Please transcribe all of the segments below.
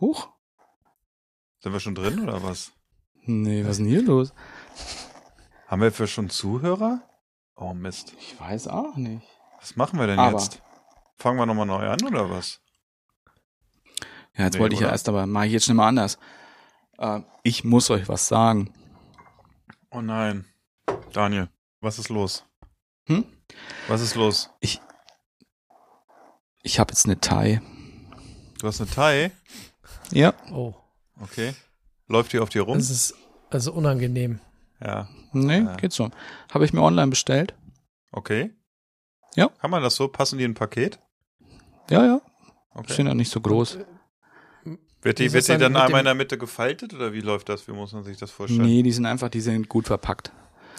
Huch. Sind wir schon drin oder was? Nee, was ist denn hier los? Haben wir für schon Zuhörer? Oh Mist. Ich weiß auch nicht. Was machen wir denn Aber- jetzt? Fangen wir nochmal neu an oder was? Ja, jetzt Nee, wollte ich ja oder? erst, aber mache ich jetzt schnell mal anders. Äh, ich muss euch was sagen. Oh nein. Daniel, was ist los? Hm? Was ist los? Ich habe jetzt eine Thai. Du hast eine Thai? Ja. Oh, Okay. Läuft die auf dir rum? das ist also unangenehm. Ja. Nee, Ja. geht so. Habe ich mir online bestellt. Okay. Ja. Kann man das so? Passen die in ein Paket? Ja, ja. Okay. Sind ja nicht so groß. Wird die, wird die dann einmal in der Mitte gefaltet oder wie läuft das? Wie muss man sich das vorstellen? Nee, die sind einfach, die sind gut verpackt.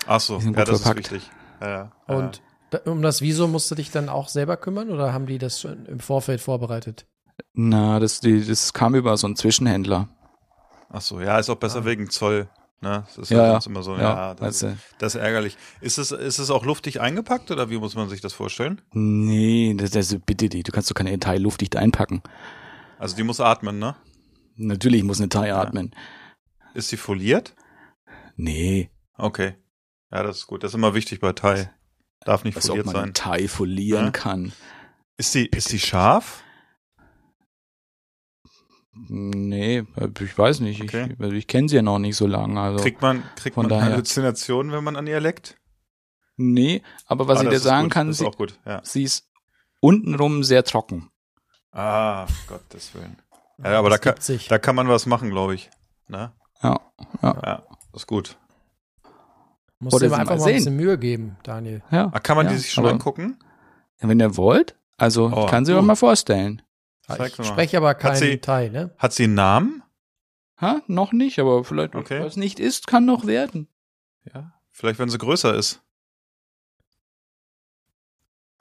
Ach so, ja, gut das verpackt. ist wichtig. Ja, ja. Und da, um das Visum musst du dich dann auch selber kümmern oder haben die das schon im Vorfeld vorbereitet? Na, das, die, das kam über so einen Zwischenhändler. Ach so, ja, ist auch besser wegen Zoll. Ne? Das ist Ja, ja, ja. sonst immer so, ja, Ja, das, du. das ist ärgerlich. Ist es, ist es auch luftig eingepackt oder wie muss man sich das vorstellen? Nee, das, das, bitte die. Du kannst doch keine Thai luftdicht einpacken. Also die muss atmen, ne? Natürlich muss eine Thai atmen. Ist sie foliert? Nee, Okay. Ja, das ist gut. Das ist immer wichtig bei Thai. Darf nicht ob foliert man sein. Thai folieren Ja. kann. Ist sie, ist sie scharf? Nee, ich weiß nicht. Okay. Ich, also ich kenne sie ja noch nicht so lange. Also. Kriegt man, kriegt von man daher- Halluzinationen, wenn man an ihr leckt? Nee, aber was Ah, ich dir sagen gut. kann, ist sie, auch gut, ja. sie ist untenrum sehr trocken. Ah, Gottes Willen. Ja, aber da kann, sich. da kann man was machen, glaube ich. Ne? Ja, ja. Ja, das ist gut. Musst Oder dir einfach mal mal ein sehen. bisschen Mühe geben, Daniel. ja. Ah, kann man ja, die sich schon aber- angucken? Ja, wenn ihr wollt, also Oh, ich kann sie uh. euch mal vorstellen. Zeig ich spreche aber keinen sie- Thai, ne? Hat sie einen Namen? Ha? Noch nicht, aber vielleicht, Okay. was nicht ist, kann noch werden. Ja. Vielleicht, wenn sie größer ist.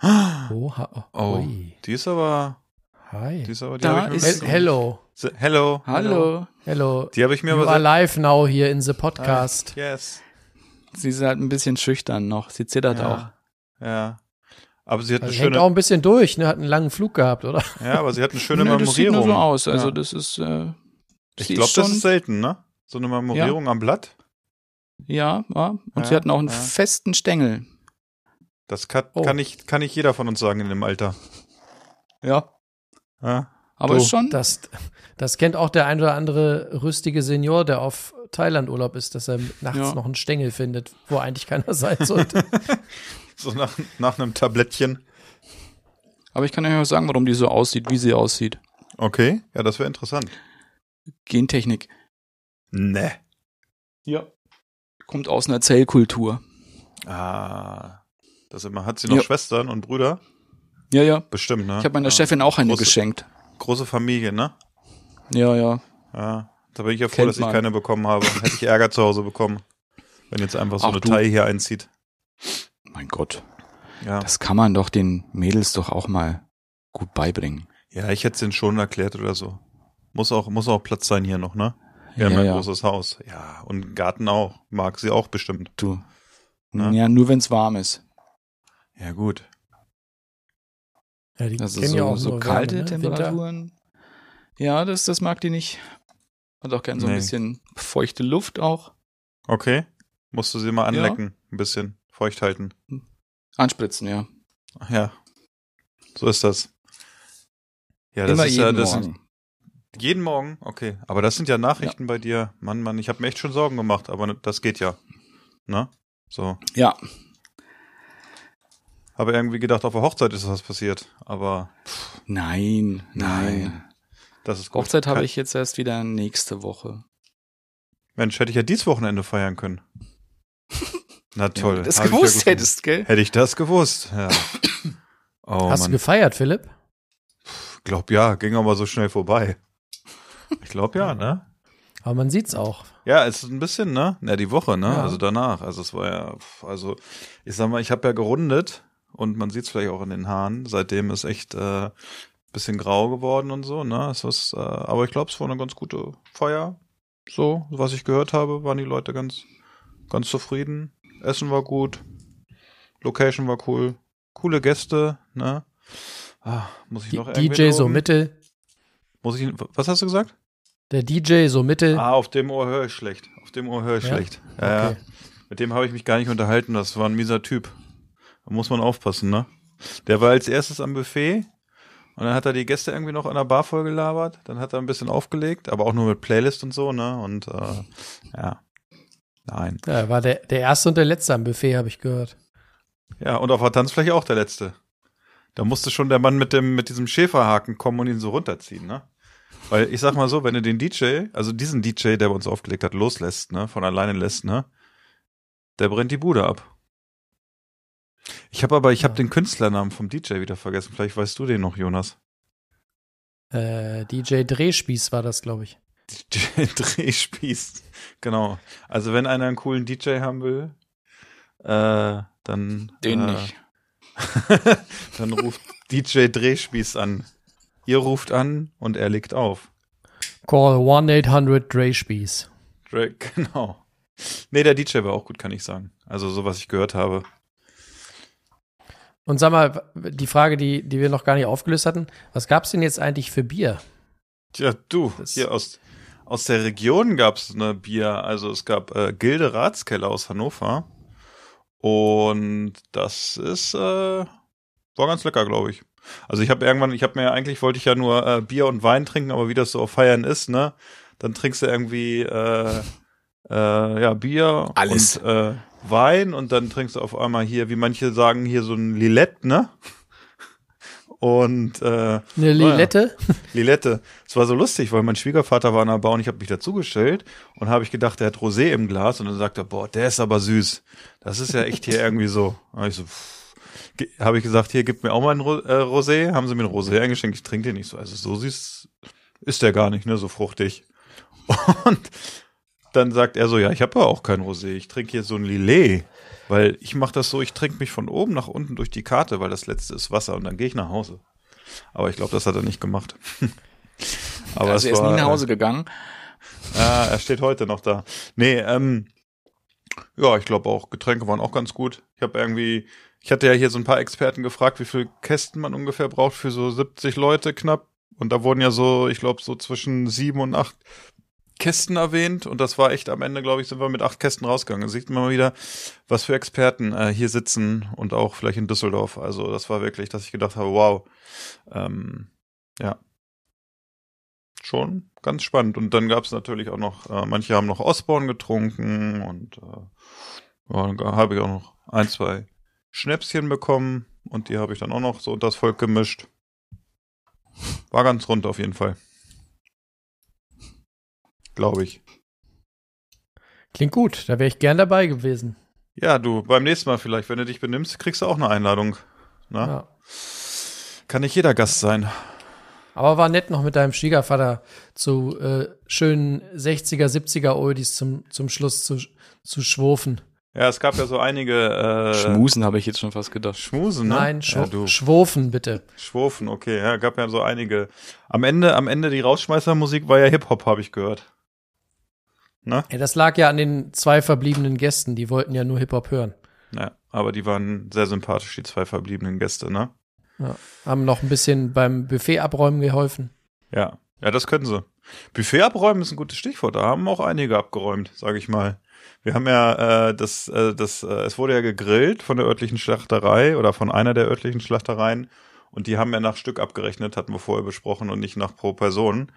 Oha. Oh, Ui. die ist aber, Hi. die ist aber, die Da ist- hello. Hello. Hallo. Hello. Die habe ich mir You aber are live now hier in the podcast. Yes. Sie ist halt ein bisschen schüchtern noch. Sie zittert auch. Ja. Ja. Aber sie hat eine Also hängt schöne, auch ein bisschen durch, ne? Hat einen langen Flug gehabt, oder? ja, aber sie hat eine schöne Nee, das sieht nur Marmorierung. so aus. Also Ja. das ist, äh, Ich glaube, das schon- ist selten, ne? So eine Marmorierung am Blatt. ja, ja. Und Ja, sie hatten auch einen ja. festen Stängel. Das kann, Oh. kann, nicht, kann nicht jeder von uns sagen in dem Alter. Ja. Ja? Aber ist schon. Das, das kennt auch der ein oder andere rüstige Senior, der auf Thailand-Urlaub ist, dass er nachts Ja. noch einen Stängel findet, wo eigentlich keiner sein sollte. So nach, nach einem Tablettchen. Aber ich kann euch auch sagen, warum die so aussieht, wie sie aussieht. Okay, ja, das wäre interessant. Gentechnik. Ne. Ja. Kommt aus einer Zellkultur. Ah. Das immer, hat sie noch Ja. Schwestern und Brüder? Ja, ja. Bestimmt, ne? Ich habe meiner ja. Chefin auch eine Große- geschenkt. Große Familie, ne? Ja, ja. Ja. Da bin ich ja froh, Kennt dass ich man. keine bekommen habe. Hätte ich Ärger zu Hause bekommen. Wenn jetzt einfach so Ach, eine du. Thai hier einzieht. Mein Gott. Ja. Das kann man doch den Mädels doch auch mal gut beibringen. ja, ich hätte es denen schon erklärt oder so. Muss auch, muss auch Platz sein hier noch, ne? Wir Ja, haben ein ja. großes Haus. Ja, und Garten auch. Mag sie auch bestimmt. Du. Na? Ja, nur wenn's warm ist. Ja, gut. Ja, die Also kennen so, ja auch so kalte Wärme, ne? Winter. Temperaturen. Ja, das, das mag die nicht. Hat auch gern so ein Nee. bisschen feuchte Luft auch. Okay. Musst du sie mal anlecken. Ein bisschen feucht halten. Anspritzen, ja. Ach ja. So ist das. Ja, das Immer ist jeden ja das Morgen. Sind, jeden Morgen, okay. Aber das sind ja Nachrichten bei dir. Mann, Mann, ich habe mir echt schon Sorgen gemacht, aber das geht ja. Ne? So. Ja. Habe irgendwie gedacht, auf der Hochzeit ist was passiert. Aber Nein, nein. Nein. das ist gut. Hochzeit habe ich jetzt erst wieder nächste Woche. Mensch, hätte ich ja dieses Wochenende feiern können. Na toll. Wenn du das hab ja gewusst gefunden. hättest, gell? Hätte ich das gewusst, ja. Oh Hast du Mann. gefeiert, Philipp? Glaub ja, ging aber so schnell vorbei. Ich glaube ja, ne? Aber man sieht's auch. Ja, es ist ein bisschen, ne? Ja, die Woche, ne? Ja. Also danach. Also es war ja, also ich sag mal, ich habe ja gerundet und man sieht es vielleicht auch in den Haaren. Seitdem ist echt äh, bisschen grau geworden und so, ne? Es ist, äh, aber ich glaube, es war eine ganz gute Feier. So, was ich gehört habe, waren die Leute ganz, ganz zufrieden. Essen war gut, Location war cool, coole Gäste, ne? Ah, muss ich noch irgendwie DJ so mittel. Muss ich, was hast du gesagt? Der DJ so mittel. Ah, auf dem Ohr höre ich schlecht. Auf dem Ohr höre ich Ja? schlecht. Ja, Okay. ja. Mit dem habe ich mich gar nicht unterhalten. Das war ein mieser Typ. Da muss man aufpassen, ne? Der war als erstes am Buffet und dann hat er die Gäste irgendwie noch an der Bar voll gelabert. Dann hat er ein bisschen aufgelegt, aber auch nur mit Playlist und so, ne? Und äh, ja. Nein. Ja, er war der, der erste und der letzte am Buffet, habe ich gehört. Ja, und auf der Tanzfläche auch der letzte. Da musste schon der Mann mit dem, mit diesem Schäferhaken kommen und ihn so runterziehen, ne? Weil ich sag mal so, wenn du den DJ, also diesen DJ, der bei uns aufgelegt hat, loslässt, ne, von alleine lässt, ne, der brennt die Bude ab. Ich habe aber, ich habe Ja. den Künstlernamen vom DJ wieder vergessen. Vielleicht weißt du den noch, Jonas. Äh, DJ Drehspieß war das, glaube ich. DJ Drehspieß. Genau. Also wenn einer einen coolen DJ haben will, äh, dann Den äh, nicht. dann ruft DJ Drehspieß an. Ihr ruft an und er legt auf. Call 1-800 Drehspieß. Dre genau. Nee, der DJ war auch gut, kann ich sagen. Also so, was ich gehört habe. Und sag mal, die Frage, die, die wir noch gar nicht aufgelöst hatten, was gab's denn jetzt eigentlich für Bier? Tja, du, Das- hier aus, aus der Region gab's eine Bier. Also es gab äh, Gilde Ratskeller aus Hannover. Und das ist, äh, war ganz lecker, glaube ich. Also ich habe irgendwann, ich habe mir eigentlich wollte ich ja nur äh, Bier und Wein trinken, aber wie das so auf Feiern ist, ne? Dann trinkst du irgendwie äh, äh, ja Bier Alles. und äh, Wein und dann trinkst du auf einmal hier, wie manche sagen, hier so ein Lillet, ne? Und äh, Eine ja. Lilette? Lilette. Es war so lustig, weil mein Schwiegervater war an der Bar und ich habe mich dazugestellt und habe ich gedacht, der hat Rosé im Glas und dann sagt er, boah, der ist aber süß. Das ist ja echt hier irgendwie so. Habe ich so, habe ich gesagt, hier gib mir auch mal ein Ro äh, Rosé. Haben sie mir ein Rosé eingeschenkt. Ich trinke den nicht so. Also so süß ist der gar nicht, ne, so fruchtig. Und dann sagt er so, ja, ich habe aber auch kein Rosé. Ich trinke hier so ein Lillet. Weil ich mache das so, ich trinke mich von oben nach unten durch die Karte, weil das letzte ist Wasser und dann gehe ich nach Hause. Aber ich glaube, das hat er nicht gemacht. Aber also er ist war, nie nach Hause gegangen. Ah, er steht heute noch da. Nee, ähm, ja, ich glaube auch, Getränke waren auch ganz gut. Ich habe irgendwie, ich hatte ja hier so ein paar Experten gefragt, wie viel Kästen man ungefähr braucht für so 70 Leute knapp. Und da wurden ja so, ich glaube, so zwischen sieben und acht Kästen erwähnt. Und das war echt am Ende, glaube ich, sind wir mit acht Kästen rausgegangen. Da sieht man mal wieder, was für Experten äh, hier sitzen und auch vielleicht in Düsseldorf. Also das war wirklich, dass ich gedacht habe, wow. Ähm, ja, schon ganz spannend. Und dann gab es natürlich auch noch, äh, manche haben noch Osborne getrunken und äh, ja, dann habe ich auch noch ein, zwei Schnäpschen bekommen und die habe ich dann auch noch so unter das Volk gemischt. War ganz rund auf jeden Fall. Glaube ich. Klingt gut, da wäre ich gern dabei gewesen. Ja, du, beim nächsten Mal vielleicht, wenn du dich benimmst, kriegst du auch eine Einladung. Na? Ja. Kann nicht jeder Gast sein. Aber war nett noch mit deinem Schwiegervater zu äh, schönen 60er, 70er Oldies zum, zum Schluss zu, zu schwurfen. Ja, es gab ja so einige äh, Schmusen habe ich jetzt schon fast gedacht. Schmusen, ne? Nein, schw ja, du. schwurfen bitte. Schwurfen, okay, ja, gab ja so einige. Am Ende, am Ende die Rausschmeißermusik war ja Hip-Hop, habe ich gehört. Ne? Ja, das lag ja an den zwei verbliebenen Gästen, die wollten ja nur Hip-Hop hören. Ja, aber die waren sehr sympathisch, die zwei verbliebenen Gäste, ne? Haben noch ein bisschen beim Buffet abräumen geholfen. Ja, ja, das können sie. Buffet abräumen ist ein gutes Stichwort. Da haben auch einige abgeräumt, sage ich mal. Wir haben ja äh, das, äh, das, äh, es wurde ja gegrillt von der örtlichen Schlachterei oder von einer der örtlichen Schlachtereien und die haben ja nach Stück abgerechnet, hatten wir vorher besprochen und nicht nach pro Person.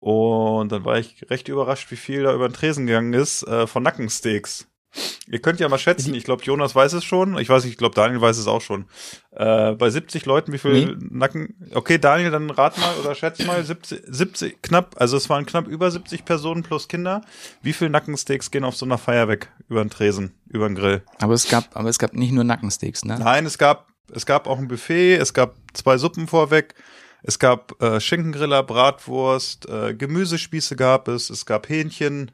Und dann war ich recht überrascht, wie viel da über den Tresen gegangen ist äh, von Nackensteaks. Ihr könnt ja mal schätzen, ich glaube, Jonas weiß es schon. Ich weiß nicht, ich glaube, Daniel weiß es auch schon. Äh, bei 70 Leuten, wie viel Nee. Nacken. Okay, Daniel, dann rat mal oder schätz mal, 70, 70, knapp, also es waren knapp über 70 Personen plus Kinder. Wie viel Nackensteaks gehen auf so einer Feier weg? Über den Tresen, über den Grill? Aber es gab, aber es gab nicht nur Nackensteaks, ne? Nein, es gab, es gab auch ein Buffet, es gab zwei Suppen vorweg, Es gab äh, Schinkengriller, Bratwurst, äh, Gemüsespieße gab es, es gab Hähnchen.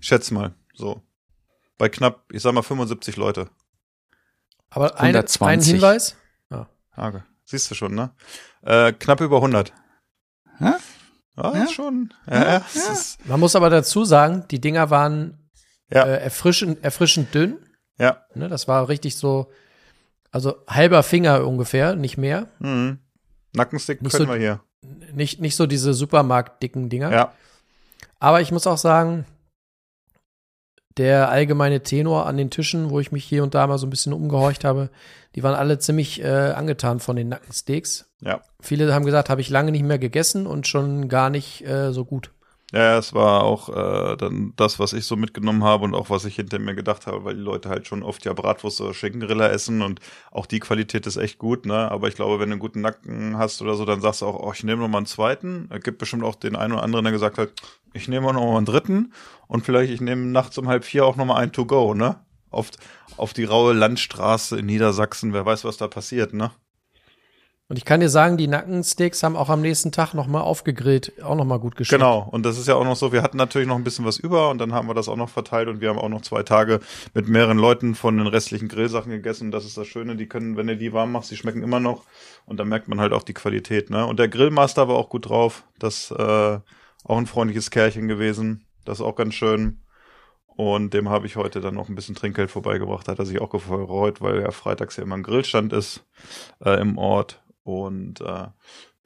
Schätz mal, so. Bei knapp, ich sag mal 75 Leute. Aber ein 120. Hinweis. Hage. Siehst du schon, ne? Äh, knapp über 100. Hä? Ja, Ja? ist schon. Ja, ja. Man muss aber dazu sagen, die Dinger waren Ja. äh, erfrischend, erfrischend dünn. ja. Ne, das war richtig so, also halber Finger ungefähr, nicht mehr. Mhm. Nackenstick Nicht können so- wir hier. Nicht, nicht so diese supermarktdicken Dinger. Ja. Aber ich muss auch sagen, der allgemeine Tenor an den Tischen, wo ich mich hier und da mal so ein bisschen umgehorcht habe, die waren alle ziemlich äh, angetan von den Nackensteaks. Ja. Viele haben gesagt, habe ich lange nicht mehr gegessen und schon gar nicht äh, so gut. Ja, es war auch äh, dann das, was ich so mitgenommen habe und auch was ich hinter mir gedacht habe, weil die Leute halt schon oft ja Bratwurst oder Schinkengriller essen und auch die Qualität ist echt gut, ne? Aber ich glaube, wenn du einen guten Nacken hast oder so, dann sagst du auch, oh, ich nehme noch mal einen zweiten. Es gibt bestimmt auch den einen oder anderen, der gesagt hat, ich nehme auch noch mal einen dritten und vielleicht ich nehme nachts um halb vier auch noch mal einen to go, ne? Auf, auf die raue Landstraße in Niedersachsen, wer weiß, was da passiert, ne? Und ich kann dir sagen, die Nackensteaks haben auch am nächsten Tag noch mal aufgegrillt, auch noch mal gut geschmeckt. Genau, und das ist ja auch noch so, wir hatten natürlich noch ein bisschen was über und dann haben wir das auch noch verteilt und wir haben auch noch zwei Tage mit mehreren Leuten von den restlichen Grillsachen gegessen. Das ist das Schöne, die können, wenn du die warm machst, die schmecken immer noch und dann merkt man halt auch die Qualität. Ne? Und der Grillmaster war auch gut drauf, das äh, auch ein freundliches Kerlchen gewesen, das ist auch ganz schön. Und dem habe ich heute dann noch ein bisschen Trinkgeld vorbeigebracht, hat er sich auch gefreut, weil ja freitags ja immer ein Grillstand ist äh, im Ort. Und äh,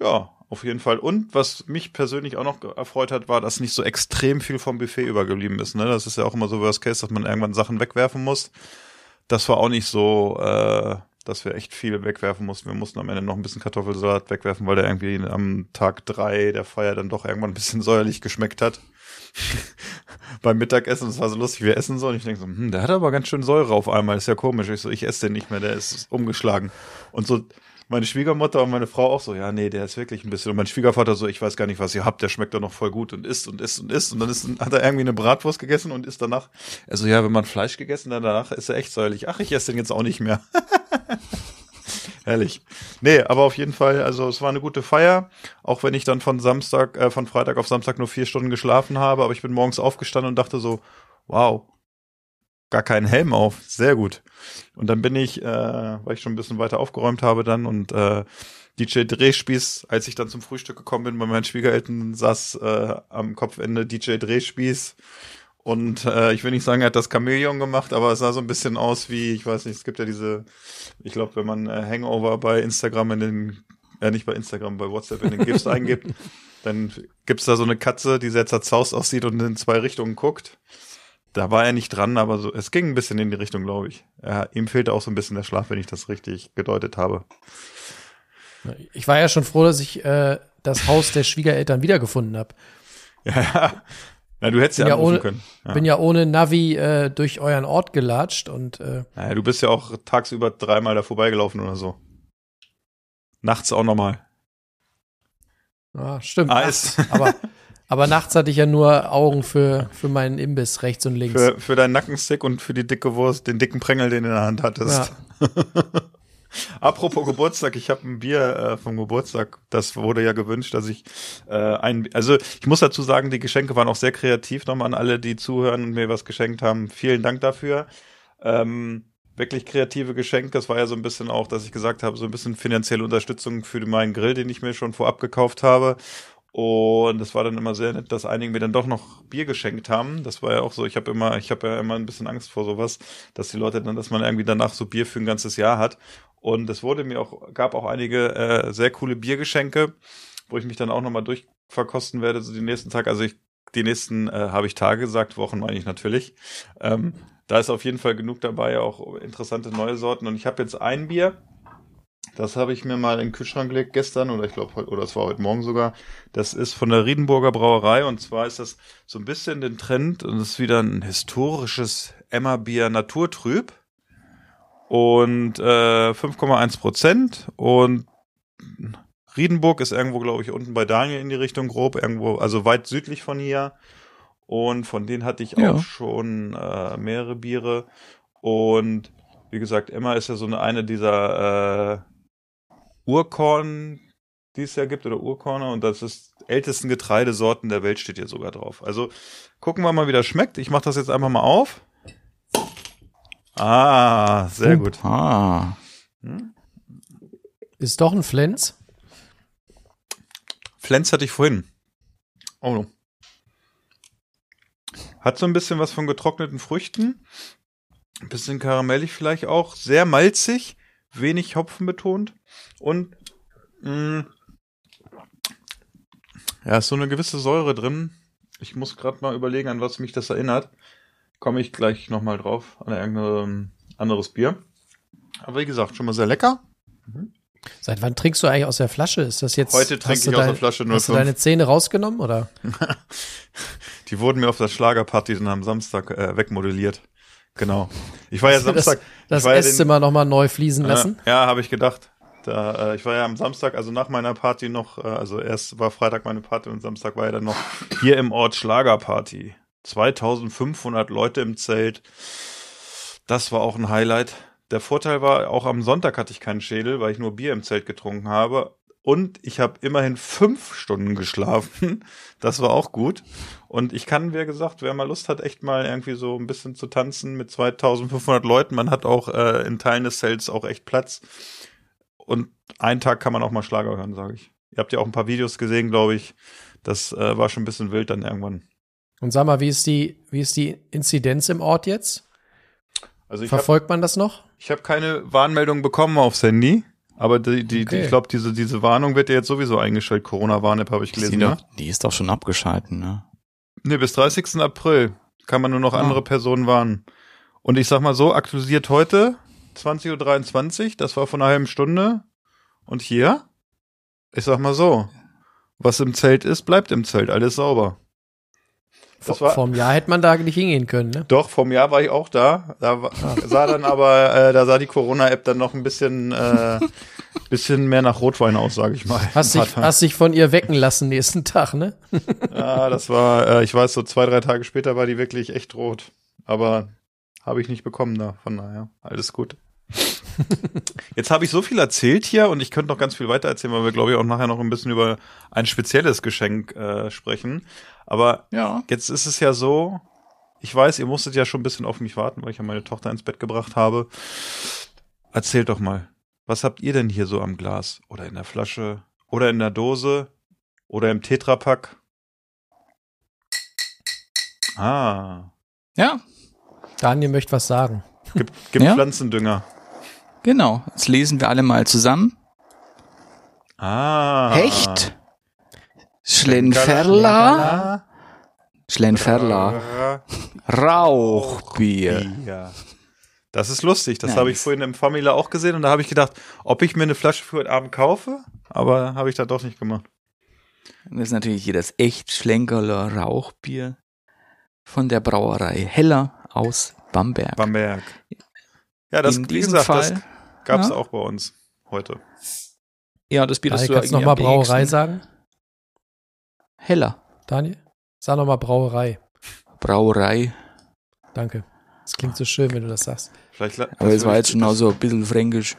ja, auf jeden Fall. Und was mich persönlich auch noch erfreut hat, war, dass nicht so extrem viel vom Buffet übergeblieben ist. Ne? Das ist ja auch immer so Worst Case, dass man irgendwann Sachen wegwerfen muss. Das war auch nicht so, äh, dass wir echt viel wegwerfen mussten. Wir mussten am Ende noch ein bisschen Kartoffelsalat wegwerfen, weil der irgendwie am Tag drei der Feier dann doch irgendwann ein bisschen säuerlich geschmeckt hat. Beim Mittagessen, das war so lustig, wir essen so und ich denke so, hm, der hat aber ganz schön Säure auf einmal, ist ja komisch. Ich so, ich esse den nicht mehr, der ist umgeschlagen. Und so meine Schwiegermutter und meine Frau auch so, ja, nee, der ist wirklich ein bisschen. Und mein Schwiegervater so, ich weiß gar nicht, was ihr habt, der schmeckt doch noch voll gut und isst und isst und isst. Und dann ist, hat er irgendwie eine Bratwurst gegessen und isst danach. Also ja, wenn man Fleisch gegessen hat, danach ist er echt säuerlich. Ach, ich esse den jetzt auch nicht mehr. Herrlich. Nee, aber auf jeden Fall, also es war eine gute Feier, auch wenn ich dann von Samstag, äh, von Freitag auf Samstag nur vier Stunden geschlafen habe, aber ich bin morgens aufgestanden und dachte so, wow, gar keinen Helm auf, sehr gut. Und dann bin ich, äh, weil ich schon ein bisschen weiter aufgeräumt habe dann und äh, DJ Drehspieß, als ich dann zum Frühstück gekommen bin bei meinen Schwiegereltern, saß äh, am Kopfende DJ Drehspieß und äh, ich will nicht sagen, er hat das Chamäleon gemacht, aber es sah so ein bisschen aus wie, ich weiß nicht, es gibt ja diese, ich glaube, wenn man äh, Hangover bei Instagram in den, äh, nicht bei Instagram, bei WhatsApp in den GIFs eingibt, dann gibt's da so eine Katze, die sehr zerzaust aussieht und in zwei Richtungen guckt. Da war er nicht dran, aber so, es ging ein bisschen in die Richtung, glaube ich. Er, ihm fehlte auch so ein bisschen der Schlaf, wenn ich das richtig gedeutet habe. Ich war ja schon froh, dass ich äh, das Haus der Schwiegereltern wiedergefunden habe. Ja, ja. Na, du hättest ja, Bin ja anrufen ohne- können. Ja. Bin ja ohne Navi äh, durch euren Ort gelatscht und äh, Naja, du bist ja auch tagsüber dreimal da vorbeigelaufen oder so. Nachts auch nochmal. ah, stimmt. Ah, ist- aber, aber nachts hatte ich ja nur Augen für, für meinen Imbiss rechts und links. Für, für deinen Nackenstick und für die dicke Wurst, den dicken Prängel, den du in der Hand hattest. Apropos Geburtstag, ich habe ein Bier äh, vom Geburtstag. Das wurde ja gewünscht, dass ich äh, ein, also ich muss dazu sagen, die Geschenke waren auch sehr kreativ. Nochmal an alle, die zuhören und mir was geschenkt haben. Vielen Dank dafür. Ähm, wirklich kreative Geschenke. Das war ja so ein bisschen auch, dass ich gesagt habe, so ein bisschen finanzielle Unterstützung für meinen Grill, den ich mir schon vorab gekauft habe. Und es war dann immer sehr nett, dass einige mir dann doch noch Bier geschenkt haben. Das war ja auch so, ich habe immer, ich habe ja immer ein bisschen Angst vor sowas, dass die Leute dann, dass man irgendwie danach so Bier für ein ganzes Jahr hat. Und es wurde mir auch, gab auch einige äh, sehr coole Biergeschenke, wo ich mich dann auch nochmal durchverkosten werde, so die nächsten Tage. Also ich, die nächsten äh, habe ich Tage gesagt, Wochen meine ich natürlich. Ähm, da ist auf jeden Fall genug dabei, auch interessante neue Sorten. Und ich habe jetzt ein Bier, das habe ich mir mal in den Kühlschrank gelegt gestern oder ich glaube heute, oder es war heute Morgen sogar. Das ist von der Riedenburger Brauerei und zwar ist das so ein bisschen den Trend und es ist wieder ein historisches Emma-Bier Naturtrüb und äh, 5,1 Prozent und Riedenburg ist irgendwo, glaube ich, unten bei Daniel in die Richtung grob, irgendwo, also weit südlich von hier. Und von denen hatte ich Ja. auch schon äh, mehrere Biere. Und wie gesagt, Emma ist ja so eine, eine dieser äh, Urkorn, die es ja gibt, oder Urkorne. Und das ist ältesten Getreidesorten der Welt steht hier sogar drauf. Also gucken wir mal, wie das schmeckt. Ich mache das jetzt einfach mal auf. Ah, sehr gut. Ah. Ist doch ein Flens. Flens hatte ich vorhin. Oh no. Hat so ein bisschen was von getrockneten Früchten. Ein bisschen karamellig vielleicht auch. Sehr malzig. Wenig Hopfen betont. Und mh, ja, ist so eine gewisse Säure drin. Ich muss gerade mal überlegen, an was mich das erinnert. Komme ich gleich nochmal drauf. An irgendein anderes Bier. Aber wie gesagt, schon mal sehr lecker. Seit wann trinkst du eigentlich aus der Flasche? Ist das jetzt? Heute trinke ich aus der dein- Flasche Hast du 05. deine Zähne rausgenommen oder? Die wurden mir auf der Schlagerparty dann am Samstag äh, wegmodelliert. Genau. Ich war ja Samstag. Das ich war ja Esszimmer nochmal neu fließen lassen? Ja, ja habe ich gedacht. Da, äh, ich war ja am Samstag, also nach meiner Party noch, äh, also erst war Freitag meine Party und Samstag war ja dann noch hier im Ort Schlagerparty. 2500 Leute im Zelt. Das war auch ein Highlight. Der Vorteil war, auch am Sonntag hatte ich keinen Schädel, weil ich nur Bier im Zelt getrunken habe. Und ich habe immerhin fünf Stunden geschlafen. Das war auch gut. Und ich kann, wie gesagt, wer mal Lust hat, echt mal irgendwie so ein bisschen zu tanzen mit 2500 Leuten. Man hat auch äh, in Teilen des Zelts auch echt Platz. Und einen Tag kann man auch mal Schlager hören, sage ich. Ihr habt ja auch ein paar Videos gesehen, glaube ich. Das äh, war schon ein bisschen wild dann irgendwann. Und sag mal, wie ist die, wie ist die Inzidenz im Ort jetzt? Also ich habe Verfolgt man das noch? ich hab keine Warnmeldung bekommen aufs Handy. Aber die, die, die Okay. ich glaube, diese, diese Warnung wird ja jetzt sowieso eingestellt. Corona-Warn-App habe ich Die, gelesen. sind Ne? die ist doch schon abgeschalten, ne? Nee, bis 30. April kann man nur noch Ah. andere Personen warnen. Und ich sag mal so, aktualisiert heute 20.23 Uhr, das war vor einer halben Stunde. Und hier, ich sag mal so, was im Zelt ist, bleibt im Zelt, alles sauber. Das war- einem Jahr hätte man da nicht hingehen können, ne? Doch, vom Jahr war ich auch da. Da war, sah dann aber, äh, da sah die Corona-App dann noch ein bisschen, äh, bisschen mehr nach Rotwein aus, sage ich mal. Hast dich, hast dich von ihr wecken lassen nächsten Tag, ne? Ja, das war, äh, ich weiß, so zwei, drei Tage später war die wirklich echt rot. Aber habe ich nicht bekommen da. Von daher, alles gut. Jetzt habe ich so viel erzählt hier und ich könnte noch ganz viel weiter erzählen, weil wir, glaube ich, auch nachher noch ein bisschen über ein spezielles Geschenk äh, sprechen. Aber Ja. jetzt ist es ja so, ich weiß, ihr musstet ja schon ein bisschen auf mich warten, weil ich ja meine Tochter ins Bett gebracht habe. Erzählt doch mal, was habt ihr denn hier so am Glas oder in der Flasche oder in der Dose oder im Tetrapack? Ah, Ja, Daniel möchte was sagen. gibt, gibt Ja? Genau. Jetzt lesen wir alle mal zusammen. Ah. Hecht. Schlenferla. Schlenferla. Rauchbier. Das ist lustig. Das Nice. habe ich vorhin im Famila auch gesehen und da habe ich gedacht, ob ich mir eine Flasche für heute Abend kaufe, aber habe ich da doch nicht gemacht. Das ist natürlich hier das echt Schlenkerler Rauchbier von der Brauerei Heller aus Bamberg. Bamberg. Ja, das, In wie gesagt, Fall, das gab es ja. auch bei uns heute. ja, das Bier, das du kannst du nochmal Brauerei nächsten- sagen? Heller. Daniel? Sag nochmal Brauerei. Brauerei. Danke. Das klingt so schön, wenn du das sagst. Vielleicht, la- Aber es das war würde jetzt ich- schon auch so ein bisschen fränkisch.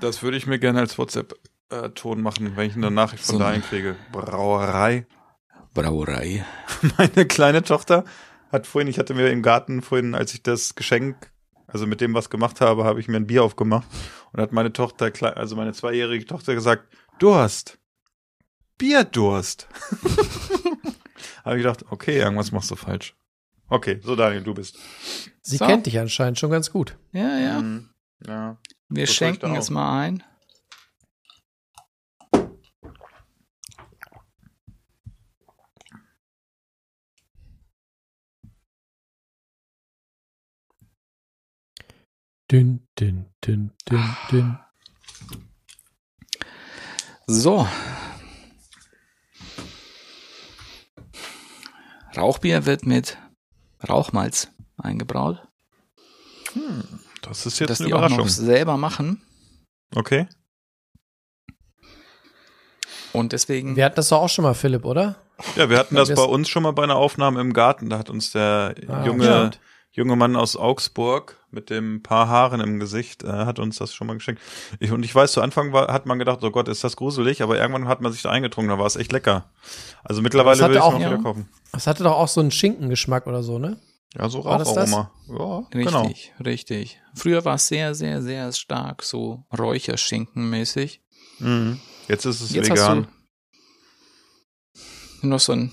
Das, das würde ich mir gerne als WhatsApp-Ton machen, wenn ich eine Nachricht von So. dahin kriege. Brauerei. Brauerei. Meine kleine Tochter hat vorhin, ich hatte mir im Garten vorhin, als ich das Geschenk, also mit dem was gemacht habe, habe ich mir ein Bier aufgemacht und hat meine Tochter, also meine zweijährige Tochter gesagt, Durst. Bierdurst. habe ich gedacht, okay, irgendwas machst du falsch. Okay, so Daniel, du bist. Sie So. kennt dich anscheinend schon ganz gut. Ja, ja. Mhm. Ja. Wir Das schenken es mal ein. Dünn, dünn, dünn, dünn, dünn. So. Rauchbier wird mit Rauchmalz eingebraut. Das ist jetzt dass eine die auch noch Überraschung. selber machen. Okay. Und deswegen. Wir hatten das doch auch schon mal, Philipp, oder? Ja, wir hatten das bei uns schon mal bei einer Aufnahme im Garten. Da hat uns der Ah, junge, stimmt. Junge Mann aus Augsburg mit dem paar Haaren im Gesicht äh, hat uns das schon mal geschenkt. Ich, und ich weiß, zu Anfang war, hat man gedacht, oh Gott, ist das gruselig, aber irgendwann hat man sich da eingetrunken, da war es echt lecker. Also mittlerweile will ich auch- noch ja. wieder kaufen. Das hatte doch auch so einen Schinkengeschmack oder so, ne? Ja, so War das das? Raucharoma. Ja, Richtig, genau. richtig. Früher war es sehr, sehr, sehr stark so Räucherschinkenmäßig. Mhm. Jetzt ist es Jetzt vegan. hast du noch so ein,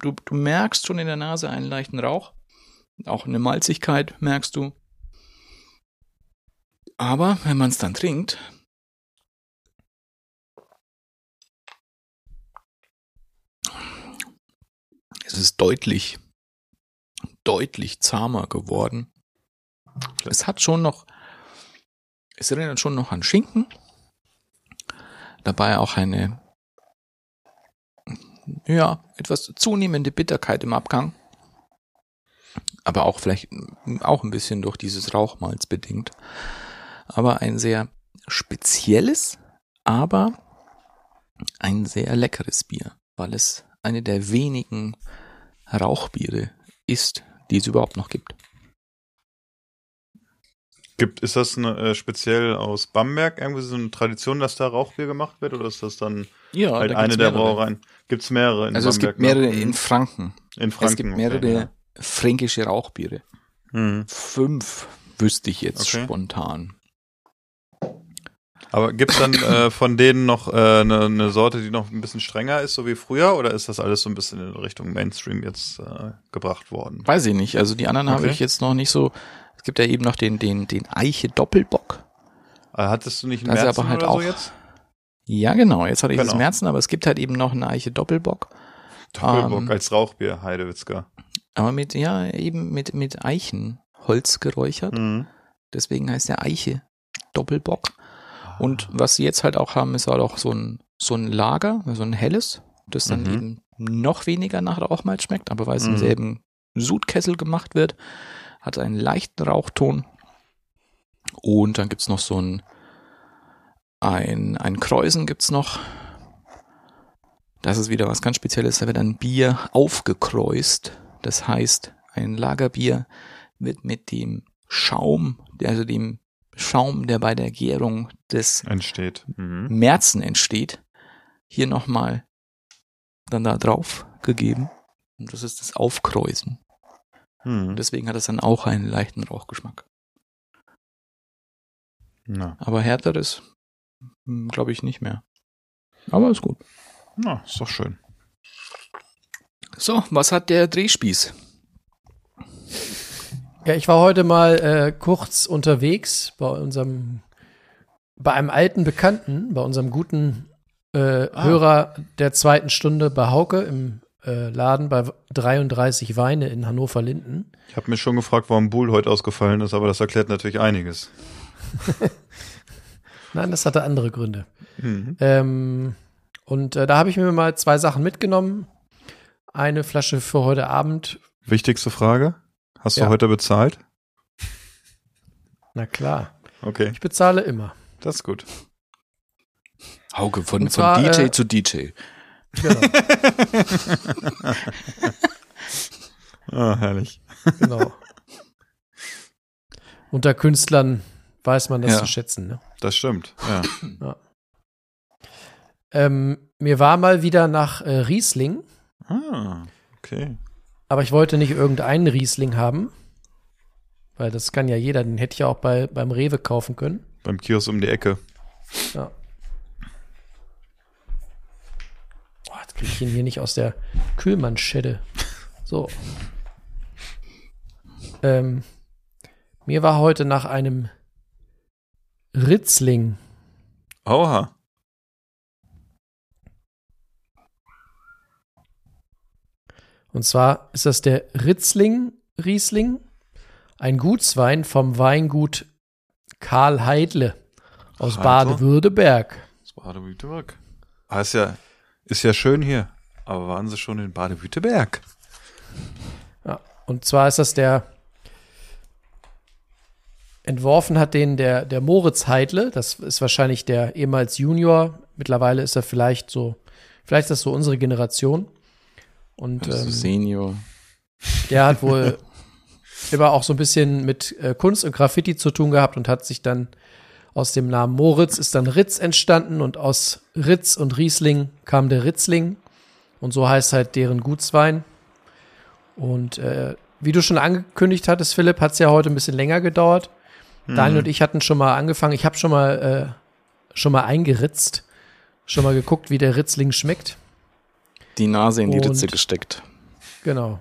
du, du merkst schon in der Nase einen leichten Rauch. Auch eine Malzigkeit merkst du. Aber wenn man es dann trinkt, es ist deutlich, deutlich zahmer geworden. Es hat schon noch, es erinnert schon noch an Schinken. Dabei auch eine, ja, etwas zunehmende Bitterkeit im Abgang. Aber auch vielleicht auch ein bisschen durch dieses Rauchmalz bedingt. Aber ein sehr spezielles, aber ein sehr leckeres Bier, weil es eine der wenigen Rauchbiere ist, die es überhaupt noch gibt. Gibt, ist das eine, äh, speziell aus Bamberg irgendwie so eine Tradition, dass da Rauchbier gemacht wird oder ist das dann Ja, halt da eine der. Brauereien? Gibt's mehrere in Also es gibt Bamberg, ne? mehrere in Franken. in Franken. es gibt okay, mehrere ja. Fränkische Rauchbiere. Mhm. Fünf wüsste ich jetzt Okay. spontan. Aber gibt's dann äh, von denen noch äh, eine, eine Sorte, die noch ein bisschen strenger ist, so wie früher, oder ist das alles so ein bisschen in Richtung Mainstream jetzt äh, gebracht worden? Weiß ich nicht. Also die anderen habe Okay. ich jetzt noch nicht so. Es gibt ja eben noch den, den, den Eiche Doppelbock. Äh, hattest du nicht einen Das ist Märzen aber halt oder so auch- jetzt? Ja, genau. Jetzt hatte ich das Genau. Märzen, aber es gibt halt eben noch einen Eiche Doppelbock. Doppelbock Ähm, als Rauchbier, Heidewitzka. Aber mit, ja, eben mit, mit Eichenholz geräuchert. Mhm. Deswegen heißt der Eiche Doppelbock. Und was sie jetzt halt auch haben, ist halt auch so ein, so ein Lager, so ein helles, das dann Mhm. eben noch weniger nach Rauchmalz schmeckt, aber weil es im Mhm. selben Sudkessel gemacht wird, hat einen leichten Rauchton. Und dann gibt's noch so ein, ein, ein Kreusen gibt's noch. Das ist wieder was ganz Spezielles. Da wird ein Bier aufgekreust. Das heißt, ein Lagerbier wird mit dem Schaum, also dem Schaum, der bei der Gärung des Entsteht. Mhm. Märzen entsteht, hier nochmal dann da drauf gegeben. Und das ist das Aufkreusen. Mhm. Deswegen hat es dann auch einen leichten Rauchgeschmack. Na, Aber härteres, glaube ich, nicht mehr. Aber ist gut. na, ist doch schön. So, was hat der Drehspieß? Ja, ich war heute mal äh, kurz unterwegs bei unserem, bei einem alten Bekannten, bei unserem guten äh, Ah. Hörer der zweiten Stunde bei Hauke im äh, Laden bei 33 Weine in Hannover-Linden. Ich habe mich schon gefragt, warum Bull heute ausgefallen ist, aber das erklärt natürlich einiges. Nein, das hatte andere Gründe. Mhm. Ähm, und äh, da habe ich mir mal zwei Sachen mitgenommen. Eine Flasche für heute Abend. Wichtigste Frage. Hast Ja. du heute bezahlt? Na klar, Okay, ich bezahle immer. das ist gut. Hauke, von, zwar, von DJ äh, zu DJ. Genau, Ah, herrlich. genau. Unter Künstlern weiß man das Ja. zu schätzen. Ne? Das stimmt. Ja. Ähm, mir war mal wieder nach äh, Riesling, Ah, okay. aber ich wollte nicht irgendeinen Riesling haben, weil das kann ja jeder, den hätte ich ja auch bei, beim Rewe kaufen können. Beim Kiosk um die Ecke. Ja. Boah, jetzt kriege ich ihn hier nicht aus der Kühlmanschette. So. Ähm, mir war heute nach einem Ritzling. Oha. Und zwar ist das der Ritzling Riesling, ein Gutswein vom Weingut Karl Heidle aus? Baden-Württemberg. Das Baden-Württemberg. Ah, ist ja, ist ja schön hier. Aber waren Sie schon in Baden-Württemberg? Ja, und zwar ist das der entworfen hat den der, der Moritz Heidle. Das ist wahrscheinlich der ehemals Junior. Mittlerweile ist er vielleicht so, vielleicht ist das so unsere Generation. Und Also ähm, Senior. der hat wohl immer auch so ein bisschen mit äh, Kunst und Graffiti zu tun gehabt und hat sich dann aus dem Namen Moritz ist dann Ritz entstanden und aus Ritz und Riesling kam der Ritzling und so heißt halt deren Gutswein. Und äh, wie du schon angekündigt hattest, Philipp, hat es ja heute ein bisschen länger gedauert. Daniel und ich hatten schon mal angefangen. Ich habe schon mal äh, schon mal eingeritzt, schon mal geguckt, wie der Ritzling schmeckt. Die Nase in die Und- Ritze gesteckt. Genau.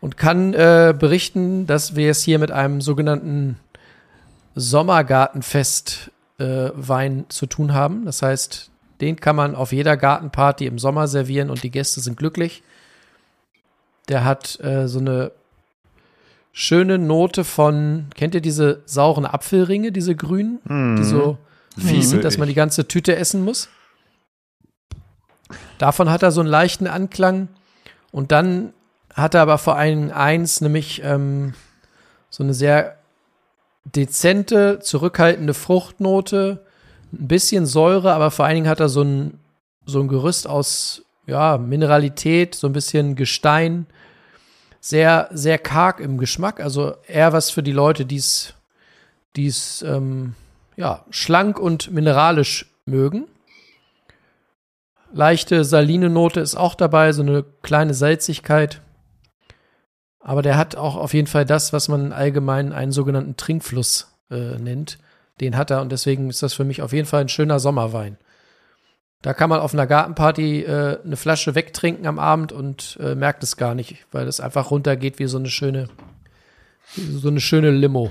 Und kann äh, berichten, dass wir es hier mit einem sogenannten Sommergartenfest äh, Wein zu tun haben. Das heißt, den kann man auf jeder Gartenparty im Sommer servieren und die Gäste sind glücklich. Der hat äh, so eine schöne Note von, kennt ihr diese sauren Apfelringe, diese grünen, die so fies sind, dass man die ganze Tüte essen muss? Davon hat er so einen leichten Anklang. Und dann hat er aber vor allem eins, nämlich ähm, so eine sehr dezente, zurückhaltende Fruchtnote, ein bisschen Säure, aber vor allen Dingen hat er so ein, so ein Gerüst aus ja, Mineralität, so ein bisschen Gestein, sehr, sehr karg im Geschmack. Also eher was für die Leute, die es ähm, ja, schlank und mineralisch mögen. Leichte saline Note ist auch dabei, so eine kleine Salzigkeit. Aber der hat auch auf jeden Fall das, was man allgemein einen sogenannten Trinkfluss äh, nennt. Den hat er und deswegen ist das für mich auf jeden Fall ein schöner Sommerwein. Da kann man auf einer Gartenparty äh, eine Flasche wegtrinken am Abend und äh, merkt es gar nicht, weil es einfach runtergeht wie so eine schöne, wie so eine schöne Limo.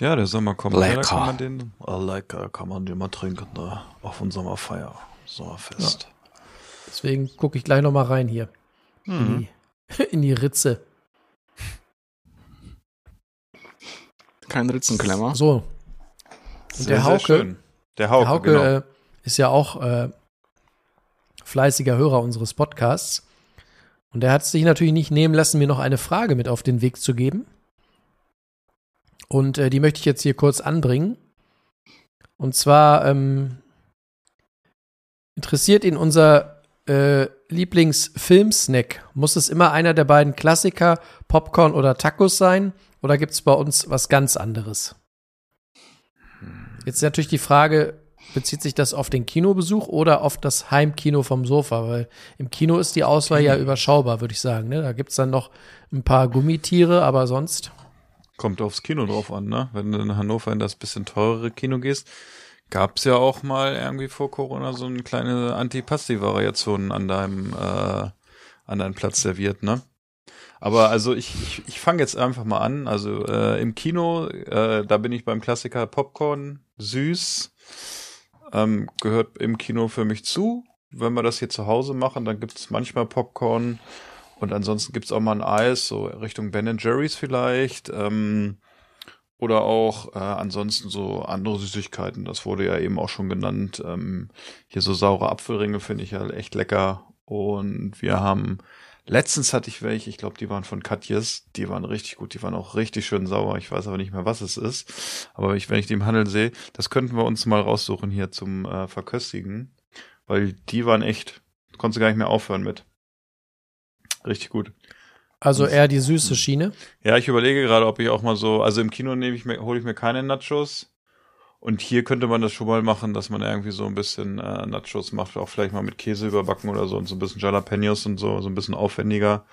Ja, der Sommer kommt. Lecker. Ja, kann man den, oh, lecker, kann man den mal trinken, ne? Auf dem Sommerfeier, Sommerfest. Deswegen gucke ich gleich noch mal rein hier. In, die, in die Ritze. Kein Ritzenklemmer. So. Und der Hauke, schön. Der Hauke, der Hauke genau. äh, ist ja auch äh, fleißiger Hörer unseres Podcasts. Und er hat es sich natürlich nicht nehmen lassen, mir noch eine Frage mit auf den Weg zu geben. Und äh, die möchte ich jetzt hier kurz anbringen. Und zwar ähm, interessiert ihn unser äh, Lieblingsfilmsnack. Muss es immer einer der beiden Klassiker, Popcorn oder Tacos sein? Oder gibt es bei uns was ganz anderes? Jetzt ist natürlich die Frage, bezieht sich das auf den Kinobesuch oder auf das Heimkino vom Sofa? Weil im Kino ist die Auswahl ja überschaubar, würde ich sagen. Ne? Da gibt's dann noch ein paar Gummitiere, aber sonst. Kommt aufs Kino drauf an, ne? Wenn du in Hannover in das bisschen teurere Kino gehst, gab's ja auch mal irgendwie vor Corona so eine kleine Antipasti-Variation an deinem, äh, an deinem Platz serviert, ne? Aber also ich, ich, ich fange jetzt einfach mal an. Also äh, im Kino, äh, da bin ich beim Klassiker Popcorn, süß, ähm, gehört im Kino für mich zu. Wenn wir das hier zu Hause machen, dann gibt's manchmal Popcorn und ansonsten gibt's auch mal ein Eis, so Richtung Ben Jerry's vielleicht. Ähm, oder auch äh, ansonsten so andere Süßigkeiten. Das wurde ja eben auch schon genannt. Ähm, hier so saure Apfelringe finde ich ja echt lecker. Und wir haben Letztens hatte ich welche, ich glaube, die waren von Katjes, die waren richtig gut, die waren auch richtig schön sauer. Ich weiß aber nicht mehr, was es ist. Aber ich, wenn ich die im Handel sehe, das könnten wir uns mal raussuchen hier zum äh, Verköstigen, weil die waren echt, konntest du gar nicht mehr aufhören mit. Richtig gut. Also eher die süße Schiene. Ja, ich überlege gerade, ob ich auch mal so, also im Kino nehme ich mir, hole ich mir keine Nachos. Und hier könnte man das schon mal machen, dass man irgendwie so ein bisschen äh, Nachos macht, auch vielleicht mal mit Käse überbacken oder so und so ein bisschen Jalapenos und so, so ein bisschen aufwendiger.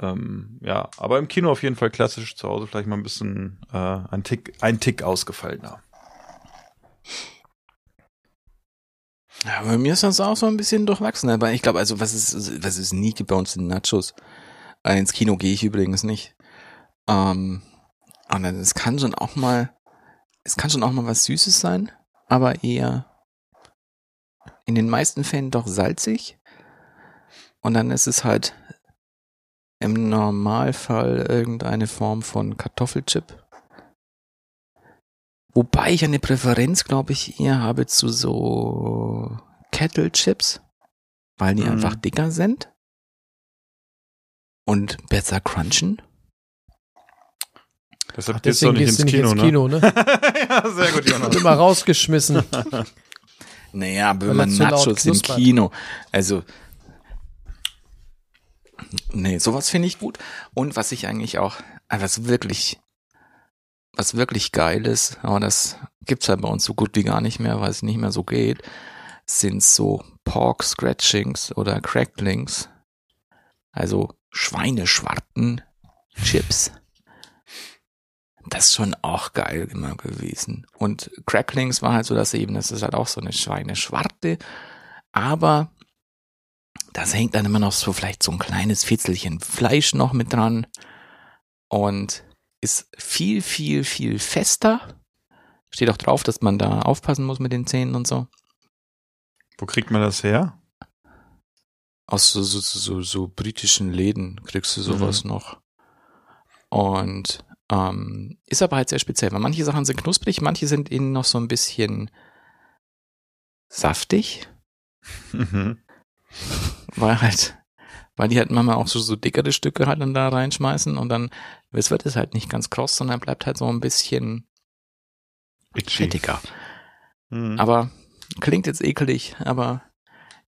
Ähm, ja, aber im Kino auf jeden Fall klassisch, zu Hause vielleicht mal ein bisschen äh, ein Tick, ein Tick ausgefallener. Ja, bei mir ist das auch so ein bisschen durchwachsen. Aber ich glaube, also was ist, was es nie gibt bei uns sind Nachos. Äh, ins Kino gehe ich übrigens nicht. Ähm, und es kann schon auch mal, es kann schon auch mal was Süßes sein, aber eher in den meisten Fällen doch salzig. Und dann ist es halt im Normalfall irgendeine Form von Kartoffelchip. Wobei ich eine Präferenz, glaube ich, eher habe zu so Kettle Chips, weil die Mhm. einfach dicker sind und besser crunchen. Deshalb gehst du nicht gehst ins du nicht Kino, ins ne? Kino, ne? ja, sehr gut, Jonas. Immer rausgeschmissen. Naja, aber wenn man Nachos im. Kino, also Nee, sowas finde ich gut. Und was ich eigentlich auch, äh, was wirklich, was wirklich geil ist, aber das gibt's halt bei uns so gut wie gar nicht mehr, weil es nicht mehr so geht, sind so Pork Scratchings oder Cracklings. Also Schweineschwarten Chips. Das ist schon auch geil immer gewesen. Und Cracklings war halt so das eben, das ist halt auch so eine Schweineschwarte, aber das hängt dann immer noch so vielleicht so ein kleines Fitzelchen Fleisch noch mit dran und ist viel, viel, viel fester. Steht auch drauf, dass man da aufpassen muss mit den Zähnen und so. Wo kriegt man das her? Aus so, so, so, so britischen Läden kriegst du sowas noch. Und ähm, ist aber halt sehr speziell, weil manche Sachen sind knusprig, manche sind innen noch so ein bisschen saftig, Mhm. weil halt, weil die halt manchmal auch so, so dickere Stücke halt dann da reinschmeißen und dann, es wird es halt nicht ganz kross, sondern bleibt halt so ein bisschen Itchy. fettiger. Mhm. Aber klingt jetzt ekelig, aber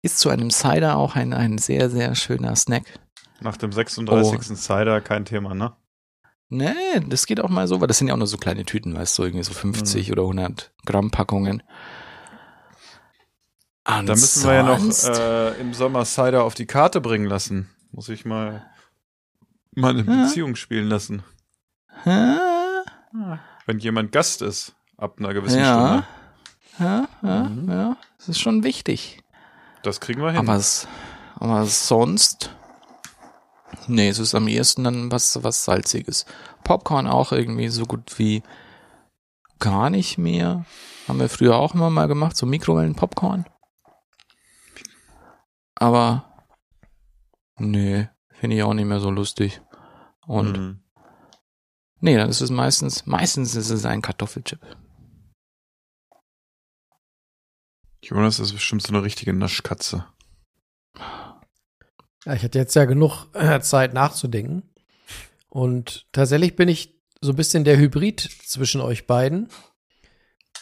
ist zu einem Cider auch ein, ein sehr, sehr schöner Snack. Nach dem 36. Oh. Cider kein Thema, ne? Nee, das geht auch mal so, weil das sind ja auch nur so kleine Tüten, weißt du, irgendwie so 50 oder 100 Gramm Packungen. Da müssen wir ja noch Ansonsten- äh, im Sommer Cider auf die Karte bringen lassen. Muss ich mal mal eine Ja. Beziehung spielen lassen. Hä? Wenn jemand Gast ist, ab einer gewissen Ja. Stunde. Ja, ja, Mhm. ja. Das ist schon wichtig. Das kriegen wir hin. Aber, es, aber sonst. Nee, es ist am ehesten dann was, was Salziges. Popcorn auch irgendwie so gut wie gar nicht mehr. Haben wir früher auch immer mal gemacht, so Mikrowellen-Popcorn. Aber nee, finde ich auch nicht mehr so lustig. Und Mhm. nee, dann ist es meistens, meistens ist es ein Kartoffelchip. Jonas ist bestimmt so eine richtige Naschkatze. Ja, ich hatte jetzt ja genug äh, Zeit nachzudenken. Und tatsächlich bin ich so ein bisschen der Hybrid zwischen euch beiden.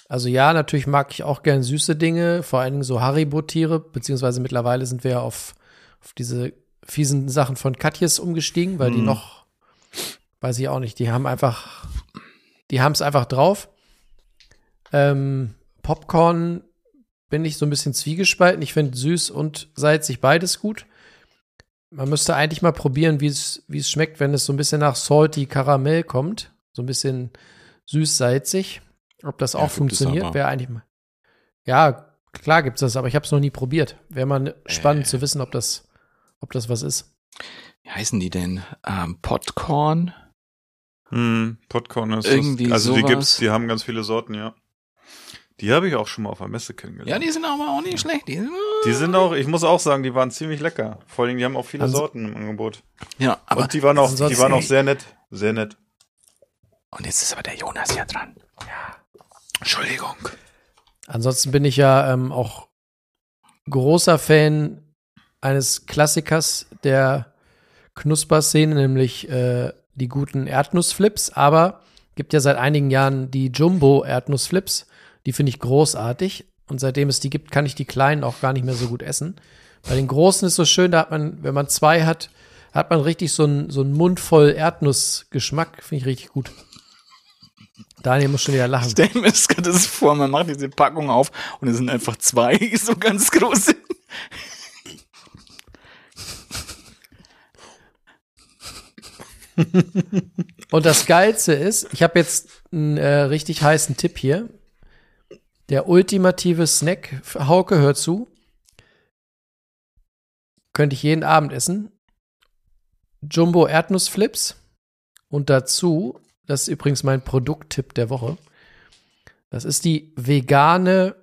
Also ja, natürlich mag ich auch gern süße Dinge, vor allen Dingen so Haribo-Tiere, beziehungsweise mittlerweile sind wir ja auf, auf diese fiesen Sachen von Katjes umgestiegen, weil die Mhm. noch, weiß ich auch nicht, die haben einfach, die haben es einfach drauf. Ähm, Popcorn bin ich so ein bisschen zwiegespalten. Ich finde süß und salzig beides gut. Man müsste eigentlich mal probieren, wie es wie es schmeckt, wenn es so ein bisschen nach salty Karamell kommt, so ein bisschen süß-salzig. Ob das Ja, auch gibt es funktioniert, wäre eigentlich mal. Ja, klar gibt's das, aber ich habe es noch nie probiert. Wäre mal spannend Äh. zu wissen, ob das ob das was ist. Wie heißen die denn? Ähm, Popcorn? Hm, Popcorn ist Irgendwie das, also die sowas. gibt's, die haben ganz viele Sorten, ja. Die habe ich auch schon mal auf der Messe kennengelernt. Ja, die sind aber auch nicht schlecht. Die, Die sind auch, ich muss auch sagen, die waren ziemlich lecker. Vor allem, die haben auch viele Also- Sorten im Angebot. ja, aber. Und die waren auch, die waren auch sehr nett, sehr nett. Und jetzt ist aber der Jonas ja dran. Ja. Entschuldigung. Ansonsten bin ich ja ähm, auch großer Fan eines Klassikers der Knusper-Szene, nämlich äh, die guten Erdnussflips. Aber gibt ja seit einigen Jahren die Jumbo-Erdnussflips. Die finde ich großartig. Und seitdem es die gibt, kann ich die kleinen auch gar nicht mehr so gut essen. Bei den großen ist so schön, da hat man, wenn man zwei hat, hat man richtig so einen so einen Mund voll Erdnussgeschmack. Finde ich richtig gut. Daniel muss schon wieder lachen. Stell mir das gerade vor, man macht diese Packung auf und es sind einfach zwei so ganz große. Und das Geilste ist, ich habe jetzt einen äh, richtig heißen Tipp hier. Der ultimative Snack, Hauke, hör zu. Könnte ich jeden Abend essen. Jumbo Erdnussflips. Und dazu, das ist übrigens mein Produkttipp der Woche. Das ist die vegane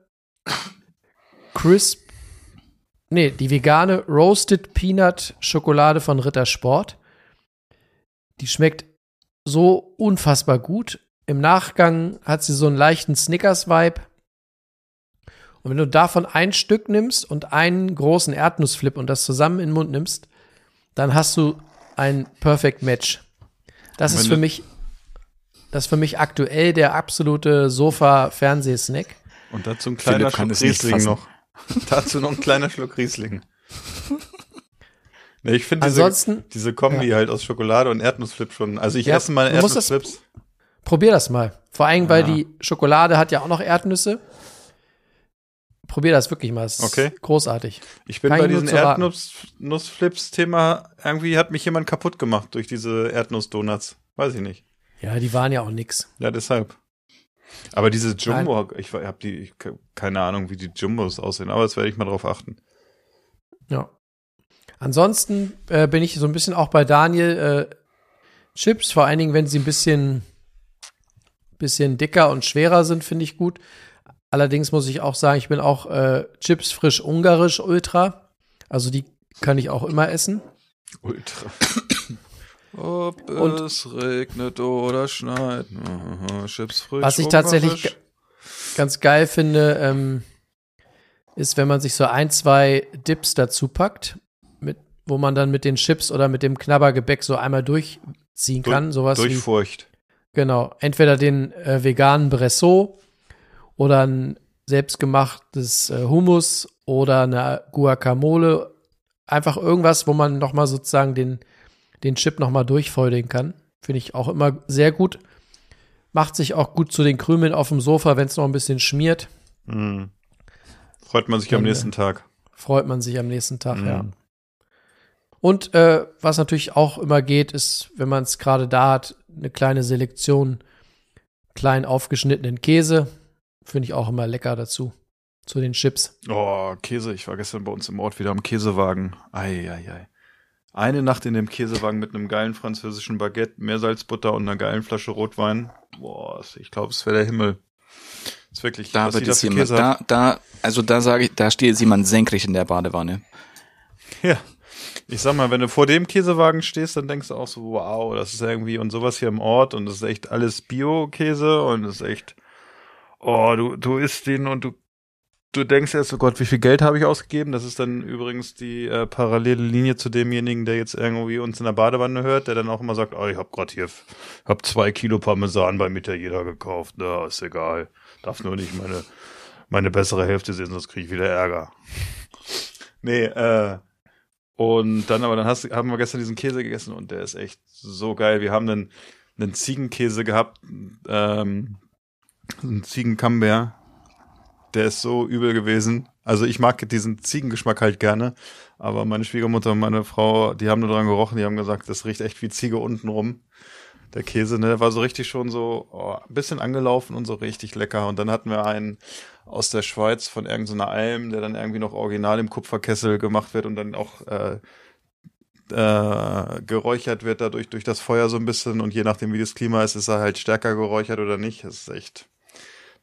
Crisp. Nee, die vegane Roasted Peanut Schokolade von Rittersport. Die schmeckt so unfassbar gut. Im Nachgang hat sie so einen leichten Snickers-Vibe. Und wenn du davon ein Stück nimmst und einen großen Erdnussflip und das zusammen in den Mund nimmst, dann hast du ein Perfect Match. Das ist für mich, das ist für mich aktuell der absolute Sofa-Fernsehsnack. Und dazu ein kleiner Philipp Schluck Riesling noch. dazu noch ein kleiner Schluck Riesling. Nee, ich finde diese, diese Kombi halt aus Schokolade und Erdnussflip schon. Also ich Ja, esse meine das- Erdnussflips. probier das mal. Vor allem, weil Ja. die Schokolade hat ja auch noch Erdnüsse. Probier das wirklich mal. Das ist Okay. großartig. Ich bin Kann bei diesem. Erdnussflips-Thema, irgendwie hat mich jemand kaputt gemacht durch diese Erdnussdonuts. Weiß ich nicht. Ja, die waren ja auch nix. Ja, deshalb. Aber diese Jumbo, ich habe die, ich, keine Ahnung, wie die Jumbos aussehen, aber das werde ich mal drauf achten. Ja. Ansonsten äh, bin ich so ein bisschen auch bei Daniel. Äh, Chips, vor allen Dingen, wenn sie ein bisschen, bisschen dicker und schwerer sind, finde ich gut. Allerdings muss ich auch sagen, ich bin auch äh, Chips frisch ungarisch ultra. Also die kann ich auch immer essen. Ultra. Ob Und- es regnet oder schneit. Chips frisch. Was ich tatsächlich ganz geil finde, ähm, ist, wenn man sich so ein, zwei Dips dazu packt, mit, wo man dann mit den Chips oder mit dem Knabbergebäck so einmal durchziehen kann. Sowas wie Durchfurcht. Genau, entweder den äh, veganen Bresso oder ein selbstgemachtes äh, Hummus oder eine Guacamole. Einfach irgendwas, wo man noch mal sozusagen den, den Chip noch mal durchfeudeln kann. Finde ich auch immer sehr gut. Macht sich auch gut zu den Krümeln auf dem Sofa, wenn es noch ein bisschen schmiert. Mhm. Freut man sich am Dann, nächsten Tag. Freut man sich am nächsten Tag, Mhm. ja. Und äh, was natürlich auch immer geht, ist, wenn man es gerade da hat, eine kleine Selektion klein aufgeschnittenen Käse. Finde ich auch immer lecker dazu. Zu den Chips. Oh, Käse. Ich war gestern bei uns im Ort wieder am Käsewagen. Ei, ei, ei. Eine Nacht in dem Käsewagen mit einem geilen französischen Baguette, Meersalzbutter und einer geilen Flasche Rotwein. Boah, ich glaube, es wäre der Himmel. ist wirklich, Da wird jetzt jemand, da, da, also da sage ich, da steht jetzt jemand senkrecht in der Badewanne. Ja. Ich sag mal, wenn du vor dem Käsewagen stehst, dann denkst du auch so, wow, das ist irgendwie und sowas hier im Ort und das ist echt alles Bio-Käse und das ist echt, oh, du, du isst den und du, du denkst erst, oh Gott, wie viel Geld habe ich ausgegeben? Das ist dann übrigens die äh, parallele Linie zu demjenigen, der jetzt irgendwie uns in der Badewanne hört, der dann auch immer sagt, oh, ich habe gerade hier, hab zwei Kilo Parmesan beim Italiener gekauft, na, ist egal, darf nur nicht meine, meine bessere Hälfte sehen, sonst kriege ich wieder Ärger. Nee, äh, und dann aber, dann hast, haben wir gestern diesen Käse gegessen und der ist echt so geil. Wir haben einen, einen Ziegenkäse gehabt, ähm, einen Ziegencambert. Der ist so übel gewesen. Also ich mag diesen Ziegengeschmack halt gerne, aber meine Schwiegermutter und meine Frau, die haben nur dran gerochen, die haben gesagt, das riecht echt wie Ziege unten rum. Der Käse, ne, war so richtig schon so oh, ein bisschen angelaufen und so richtig lecker. Und dann hatten wir einen aus der Schweiz von irgendeiner Alm, der dann irgendwie noch original im Kupferkessel gemacht wird und dann auch äh, äh, geräuchert wird dadurch durch das Feuer so ein bisschen und je nachdem wie das Klima ist, ist er halt stärker geräuchert oder nicht. Das ist echt,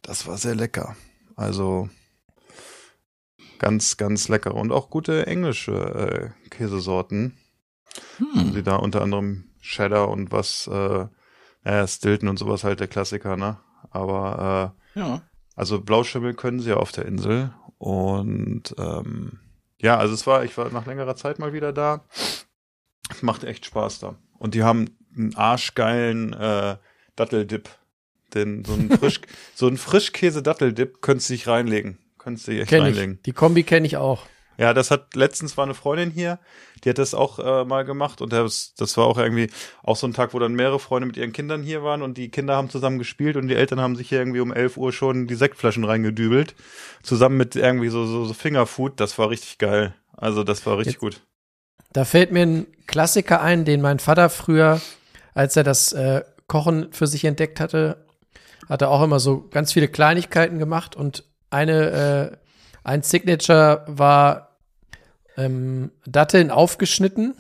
das war sehr lecker. Also ganz, ganz lecker und auch gute englische äh, Käsesorten. Hm. Die da unter anderem Cheddar und was, äh, naja, Stilton und sowas halt der Klassiker, ne? Aber äh, Ja. also Blauschimmel können sie ja auf der Insel. Und ähm, ja, also es war, ich war nach längerer Zeit mal wieder da. Es macht echt Spaß da. Und die haben einen arschgeilen äh, Datteldip. Den, so einen frisch, so einen Frischkäse-Datteldip könntest du dich reinlegen. Könntest du dich echt Kenn reinlegen. ich. Die Kombi kenne ich auch. Ja, das hat letztens war eine Freundin hier, die hat das auch äh, mal gemacht und das, das war auch irgendwie auch so ein Tag, wo dann mehrere Freunde mit ihren Kindern hier waren und die Kinder haben zusammen gespielt und die Eltern haben sich hier irgendwie um 11 Uhr schon die Sektflaschen reingedübelt, zusammen mit irgendwie so, so, so Fingerfood, das war richtig geil. Also das war richtig Jetzt- gut. Da fällt mir ein Klassiker ein, den mein Vater früher, als er das äh, Kochen für sich entdeckt hatte, hat er auch immer so ganz viele Kleinigkeiten gemacht und eine, äh, ein Signature war ähm, Datteln aufgeschnitten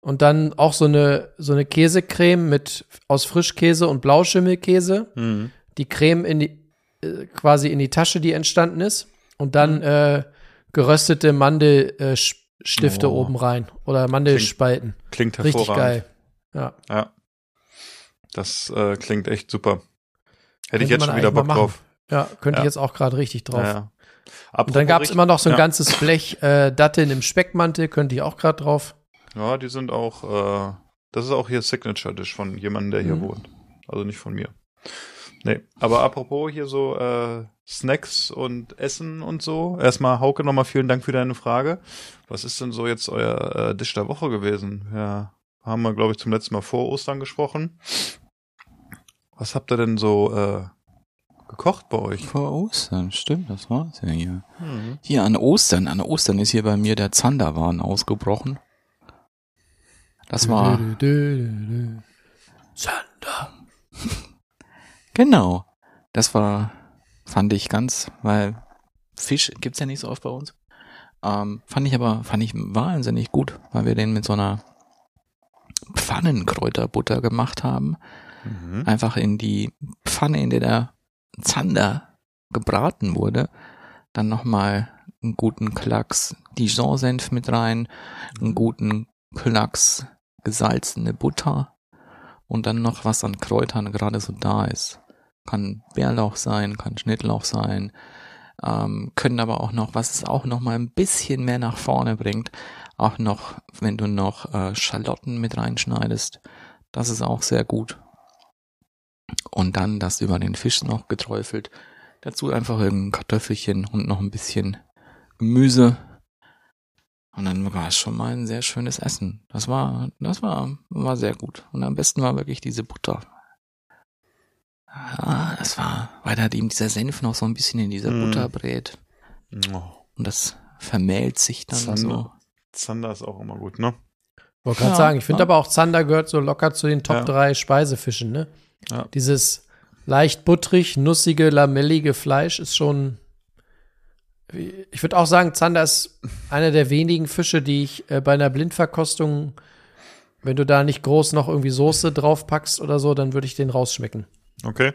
und dann auch so eine, so eine Käsecreme mit aus Frischkäse und Blauschimmelkäse. Mhm. Die Creme in die, äh, quasi in die Tasche, die entstanden ist und dann äh, geröstete Mandelstifte Oh. oben rein oder Mandelspalten. Klingt Richtig hervorragend. geil. Ja. Ja. Das äh, klingt echt super. Hätte ich jetzt schon wieder Bock drauf. Ja, könnte Ja. ich jetzt auch gerade richtig drauf. Ja. Und dann gab es immer noch so ein ganzes Blech äh, Datteln im Speckmantel, könnte ich auch gerade drauf. Ja, die sind auch, äh, das ist auch hier Signature Dish von jemandem, der hier Mhm. wohnt. Also nicht von mir. Nee, aber apropos hier so, äh, Snacks und Essen und so. Erstmal, Hauke, nochmal vielen Dank für deine Frage. Was ist denn so jetzt euer äh, Dish der Woche gewesen? Ja, haben wir, glaube ich, zum letzten Mal vor Ostern gesprochen. Was habt ihr denn so äh, gekocht bei euch? Vor Ostern, stimmt, das war's ja hier. Hier an Ostern, an Ostern ist hier bei mir der Zanderwahn ausgebrochen. Das war, Zander. genau, das war, fand ich ganz, weil Fisch gibt's ja nicht so oft bei uns. Ähm, fand ich aber, fand ich wahnsinnig gut, weil wir den mit so einer Pfannenkräuterbutter gemacht haben. Mhm. Einfach in die Pfanne, in der der Zander gebraten wurde. Dann nochmal einen guten Klacks Dijon-Senf mit rein, einen guten Klacks gesalzene Butter und dann noch was an Kräutern gerade so da ist. Kann Bärlauch sein, kann Schnittlauch sein, ähm, können aber auch noch, was es auch noch mal ein bisschen mehr nach vorne bringt, auch noch, wenn du noch äh, Schalotten mit reinschneidest, das ist auch sehr gut. Und dann das über den Fisch noch geträufelt. Dazu einfach irgendein Kartoffelchen und noch ein bisschen Gemüse. Und dann war es schon mal ein sehr schönes Essen. Das war, das war, war sehr gut. Und am besten war wirklich diese Butter. Ah, das war, weil da eben dieser Senf noch so ein bisschen in dieser Mm. Butter brät. Oh, Und das vermählt sich dann Zander. so. Zander ist auch immer gut, ne? Wollte gerade Ja, sagen, ich finde ja. aber auch Zander gehört so locker zu den Top Ja. 3 Speisefischen, ne? Ja. Dieses leicht buttrig, nussige, lamellige Fleisch ist schon. Ich würde auch sagen, Zander ist einer der wenigen Fische, die ich äh, bei einer Blindverkostung, wenn du da nicht groß noch irgendwie Soße draufpackst oder so, dann würde ich den rausschmecken. Okay.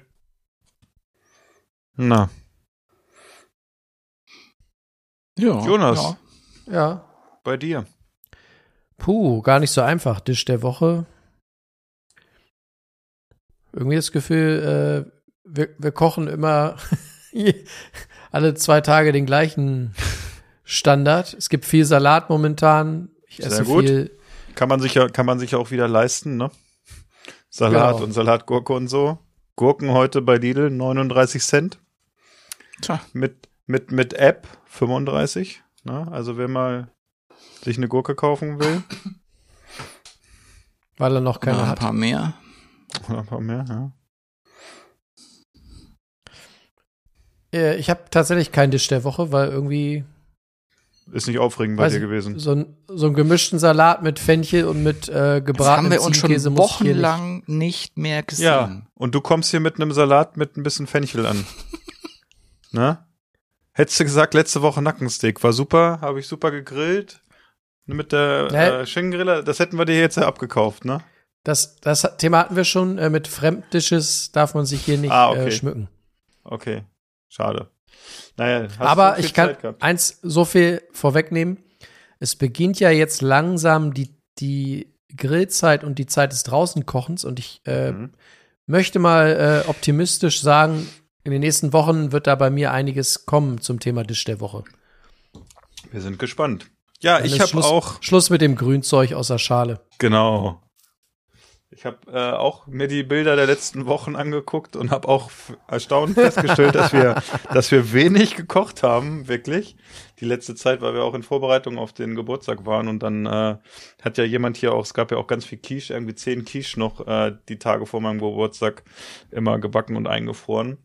Na, Ja, Jonas. Ja. Ja. bei dir. Puh, gar nicht so einfach. Dish der Woche. Irgendwie das Gefühl, äh, wir, wir kochen immer alle zwei Tage den gleichen Standard. Es gibt viel Salat momentan. Ich Sehr esse gut. viel. Kann man sich ja, kann man sich auch wieder leisten, ne? Salat Genau. und Salatgurke und so. Gurken heute bei Lidl 39 Cent. Tja. Mit, mit, mit App 35. Ne? Also wer mal sich eine Gurke kaufen will. Weil er noch keine Noch ein hat. paar mehr. Oder ein paar mehr, ja. Äh, ich habe tatsächlich keinen Dish der Woche, weil irgendwie Ist nicht aufregend bei dir gewesen. so, ein, so einen gemischten Salat mit Fenchel und mit äh, Das gebratenem haben wir uns schon wochenlang nicht mehr gesehen. Ja, und du kommst hier mit einem Salat mit ein bisschen Fenchel an. ne? Hättest du gesagt, letzte Woche Nackensteak war super, habe ich super gegrillt. Mit der Nee. äh, Schinkengriller, das hätten wir dir jetzt ja abgekauft, ne? Das, das Thema hatten wir schon. Äh, mit Fremddishes darf man sich hier nicht Ah, okay. äh, schmücken. Okay, schade. Naja, hast Aber viel ich kann eins so viel vorwegnehmen. Es beginnt ja jetzt langsam die, die Grillzeit und die Zeit des Draußenkochens und ich äh, Mhm. möchte mal äh, optimistisch sagen, in den nächsten Wochen wird da bei mir einiges kommen zum Thema Dish der Woche. Wir sind gespannt. Ja, Dann ich habe auch Schluss mit dem Grünzeug aus der Schale. Genau. Ich habe äh, auch mir die Bilder der letzten Wochen angeguckt und habe auch erstaunt festgestellt, dass wir, dass wir wenig gekocht haben, wirklich. Die letzte Zeit, weil wir auch in Vorbereitung auf den Geburtstag waren und dann äh, hat ja jemand hier auch, es gab ja auch ganz viel Quiche, irgendwie zehn Quiche noch äh, die Tage vor meinem Geburtstag immer gebacken und eingefroren.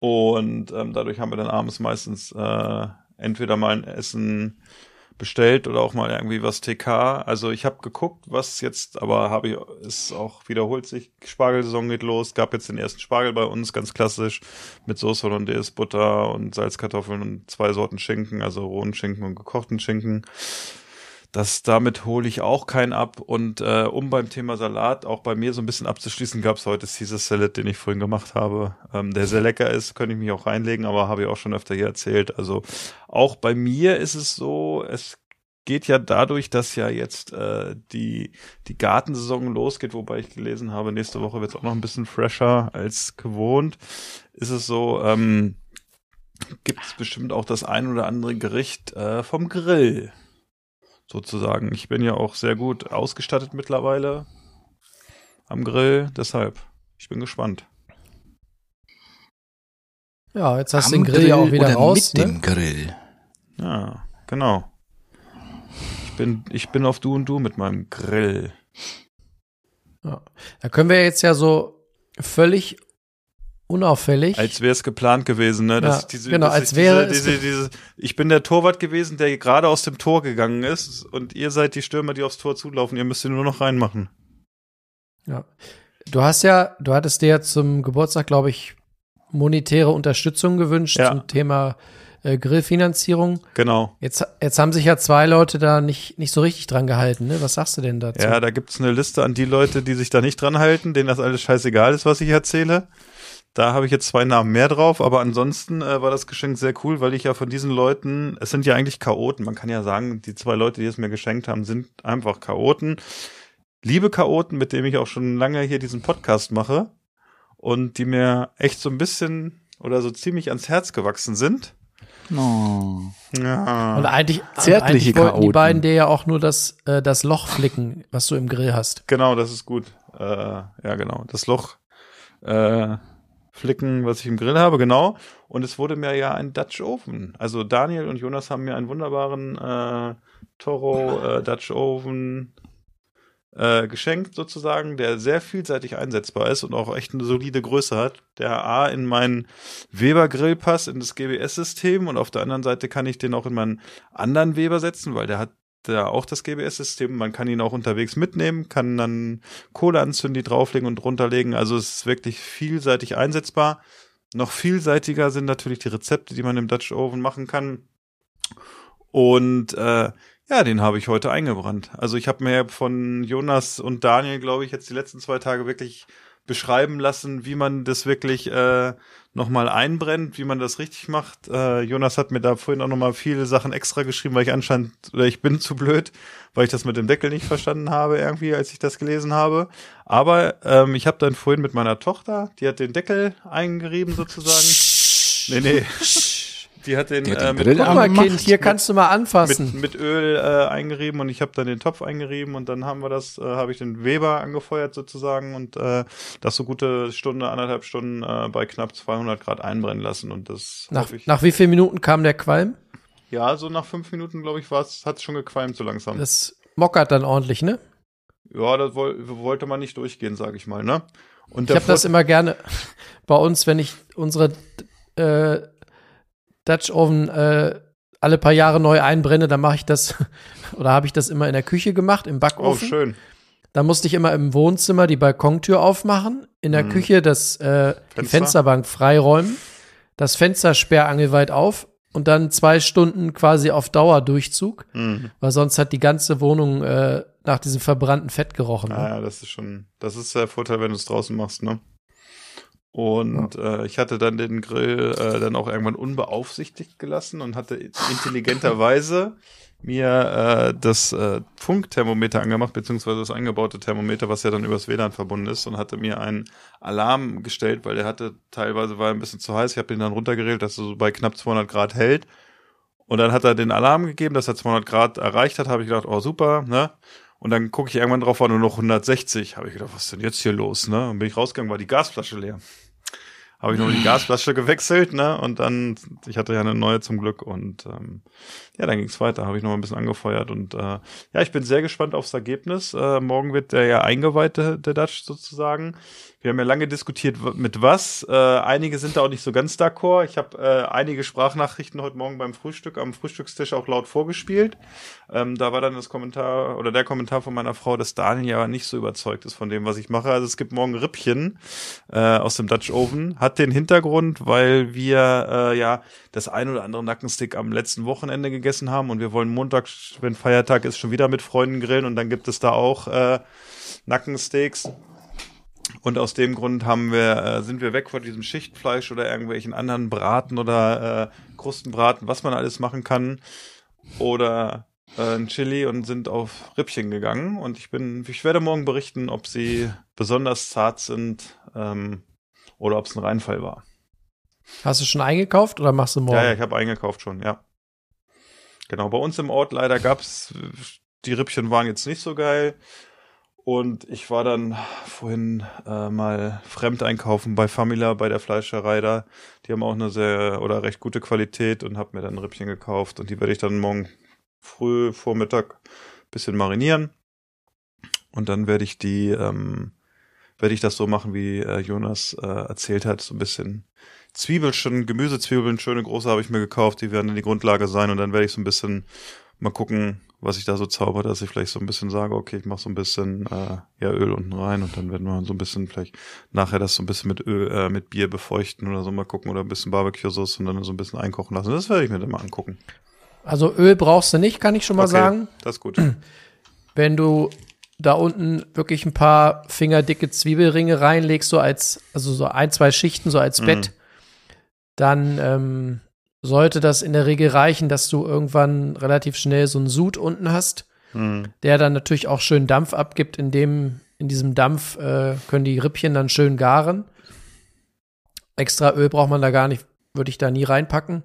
Und ähm, dadurch haben wir dann abends meistens äh, entweder mal ein Essen bestellt oder auch mal irgendwie was TK. Also ich habe geguckt, was jetzt, aber habe ich, ist auch wiederholt sich. Spargelsaison geht los. Gab jetzt den ersten Spargel bei uns, ganz klassisch, mit Soße Hollandaise, Butter und Salzkartoffeln und zwei Sorten Schinken, also rohen Schinken und gekochten Schinken. Das, damit hole ich auch keinen ab. Und äh, um beim Thema Salat auch bei mir so ein bisschen abzuschließen, gab es heute Caesar Salad, den ich vorhin gemacht habe, ähm, der sehr lecker ist, könnte ich mich auch reinlegen, aber habe ich auch schon öfter hier erzählt. Also auch bei mir ist es so, es geht ja dadurch, dass ja jetzt äh, die, die Gartensaison losgeht, wobei ich gelesen habe, nächste Woche wird es auch noch ein bisschen fresher als gewohnt, ist es so, ähm, gibt es bestimmt auch das ein oder andere Gericht äh, vom Grill sozusagen. Ich bin ja auch sehr gut ausgestattet mittlerweile am Grill, deshalb, ich bin gespannt. Ja, jetzt hast du den Grill ja auch wieder oder raus. mit Ne? dem Grill. Ja, genau. Ich bin, ich bin auf Du und Du mit meinem Grill. Da können wir jetzt ja so völlig unauffällig. Als wäre es geplant gewesen, ne? Ja, diese, genau, als wäre diese, es diese, diese, Ich bin der Torwart gewesen, der gerade aus dem Tor gegangen ist und ihr seid die Stürmer, die aufs Tor zulaufen. Ihr müsst ihn nur noch reinmachen. ja. Du hast ja, du hattest dir ja zum Geburtstag, glaube ich, monetäre Unterstützung gewünscht Ja. zum Thema äh, Grillfinanzierung. Genau. Jetzt, jetzt haben sich ja zwei Leute da nicht, nicht so richtig dran gehalten. Ne? Was sagst du denn dazu? Ja, da gibt's eine Liste an die Leute, die sich da nicht dran halten, denen das alles scheißegal ist, was ich erzähle. Da habe ich jetzt zwei Namen mehr drauf, aber ansonsten äh, war das Geschenk sehr cool, weil ich ja von diesen Leuten, es sind ja eigentlich Chaoten, man kann ja sagen, die zwei Leute, die es mir geschenkt haben, sind einfach Chaoten. Liebe Chaoten, mit denen ich auch schon lange hier diesen Podcast mache und die mir echt so ein bisschen oder so ziemlich ans Herz gewachsen sind. Oh. Ja. Und eigentlich, Zärtliche eigentlich wollten die Chaoten. beiden dir ja auch nur das, äh, das Loch flicken, was du im Grill hast. Genau, das ist gut. Äh, ja, genau. Das Loch äh, flicken, was ich im Grill habe, genau. Und es wurde mir ja ein Dutch Oven. Also Daniel und Jonas haben mir einen wunderbaren äh, Toro äh, Dutch Oven äh, geschenkt sozusagen, der sehr vielseitig einsetzbar ist und auch echt eine solide Größe hat. Der A in meinen Weber Grill passt, in das GBS-System und auf der anderen Seite kann ich den auch in meinen anderen Weber setzen, weil der hat da auch das GBS-System. Man kann ihn auch unterwegs mitnehmen, kann dann Kohle anzünden, die drauflegen und runterlegen. Also es ist wirklich vielseitig einsetzbar. Noch vielseitiger sind natürlich die Rezepte, die man im Dutch Oven machen kann. Und äh, ja, den habe ich heute eingebrannt. Also ich habe mir von Jonas und Daniel, glaube ich, jetzt die letzten zwei Tage wirklich beschreiben lassen, wie man das wirklich äh, nochmal einbrennt, wie man das richtig macht. Äh, Jonas hat mir da vorhin auch nochmal viele Sachen extra geschrieben, weil ich anscheinend, oder ich bin zu blöd, weil ich das mit dem Deckel nicht verstanden habe irgendwie, als ich das gelesen habe. Aber ähm, ich habe dann vorhin mit meiner Tochter, die hat den Deckel eingerieben sozusagen. Nee, nee. Die hat den, Die hat den äh, mit Guck mal. Kind, hier kannst du mal anfassen. mit, mit Öl äh, eingerieben und ich habe dann den Topf eingerieben und dann haben wir das, äh, habe ich den Weber angefeuert sozusagen und äh, das so gute Stunde, anderthalb Stunden äh, bei knapp 200 Grad einbrennen lassen und das nach, ich. nach wie vielen Minuten kam der Qualm? ja, so nach fünf Minuten glaube ich war es, hat schon gequalmt so langsam. Das mockert dann ordentlich, ne? ja, das woll, wollte man nicht durchgehen, sage ich mal, ne? Und Ich habe das immer gerne bei uns, wenn ich unsere äh, Dutch Oven äh, alle paar Jahre neu einbrenne, dann mache ich das oder habe ich das immer in der Küche gemacht, im Oh, Backofen. schön. Da musste ich immer im Wohnzimmer die Balkontür aufmachen, in der Mhm. Küche das äh, die Fenster? Fensterbank freiräumen, das Fenster sperrangelweit auf und dann zwei Stunden quasi auf Dauerdurchzug, Mhm. weil sonst hat die ganze Wohnung äh, nach diesem verbrannten Fett gerochen. ne? Ja, ja, das ist schon, das ist der Vorteil, wenn du es draußen machst, ne? Und äh, ich hatte dann den Grill äh, dann auch irgendwann unbeaufsichtigt gelassen und hatte intelligenterweise mir äh, das äh, Funkthermometer angemacht, beziehungsweise das eingebaute Thermometer, was ja dann übers WLAN verbunden ist und hatte mir einen Alarm gestellt, weil der hatte teilweise war ein bisschen zu heiß. Ich habe den dann runtergeregelt, dass er so bei knapp 200 Grad hält. Und dann hat er den Alarm gegeben, dass er 200 Grad erreicht hat. Habe ich gedacht, oh super, ne? Und dann gucke ich irgendwann drauf, war nur noch 160. Habe ich gedacht, was ist denn jetzt hier los, ne? Und bin ich rausgegangen, war die Gasflasche leer. Habe ich nur die Gasflasche gewechselt, ne? Und dann, ich hatte ja eine neue zum Glück und ähm, ja, dann ging's weiter. Habe ich noch mal ein bisschen angefeuert und äh, ja, ich bin sehr gespannt aufs Ergebnis. Äh, morgen wird der ja eingeweiht, der, der Dutch sozusagen. Wir haben ja lange diskutiert, mit was. Äh, einige sind da auch nicht so ganz d'accord. Ich habe äh, einige Sprachnachrichten heute Morgen beim Frühstück am Frühstückstisch auch laut vorgespielt. Ähm, da war dann das Kommentar oder der Kommentar von meiner Frau, dass Daniel ja nicht so überzeugt ist von dem, was ich mache. Also es gibt morgen Rippchen äh, aus dem Dutch Oven. Hat den Hintergrund, weil wir äh, ja das ein oder andere Nackenstick am letzten Wochenende gegessen haben und wir wollen Montag, wenn Feiertag ist, schon wieder mit Freunden grillen und dann gibt es da auch äh, Nackensteaks. Und aus dem Grund haben wir, äh, sind wir weg von diesem Schichtfleisch oder irgendwelchen anderen Braten oder äh, Krustenbraten, was man alles machen kann. Oder äh, ein Chili und sind auf Rippchen gegangen. Und ich bin, ich werde morgen berichten, ob sie besonders zart sind ähm, oder ob es ein Reinfall war. Hast du schon eingekauft oder machst du morgen? Ja, ja, ich habe eingekauft schon, ja. Genau, bei uns im Ort leider gab's die Rippchen waren jetzt nicht so geil. Und ich war dann vorhin äh, mal fremd einkaufen bei Famila, bei der Fleischerei da. Die haben auch eine sehr oder recht gute Qualität und habe mir dann ein Rippchen gekauft. Und die werde ich dann morgen früh, Vormittag bisschen marinieren. Und dann werde ich die, ähm, werde ich das so machen, wie äh, Jonas äh, erzählt hat, so ein bisschen Zwiebelchen, Gemüsezwiebeln, schöne große habe ich mir gekauft, die werden dann die Grundlage sein und dann werde ich so ein bisschen mal gucken, was ich da so zauber, dass ich vielleicht so ein bisschen sage, okay, ich mache so ein bisschen äh, ja, Öl unten rein und dann werden wir so ein bisschen vielleicht nachher das so ein bisschen mit Öl, äh, mit Bier befeuchten oder so mal gucken oder ein bisschen Barbecue-Sauce und dann so ein bisschen einkochen lassen. Das werde ich mir dann mal angucken. Also Öl brauchst du nicht, kann ich schon mal okay, sagen. Das ist gut. Wenn du da unten wirklich ein paar fingerdicke Zwiebelringe reinlegst, so als, also so ein, zwei Schichten, so als Mhm. Bett, dann ähm, sollte das in der Regel reichen, dass du irgendwann relativ schnell so einen Sud unten hast, Mhm. der dann natürlich auch schön Dampf abgibt. In dem, in diesem Dampf äh, können die Rippchen dann schön garen. Extra Öl braucht man da gar nicht, würde ich da nie reinpacken.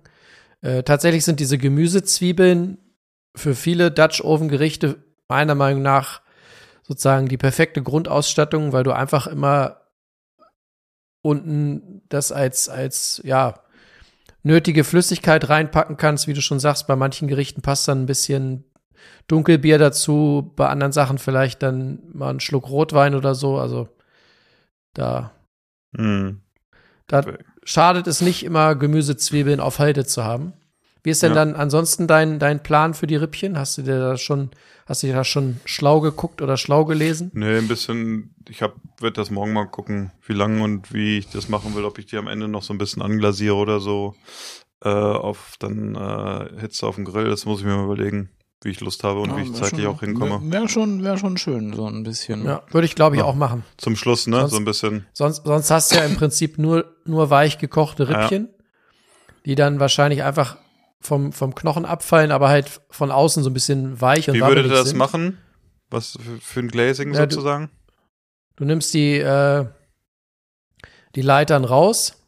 Äh, tatsächlich sind diese Gemüsezwiebeln für viele Dutch Oven Gerichte meiner Meinung nach sozusagen die perfekte Grundausstattung, weil du einfach immer unten das als, als, ja, nötige Flüssigkeit reinpacken kannst, wie du schon sagst. Bei manchen Gerichten passt dann ein bisschen Dunkelbier dazu, bei anderen Sachen vielleicht dann mal einen Schluck Rotwein oder so. Also da, Mhm. da schadet es nicht immer, Gemüsezwiebeln auf Halde zu haben. Wie ist denn Ja. dann ansonsten dein, dein Plan für die Rippchen? Hast du dir da schon, hast du dir da schon schlau geguckt oder schlau gelesen? Nee, ein bisschen, ich hab, werd das morgen mal gucken, wie lang und wie ich das machen will, ob ich die am Ende noch so ein bisschen anglasiere oder so, äh, auf dann, äh, Hitze auf dem Grill, das muss ich mir mal überlegen, wie ich Lust habe und wie ich zeitlich auch hinkomme. Wäre schon, wär schon schön, so ein bisschen. Ja, würde ich glaube ich Ja. auch machen. Zum Schluss, ne, Sonst- so ein bisschen, Sonst, sonst hast du ja im Prinzip nur, nur weich gekochte Rippchen, die dann wahrscheinlich einfach vom, vom Knochen abfallen, aber halt von außen so ein bisschen weich und wie würdet ihr das sind. machen? Was für, für ein Glazing Ja, du- sozusagen? Du nimmst die, äh, die Leitern raus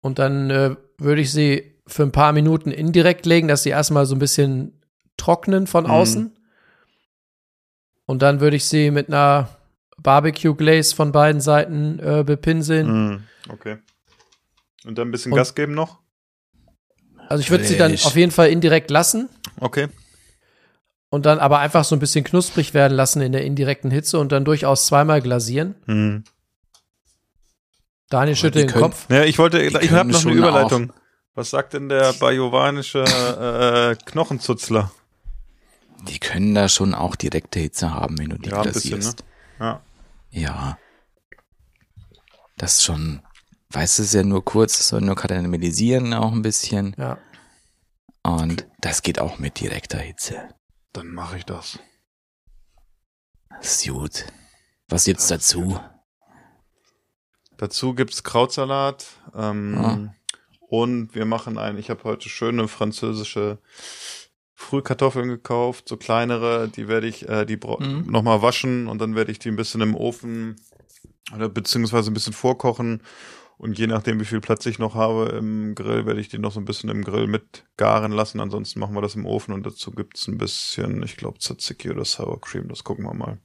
und dann äh, würde ich sie für ein paar Minuten indirekt legen, dass sie erstmal so ein bisschen trocknen von Mhm. außen. Und dann würde ich sie mit einer Barbecue Glaze von beiden Seiten äh, bepinseln. Mhm, okay. Und dann ein bisschen Und- Gas geben noch? Also ich würde sie dann auf jeden Fall indirekt lassen Okay. und dann aber einfach so ein bisschen knusprig werden lassen in der indirekten Hitze und dann durchaus zweimal glasieren. Mhm. Daniel die schüttelt den können- Kopf. Ja, ich wollte, ich können habe noch eine schon Überleitung. Was sagt denn der bajovanische äh, Knochenzutzler? Die können da schon auch direkte Hitze haben, wenn du die Ja, ein bisschen, glasierst. Ja. Ja. Das ist schon, weißt du, es ist ja nur kurz, es soll nur karamellisieren auch ein bisschen. Ja. Und das geht auch mit direkter Hitze. Dann mache ich das. Das ist gut. Was gibt's dazu? Dazu gibt's Krautsalat. Ähm, Ah. Und wir machen ein, ich habe heute schöne französische Frühkartoffeln gekauft, so kleinere, die werde ich, äh, die mhm. nochmal waschen und dann werde ich die ein bisschen im Ofen oder beziehungsweise ein bisschen vorkochen. Und je nachdem, wie viel Platz ich noch habe im Grill, werde ich die noch so ein bisschen im Grill mit garen lassen. Ansonsten machen wir das im Ofen und dazu gibt's ein bisschen, ich glaube, Tzatziki oder Sour Cream, das gucken wir mal.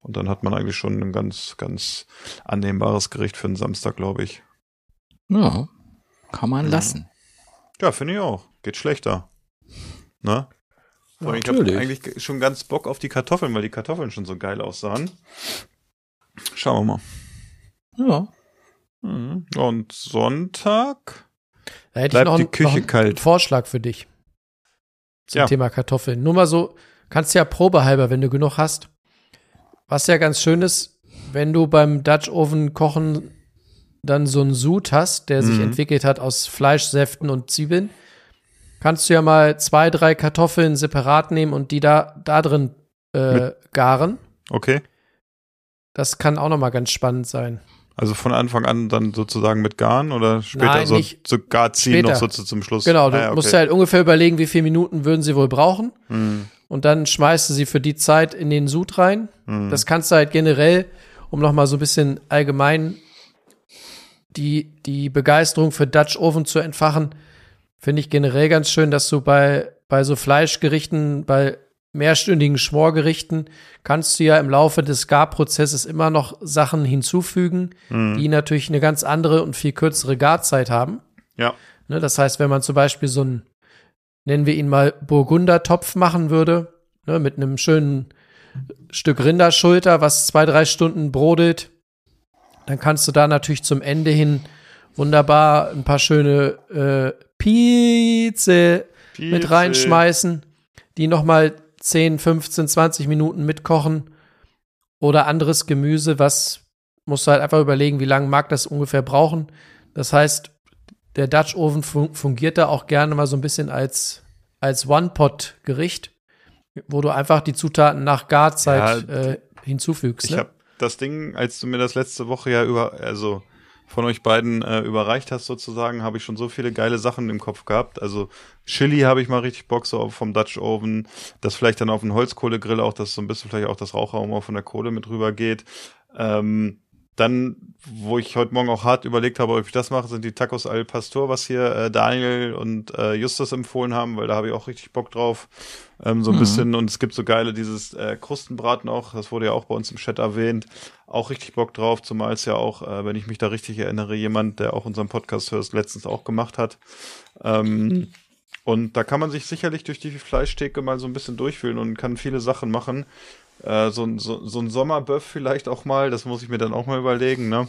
Und dann hat man eigentlich schon ein ganz, ganz annehmbares Gericht für einen Samstag, glaube ich. Ja, kann man Ja. lassen. Ja, finde ich auch. Geht schlechter. Ne? Allem, ich habe eigentlich schon ganz Bock auf die Kartoffeln, weil die Kartoffeln schon so geil aussahen. Schauen wir mal. Ja. Mhm. Und Sonntag? Da hätte Bleibt ich noch, die Küche noch einen kalt. Vorschlag für dich zum Ja. Thema Kartoffeln. Nur mal so, kannst ja probehalber, wenn du genug hast. Was ja ganz schön ist, wenn du beim Dutch Oven kochen dann so einen Sud hast, der sich Mhm. entwickelt hat aus Fleischsäften und Zwiebeln, kannst du ja mal zwei, drei Kartoffeln separat nehmen und die da, da drin äh, garen. Okay. Das kann auch noch mal ganz spannend sein. Also von Anfang an dann sozusagen mit Garn oder später Nein, so, so gar ziehen Später. noch so zu, zum Schluss? Genau, du Ah, ja, musst okay. halt ungefähr überlegen, wie viele Minuten würden sie wohl brauchen. Mhm. Und dann schmeißt du sie für die Zeit in den Sud rein. Mhm. Das kannst du halt generell, um noch mal so ein bisschen allgemein die, die Begeisterung für Dutch Oven zu entfachen, finde ich generell ganz schön, dass du bei, bei so Fleischgerichten, bei mehrstündigen Schmorgerichten kannst du ja im Laufe des Garprozesses immer noch Sachen hinzufügen, die natürlich eine ganz andere und viel kürzere Garzeit haben. Ja. Ne, das heißt, wenn man zum Beispiel so einen, nennen wir ihn mal Burgundertopf machen würde, ne, mit einem schönen Stück Rinderschulter, was zwei, drei Stunden brodelt, dann kannst du da natürlich zum Ende hin wunderbar ein paar schöne äh, Pizze mit reinschmeißen, die nochmal 10, 15, 20 Minuten mitkochen oder anderes Gemüse, was musst du halt einfach überlegen, wie lange mag das ungefähr brauchen. Das heißt, der Dutch Oven fun fungiert da auch gerne mal so ein bisschen als, als One-Pot-Gericht, wo du einfach die Zutaten nach Garzeit Ja, äh, hinzufügst. Ich Ne? habe das Ding, als du mir das letzte Woche ja über, also von euch beiden äh, überreicht hast sozusagen, habe ich schon so viele geile Sachen im Kopf gehabt. Also Chili habe ich mal richtig Bock so vom Dutch Oven, das vielleicht dann auf den Holzkohlegrill auch, dass so ein bisschen vielleicht auch das Raucharoma von der Kohle mit rüber geht. Ähm, dann, wo ich heute Morgen auch hart überlegt habe, ob ich das mache, sind die Tacos al Pastor, was hier äh, Daniel und äh, Justus empfohlen haben, weil da habe ich auch richtig Bock drauf. Ähm, so ein bisschen, und es gibt so geile, dieses äh, Krustenbraten auch, das wurde ja auch bei uns im Chat erwähnt, auch richtig Bock drauf, zumal es ja auch, äh, wenn ich mich da richtig erinnere, jemand, der auch unseren Podcast hört, letztens auch gemacht hat. Ähm, und da kann man sich sicherlich durch die Fleischtheke mal so ein bisschen durchfühlen und kann viele Sachen machen. Äh, so, so, so ein Sommerböff vielleicht auch mal, das muss ich mir dann auch mal überlegen, ne?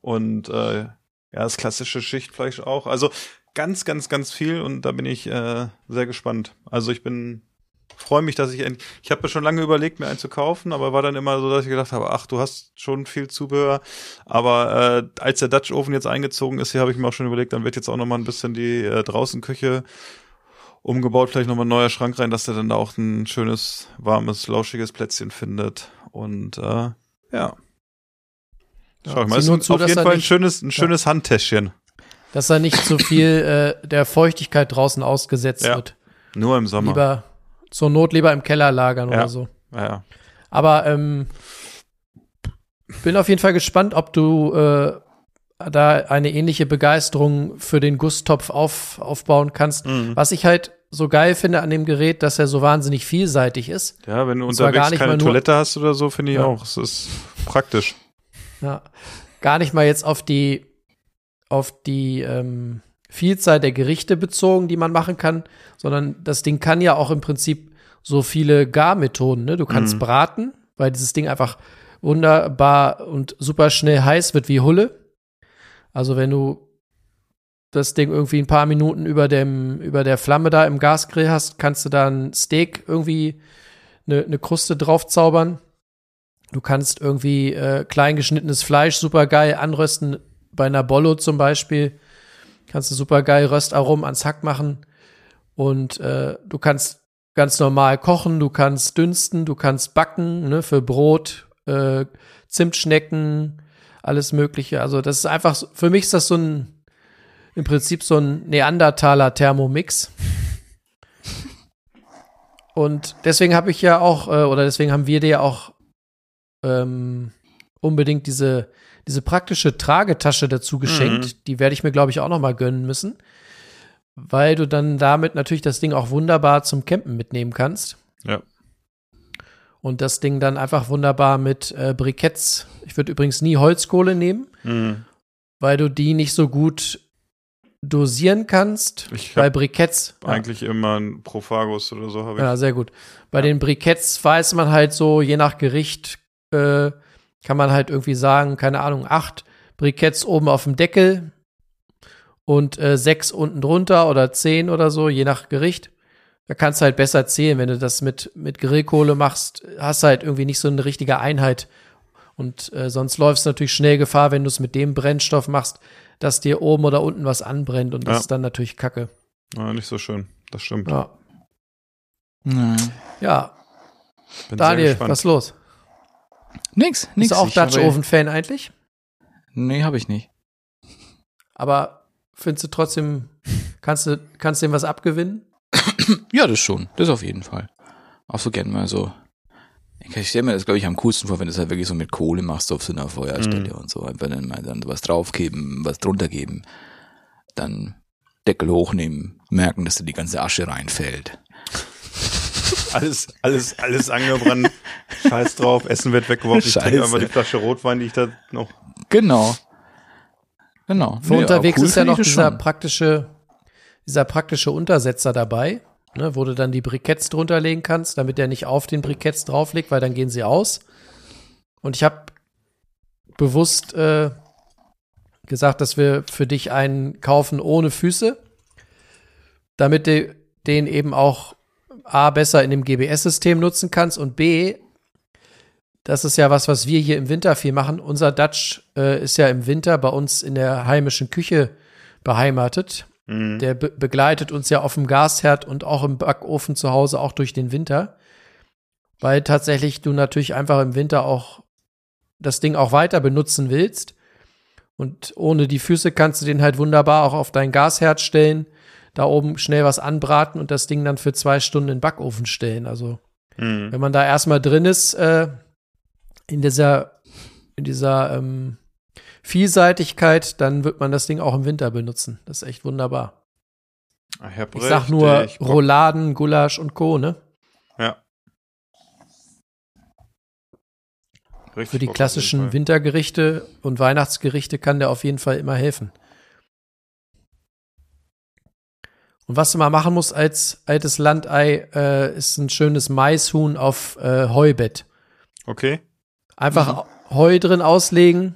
Und äh, ja, das klassische Schichtfleisch auch. Also ganz, ganz, ganz viel und da bin ich äh, sehr gespannt. Also ich bin freue mich, dass ich endlich. Ich habe mir schon lange überlegt, mir einen zu kaufen, aber war dann immer so, dass ich gedacht habe, ach, du hast schon viel Zubehör. Aber äh, als der Dutch Oven jetzt eingezogen ist, hier habe ich mir auch schon überlegt, dann wird jetzt auch noch mal ein bisschen die äh, Draußenküche umgebaut, vielleicht noch mal ein neuer Schrank rein, dass der dann da auch ein schönes, warmes, lauschiges Plätzchen findet. Und äh, ja. Schau ich mal, ist zu, auf jeden er Fall ein nicht- schönes, ein schönes Handtäschchen. Dass er nicht so viel äh, der Feuchtigkeit draußen ausgesetzt Ja. wird. Nur im Sommer. Lieber zur Not lieber im Keller lagern Ja. oder so. Ja, ja. Aber ähm, bin auf jeden Fall gespannt, ob du äh, da eine ähnliche Begeisterung für den Gusstopf auf, aufbauen kannst. Mhm. Was ich halt so geil finde an dem Gerät, dass er so wahnsinnig vielseitig ist. Ja, wenn du Und unterwegs gar nicht keine Toilette hast oder so, finde ich Ja. auch. Es ist praktisch. Ja. Gar nicht mal jetzt auf die, auf die ähm, Vielzahl der Gerichte bezogen, die man machen kann, sondern das Ding kann ja auch im Prinzip so viele Garmethoden. Ne? Du kannst Mhm. braten, weil dieses Ding einfach wunderbar und super schnell heiß wird wie Hulle. Also wenn du das Ding irgendwie ein paar Minuten über dem über der Flamme da im Gasgrill hast, kannst du da ein Steak irgendwie eine, eine Kruste draufzaubern. Du kannst irgendwie äh, klein geschnittenes Fleisch super geil anrösten. Bei einer Bollo zum Beispiel kannst du super geil Röstaromen ans Hack machen. Und äh, du kannst ganz normal kochen, du kannst dünsten, du kannst backen, ne, für Brot, äh, Zimtschnecken, alles Mögliche. Also das ist einfach, für mich ist das so ein, im Prinzip so ein Neandertaler Thermomix. Und deswegen habe ich ja auch, äh, oder deswegen haben wir dir ja auch ähm, unbedingt diese, diese praktische Tragetasche dazu geschenkt. Die werde ich mir, glaube ich, auch noch mal gönnen müssen. Weil du dann damit natürlich das Ding auch wunderbar zum Campen mitnehmen kannst. Ja. Und das Ding dann einfach wunderbar mit äh, Briketts. Ich würde übrigens nie Holzkohle nehmen, Mhm. weil du die nicht so gut dosieren kannst. Ich Bei Briketts. ja. eigentlich immer ein Profagus oder so habe ich. Ja, sehr gut. Bei den Briketts weiß man halt so, je nach Gericht äh, kann man halt irgendwie sagen, keine Ahnung, acht Briketts oben auf dem Deckel und äh, sechs unten drunter oder zehn oder so, je nach Gericht. Da kannst du halt besser zählen. Wenn du das mit, mit Grillkohle machst, hast du halt irgendwie nicht so eine richtige Einheit. Und äh, sonst läufst du natürlich schnell Gefahr, wenn du es mit dem Brennstoff machst, dass dir oben oder unten was anbrennt und das Ja. ist dann natürlich Kacke. Ja, nicht so schön. Das stimmt. Ja, Ja. ja Bin Daniel, was ist los? Nix, nix. Bist du auch Dutch Oven Fan eigentlich? Nee, habe ich nicht. Aber findest du trotzdem, kannst du, kannst du dem was abgewinnen? Ja, das schon. Das auf jeden Fall. Auch so gern mal so. Ich stelle mir das, glaube ich, am coolsten vor, wenn du es halt wirklich so mit Kohle machst auf so einer Feuerstelle und so. Einfach dann mal dann was draufgeben, was drunter geben. Dann Deckel hochnehmen, merken, dass da die ganze Asche reinfällt. alles, alles, alles angebrannt. Scheiß drauf, Essen wird weggeworfen. Ich trinke einfach die Flasche Rotwein, die ich da noch. Genau. Genau. Für Nee, unterwegs cool ist ja noch dieser schon. praktische, dieser praktische Untersetzer dabei, ne, wo du dann die Briketts drunter legen kannst, damit der nicht auf den Briketts drauflegt, weil dann gehen sie aus. Und ich habe bewusst äh, gesagt, dass wir für dich einen kaufen ohne Füße, damit du den eben auch A besser in dem GBS-System nutzen kannst und B, das ist ja was, was wir hier im Winter viel machen. Unser Dutch äh, ist ja im Winter bei uns in der heimischen Küche beheimatet. Mhm. Der be begleitet uns ja auf dem Gasherd und auch im Backofen zu Hause auch durch den Winter. Weil tatsächlich du natürlich einfach im Winter auch das Ding auch weiter benutzen willst. Und ohne die Füße kannst du den halt wunderbar auch auf dein Gasherd stellen, da oben schnell was anbraten und das Ding dann für zwei Stunden in den Backofen stellen. Also Mhm. wenn man da erstmal drin ist, äh, in dieser, in dieser ähm, Vielseitigkeit, dann wird man das Ding auch im Winter benutzen. Das ist echt wunderbar. Ach, Herr Ich sag nur. Rouladen, Gulasch und Co., ne? Ja. Richtig Für die klassischen. Wintergerichte und Weihnachtsgerichte kann der auf jeden Fall immer helfen. Und was du mal machen musst als altes Landei, äh, ist ein schönes Maishuhn auf äh, Heubett. Okay. Einfach Heu drin auslegen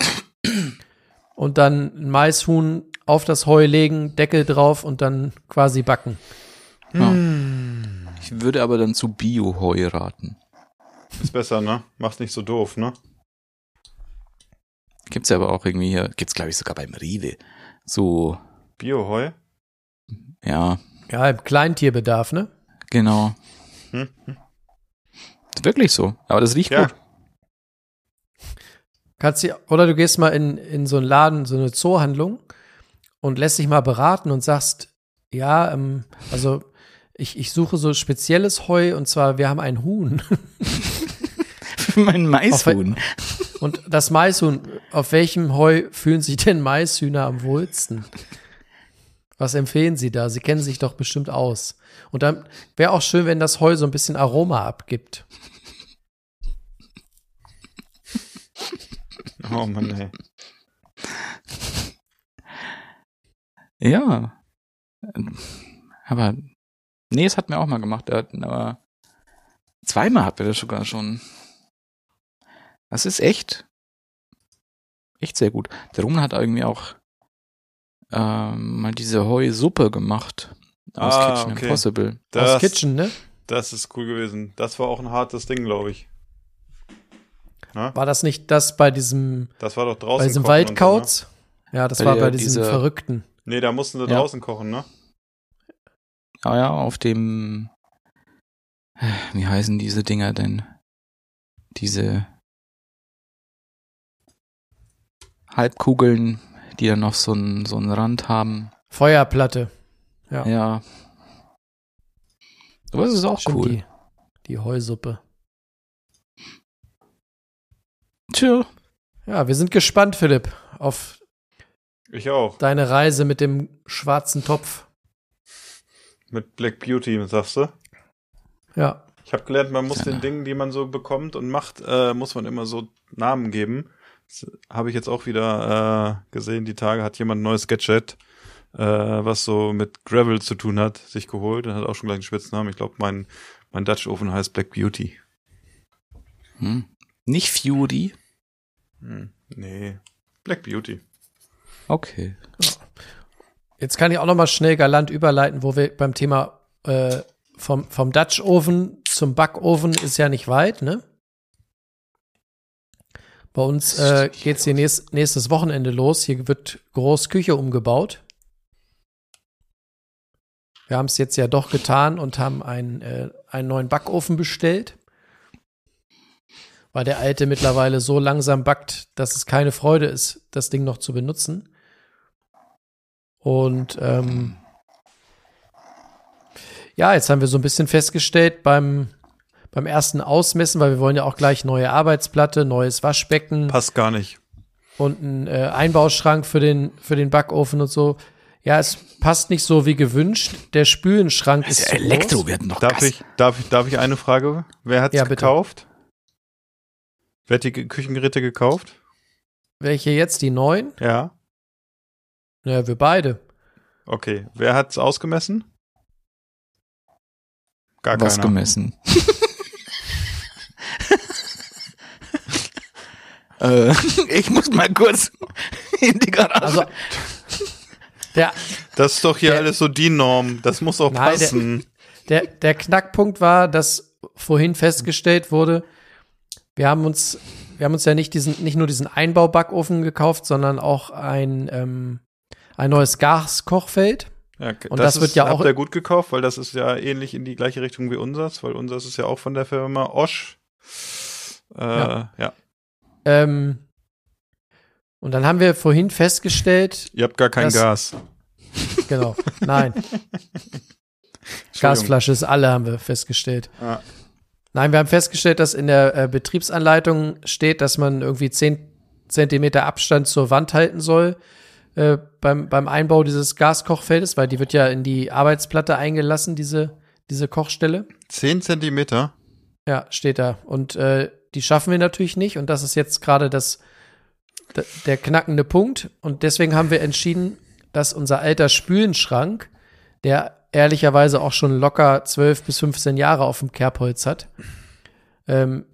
und dann ein Maishuhn auf das Heu legen, Deckel drauf und dann quasi backen. Ich würde aber dann zu Bio-Heu raten. Ist besser, ne? Mach's nicht so doof, ne? Gibt's ja aber auch irgendwie hier, gibt's glaube ich sogar beim Rewe. So, Bioheu? ja, Ja, im Kleintierbedarf, ne? genau. Hm? Ist wirklich so. Aber das riecht Ja. gut. Kannst du, oder du gehst mal in, in so einen Laden, so eine Zoohandlung und lässt dich mal beraten und sagst, ja, ähm, also ich, ich suche so spezielles Heu und zwar, wir haben ein Huhn. mein Maishuhn. Und das Maishuhn, auf welchem Heu fühlen sich denn Maishühner am wohlsten? Was empfehlen Sie da? Sie kennen sich doch bestimmt aus. Und dann wäre auch schön, wenn das Heu so ein bisschen Aroma abgibt. Oh Mann, ey. Ja. Aber, nee, es hat mir auch mal gemacht. Er Aber zweimal hat er das sogar schon. Das ist echt, echt sehr gut. Der Ruben hat irgendwie auch ähm, mal diese Heusuppe gemacht aus Ah, Kitchen okay. Impossible. Das, Aus Kitchen, ne? das ist cool gewesen. Das war auch ein hartes Ding, glaube ich. War das nicht das bei diesem, Das war doch draußen. bei diesem kochen und Waldkauz? Ja, das Bei war der- bei diesem diese- Verrückten. So, ne? Nee, da mussten sie Ja. draußen kochen, ne? Ja, ja, auf dem, wie heißen diese Dinger denn? Diese Halbkugeln, die dann noch so einen so einen Rand haben. Feuerplatte. Ja. Ja. Aber es ist auch Stimmt, cool. Die, die Heusuppe. Tja. Ja, wir sind gespannt, Philipp, auf Ich auch. deine Reise mit dem schwarzen Topf. Mit Black Beauty, sagst du? Ja. Ich habe gelernt, man muss Ja. den Dingen, die man so bekommt und macht, äh, muss man immer so Namen geben. Das habe ich jetzt auch wieder äh, gesehen. Die Tage hat jemand ein neues Gadget, äh, was so mit Gravel zu tun hat, sich geholt und hat auch schon gleich einen Spitznamen. Ich glaube, mein, mein Dutch Ofen heißt Black Beauty. Hm. Nicht Fury. Hm, nee. Black Beauty. Okay. Jetzt kann ich auch noch mal schnell galant überleiten, wo wir beim Thema äh, vom, vom Dutch Oven zum Backofen ist ja nicht weit, ne? Bei uns äh, geht's hier nächst, nächstes Wochenende los. Hier wird groß Küche umgebaut. Wir haben es jetzt ja doch getan und haben einen, äh, einen neuen Backofen bestellt. Weil der alte mittlerweile so langsam backt, dass es keine Freude ist, das Ding noch zu benutzen. Und ähm, ja, jetzt haben wir so ein bisschen festgestellt beim, beim ersten Ausmessen, weil wir wollen ja auch gleich neue Arbeitsplatte, neues Waschbecken Passt gar nicht. und einen äh, Einbauschrank für den, für den Backofen und so. Ja, es passt nicht so wie gewünscht. Der Spülenschrank ist, Also zu Elektro groß. wird noch Darf Gas. ich, darf, ich, darf ich eine Frage? Wer hat's Ja, bitte. gekauft? Wer hat die Ge- Küchengeräte gekauft? Welche jetzt? Die neuen? Ja. Ja, wir beide. Okay. Wer hat's ausgemessen? Gar was keiner. gemessen. äh, ich muss mal kurz in die Garage. Also, der, Das ist doch hier Der- alles so die Norm. Das muss auch Nein, der- passen. der, der Knackpunkt war, dass vorhin festgestellt wurde, wir haben uns, wir haben uns ja nicht diesen, nicht nur diesen Einbaubackofen gekauft, sondern auch ein, ähm, ein neues Gaskochfeld. Ja, Und das wird ist, ja habt auch- ihr gut gekauft, weil das ist ja ähnlich in die gleiche Richtung wie unseres, weil unseres ist ja auch von der Firma Osch. Äh, Ja. ja. Ähm, und dann haben wir vorhin festgestellt, Ihr habt gar kein Das- Gas. genau, nein, Gasflasche ist alle, haben wir festgestellt. Ja. Nein, wir haben festgestellt, dass in der äh, Betriebsanleitung steht, dass man irgendwie 10 Zentimeter Abstand zur Wand halten soll äh, beim, beim Einbau dieses Gaskochfeldes, weil die wird ja in die Arbeitsplatte eingelassen, diese, diese Kochstelle. Zehn Zentimeter? Ja, steht da. Und äh, die schaffen wir natürlich nicht. Und das ist jetzt gerade das der knackende Punkt. Und deswegen haben wir entschieden, dass unser alter Spülenschrank, der ehrlicherweise auch schon locker 12 bis 15 Jahre auf dem Kerbholz hat, ähm,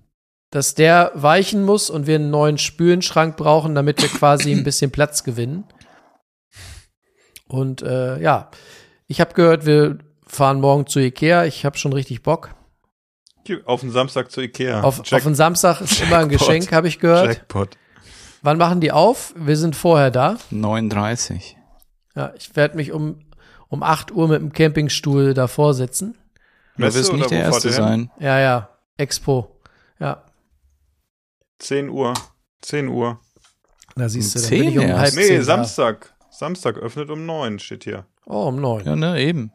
dass der weichen muss und wir einen neuen Spülenschrank brauchen, damit wir quasi ein bisschen Platz gewinnen. Und äh, ja, ich habe gehört, wir fahren morgen zu Ikea. Ich habe schon richtig Bock. Auf den Samstag zu Ikea. Auf, Jack- auf den Samstag ist immer ein Jackpot. Geschenk, habe ich gehört. Jackpot. Wann machen die auf? Wir sind vorher da. 39. Ja, ich werde mich um, um 8 Uhr mit dem Campingstuhl davor sitzen. Du wirst nicht der Erste sein. Ja, ja, Expo. Ja, 10 Uhr. 10 Uhr. da siehst du, Um dann bin ich um 10 halb. Nee, zehn da. Samstag. Samstag öffnet um 9, steht hier. Oh, um 9. Ja, ne, eben.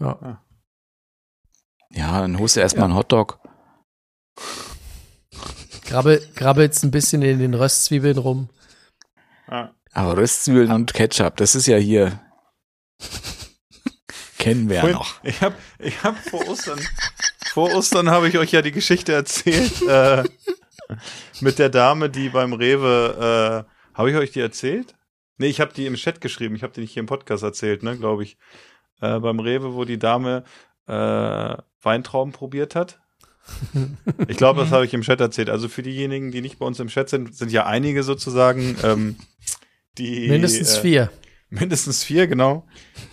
Ja. Ja, dann holst du erstmal einen Hotdog. Grabbel, grabbelst ein bisschen in den Röstzwiebeln rum. Ah. Aber Röstzwiebeln und Ketchup, das ist ja hier. Kennen wir ja noch. Ich habe ich hab vor Ostern, vor Ostern habe ich euch ja die Geschichte erzählt äh, mit der Dame, die beim Rewe, äh, habe ich euch die erzählt? Nee, ich habe die im Chat geschrieben, ich habe die nicht hier im Podcast erzählt, ne, glaube ich. Äh, beim Rewe, wo die Dame äh, Weintrauben probiert hat. Ich glaube, das habe ich im Chat erzählt. Also für diejenigen, die nicht bei uns im Chat sind, sind ja einige sozusagen, ähm, die Mindestens äh, vier. Mindestens vier, genau.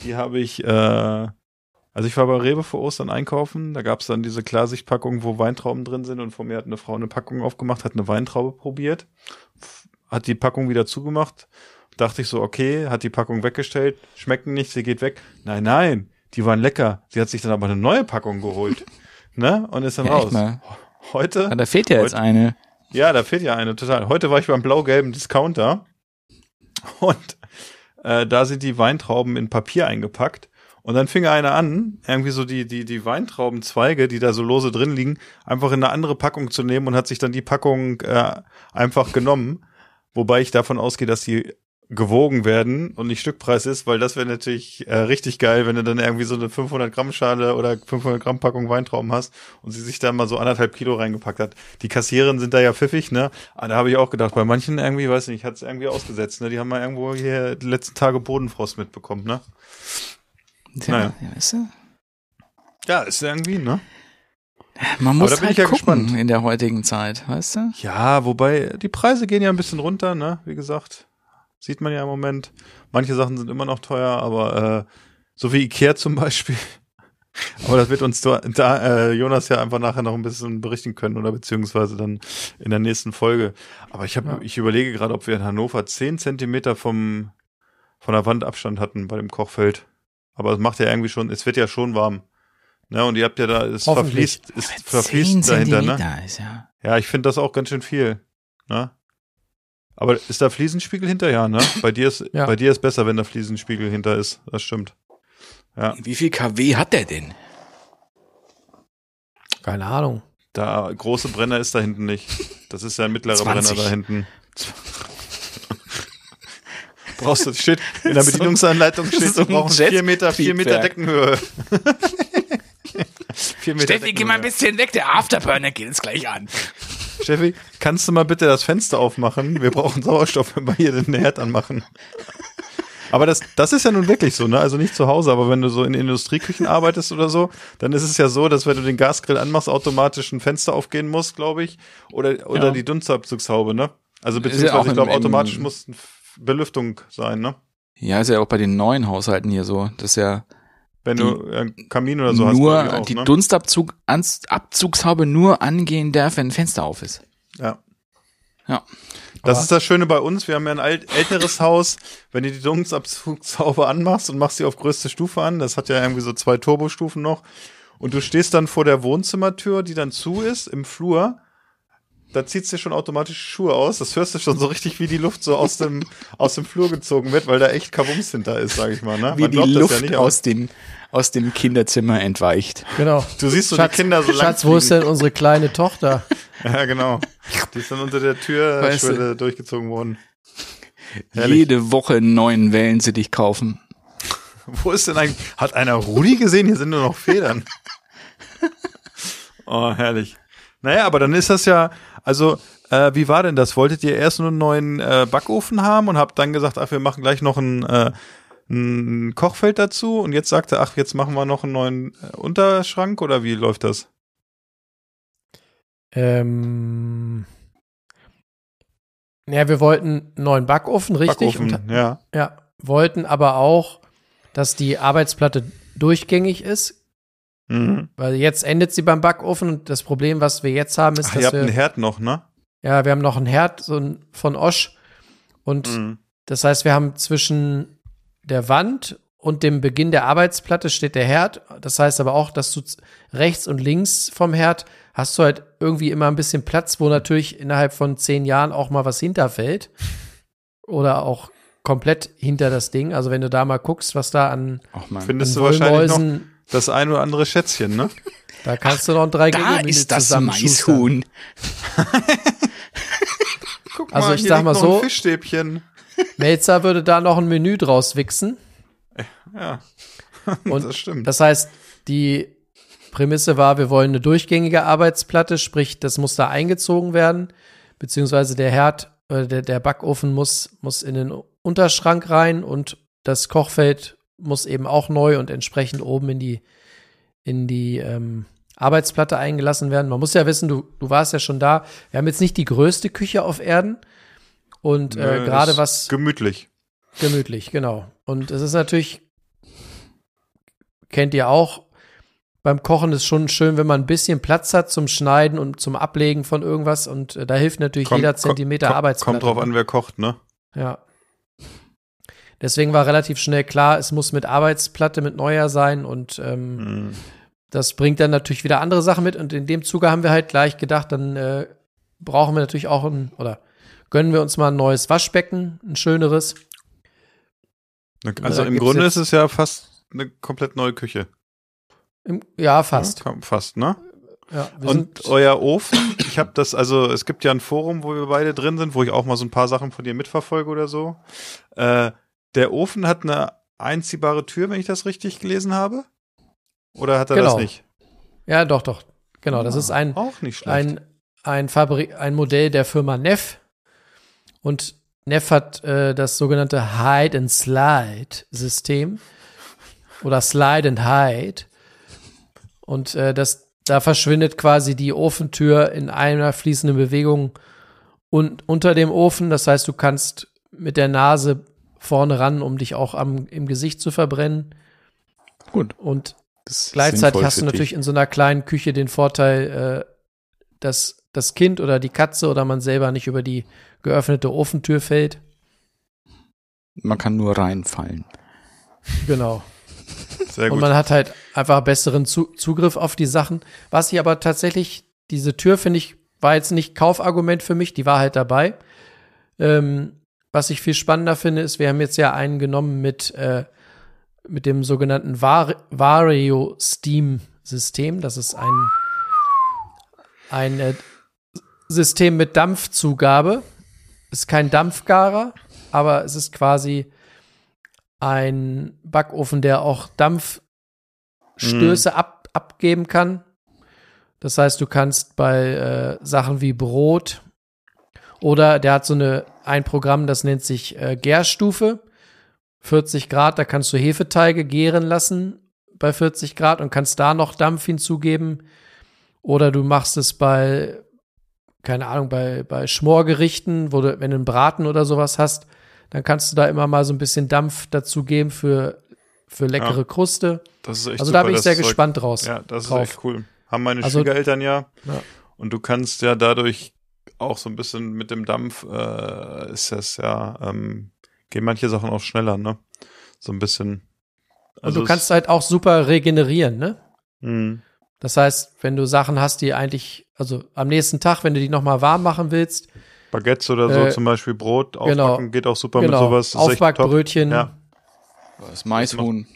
Die habe ich, äh, also ich war bei Rewe vor Ostern einkaufen, da gab es dann diese Klarsichtpackung, wo Weintrauben drin sind und vor mir hat eine Frau eine Packung aufgemacht, hat eine Weintraube probiert, hat die Packung wieder zugemacht, dachte ich so, okay, hat die Packung weggestellt, schmecken nicht, sie geht weg. Nein, nein, die waren lecker. Sie hat sich dann aber eine neue Packung geholt, ne, und ist dann Ja, raus. Heute, Ah, da fehlt ja jetzt Heute- eine. ja, da fehlt ja eine total. Heute war ich beim blau-gelben Discounter und äh, da sind die Weintrauben in Papier eingepackt. Und dann fing einer an, irgendwie so die, die, die Weintraubenzweige, die da so lose drin liegen, einfach in eine andere Packung zu nehmen und hat sich dann die Packung äh, einfach genommen. Wobei ich davon ausgehe, dass die gewogen werden und nicht Stückpreis ist, weil das wäre natürlich äh, richtig geil, wenn du dann irgendwie so eine 500 Gramm Schale oder 500 Gramm Packung Weintrauben hast und sie sich da mal so anderthalb Kilo reingepackt hat. Die Kassiererin sind da ja pfiffig, ne? Aber da habe ich auch gedacht, bei manchen irgendwie, weiß nicht, hat es irgendwie ausgesetzt, ne? Die haben mal irgendwo hier die letzten Tage Bodenfrost mitbekommen, ne? Tja, Naja. ja, weißt du? Ja, ist irgendwie, ne? Man muss halt ja gucken gespannt. in der heutigen Zeit, weißt du? Ja, wobei die Preise gehen ja ein bisschen runter, ne? Wie gesagt, sieht man ja im Moment. Manche Sachen sind immer noch teuer, aber äh, so wie Ikea zum Beispiel. Aber das wird uns da, da äh, Jonas ja einfach nachher noch ein bisschen berichten können oder beziehungsweise dann in der nächsten Folge. Aber ich habe, Ja. ich überlege gerade, ob wir in Hannover zehn Zentimeter vom von der Wand Abstand hatten bei dem Kochfeld. Aber es macht ja irgendwie schon, es wird ja schon warm. Ne, und ihr habt ja da, es verfließt, es 10 verfließt dahinter, ne? Ist ja. Ja, ich finde das auch ganz schön viel. Ne? Aber ist da Fliesenspiegel hinter? Ja, ne? Bei dir ist, Ja. bei dir ist besser, wenn da Fliesenspiegel hinter ist. Das stimmt. Ja, Wie viel kW hat der denn? Keine Ahnung. da große Brenner ist da hinten nicht. Das ist ja ein mittlerer 20. Brenner da hinten. Brauchst du, steht, in der Bedienungsanleitung steht, so brauchst vier Meter, vier Meter. Deckenhöhe. vier Meter Steffi, geh mal ein bisschen weg, der Afterburner geht jetzt gleich an. Steffi, kannst du mal bitte das Fenster aufmachen? Wir brauchen Sauerstoff, wenn wir hier den Herd anmachen. Aber das, das ist ja nun wirklich so, ne? Also nicht zu Hause, aber wenn du so in Industrieküchen arbeitest oder so, dann ist es ja so, dass wenn du den Gasgrill anmachst, automatisch ein Fenster aufgehen muss, glaube ich. Oder, oder Ja. die Dunstabzugshaube, ne? Also Ist ja beziehungsweise auch ich glaube, automatisch muss eine Belüftung sein, ne? Ja, ist ja auch bei den neuen Haushalten hier so, dass ja Wenn Die- du einen Kamin oder so hast. nur auch, die ne? Dunstabzug, Ans- Abzugshaube nur angehen darf, wenn ein Fenster auf ist. Ja. Ja. Das Aber- ist das Schöne bei uns. Wir haben ja ein alt, älteres Haus. Wenn du die Dunstabzugshaube anmachst und machst sie auf größte Stufe an, das hat ja irgendwie so zwei Turbostufen noch, und du stehst dann vor der Wohnzimmertür, die dann zu ist, im Flur, da zieht's dir schon automatisch die Schuhe aus. Das hörst du schon so richtig, wie die Luft so aus dem, aus dem Flur gezogen wird, weil da echt Kabums hinter ist, sag ich mal. Ne? Wie Man die Luft ja nicht, aus, dem, aus dem Kinderzimmer entweicht. Genau. Du siehst so Schatz, die Kinder so lang Schatz, wo ist denn unsere kleine Tochter? Ja, genau. Die ist dann unter der Weißt du- Türschwelle durchgezogen worden. Herrlich. Jede Woche einen neuen Wellensittich kaufen. Wo ist denn eigentlich? Hat einer Rudi gesehen? Hier sind nur noch Federn. oh, herrlich. Naja, aber dann ist das ja, also, äh, wie war denn das? Wolltet ihr erst nur einen neuen äh, Backofen haben und habt dann gesagt, ach, wir machen gleich noch ein, äh, ein Kochfeld dazu und jetzt sagt er, ach, jetzt machen wir noch einen neuen äh, Unterschrank oder wie läuft das? Ähm, ja, wir wollten einen neuen Backofen, richtig? Backofen, Und, ja. ja, wollten aber auch, dass die Arbeitsplatte durchgängig ist, Mhm. weil jetzt endet sie beim Backofen und das Problem, was wir jetzt haben, ist, Ach, ihr dass habt einen wir, Herd noch, ne? ja, wir haben noch einen Herd so ein, von Osch und Mhm. das heißt, wir haben zwischen der Wand und dem Beginn der Arbeitsplatte steht der Herd. Das heißt aber auch, dass du rechts und links vom Herd hast du halt irgendwie immer ein bisschen Platz, wo natürlich innerhalb von zehn Jahren auch mal was hinterfällt. Oder auch komplett hinter das Ding. Also wenn du da mal guckst, was da an, Ach man. Findest an du wahrscheinlich noch das ein oder andere Schätzchen, ne? da kannst du noch ein drei Da ist das Maishuhn. Guck Also ich hier sag liegt mal so- Ein Fischstäbchen. Melzer würde da noch ein Menü draus wichsen. Ja. Und das stimmt. Das heißt, die Prämisse war, wir wollen eine durchgängige Arbeitsplatte, sprich, das muss da eingezogen werden, beziehungsweise der Herd, äh, der, der Backofen muss, muss in den Unterschrank rein und das Kochfeld muss eben auch neu und entsprechend oben in die, in die ähm, Arbeitsplatte eingelassen werden. Man muss ja wissen, du, du warst ja schon da. Wir haben jetzt nicht die größte Küche auf Erden und äh, gerade was Gemütlich. Gemütlich, genau. Und es ist natürlich, kennt ihr auch, beim Kochen ist schon schön, wenn man ein bisschen Platz hat zum Schneiden und zum Ablegen von irgendwas. Und äh, da hilft natürlich Kommt- jeder Zentimeter kommt, Arbeitsplatte. Kommt drauf an, wer kocht, ne? Ja. Deswegen war relativ schnell klar, es muss mit Arbeitsplatte, mit neuer sein und ähm, Mhm. das bringt dann natürlich wieder andere Sachen mit. Und in dem Zuge haben wir halt gleich gedacht, dann äh, brauchen wir natürlich auch ein, oder gönnen wir uns mal ein neues Waschbecken, ein schöneres. Also da im Grunde ist es ja fast eine komplett neue Küche. Im, ja, fast. Ja, fast, ne? Ja, Und euer Ofen, ich habe das, also es gibt ja ein Forum, wo wir beide drin sind, wo ich auch mal so ein paar Sachen von dir mitverfolge oder so. Äh, der Ofen hat eine einziehbare Tür, wenn ich das richtig gelesen habe? Oder hat er Genau. das nicht? ja, doch, doch. Genau, das ist ein, Auch nicht schlecht. ein, ein, ein Modell der Firma Neff. Und Neff hat äh, das sogenannte Hide and Slide System. Oder Slide and Hide. Und äh, das, da verschwindet quasi die Ofentür in einer fließenden Bewegung und unter dem Ofen. Das heißt, du kannst mit der Nase vorne ran, um dich auch am, im Gesicht zu verbrennen. Gut. Und Gleichzeitig hast du natürlich dich. in so einer kleinen Küche den Vorteil, äh, dass das Kind oder die Katze oder man selber nicht über die geöffnete Ofentür fällt. Man kann nur reinfallen. Genau. Sehr Und gut. man hat halt einfach besseren Zu Zugriff auf die Sachen. Was ich aber tatsächlich, diese Tür finde ich, war jetzt nicht Kaufargument für mich, die war halt dabei. Ähm, was ich viel spannender finde, ist, wir haben jetzt ja einen genommen mit, äh, mit dem sogenannten Var Vario Steam System. Das ist ein, ein äh, System mit Dampfzugabe. Ist kein Dampfgarer, aber es ist quasi ein Backofen, der auch Dampfstöße ab, abgeben kann. Das heißt, du kannst bei äh, Sachen wie Brot oder der hat so eine, ein Programm, das nennt sich äh, Gärstufe. 40 Grad, da kannst du Hefeteige gären lassen bei 40 Grad und kannst da noch Dampf hinzugeben. Oder du machst es bei, keine Ahnung, bei, bei Schmorgerichten, wo du, wenn du einen Braten oder sowas hast, dann kannst du da immer mal so ein bisschen Dampf dazu geben für, für leckere Ja. Kruste. Das ist echt Also da bin ich sehr Zeug. gespannt draus. Ja, das drauf. ist echt cool. Haben meine Also- Schwiegereltern ja. Ja. Und du kannst ja dadurch auch so ein bisschen mit dem Dampf, äh, ist das ja, ähm, gehen manche Sachen auch schneller, ne? So ein bisschen. Und du es- kannst halt auch super regenerieren, ne? Hm. Das heißt, wenn du Sachen hast, die eigentlich, also am nächsten Tag, wenn du die nochmal warm machen willst, Baguettes oder so, Äh, zum Beispiel Brot genau. aufbacken, geht auch super genau, mit sowas. Aufbackbrötchen, Ja. Das Maishuhn.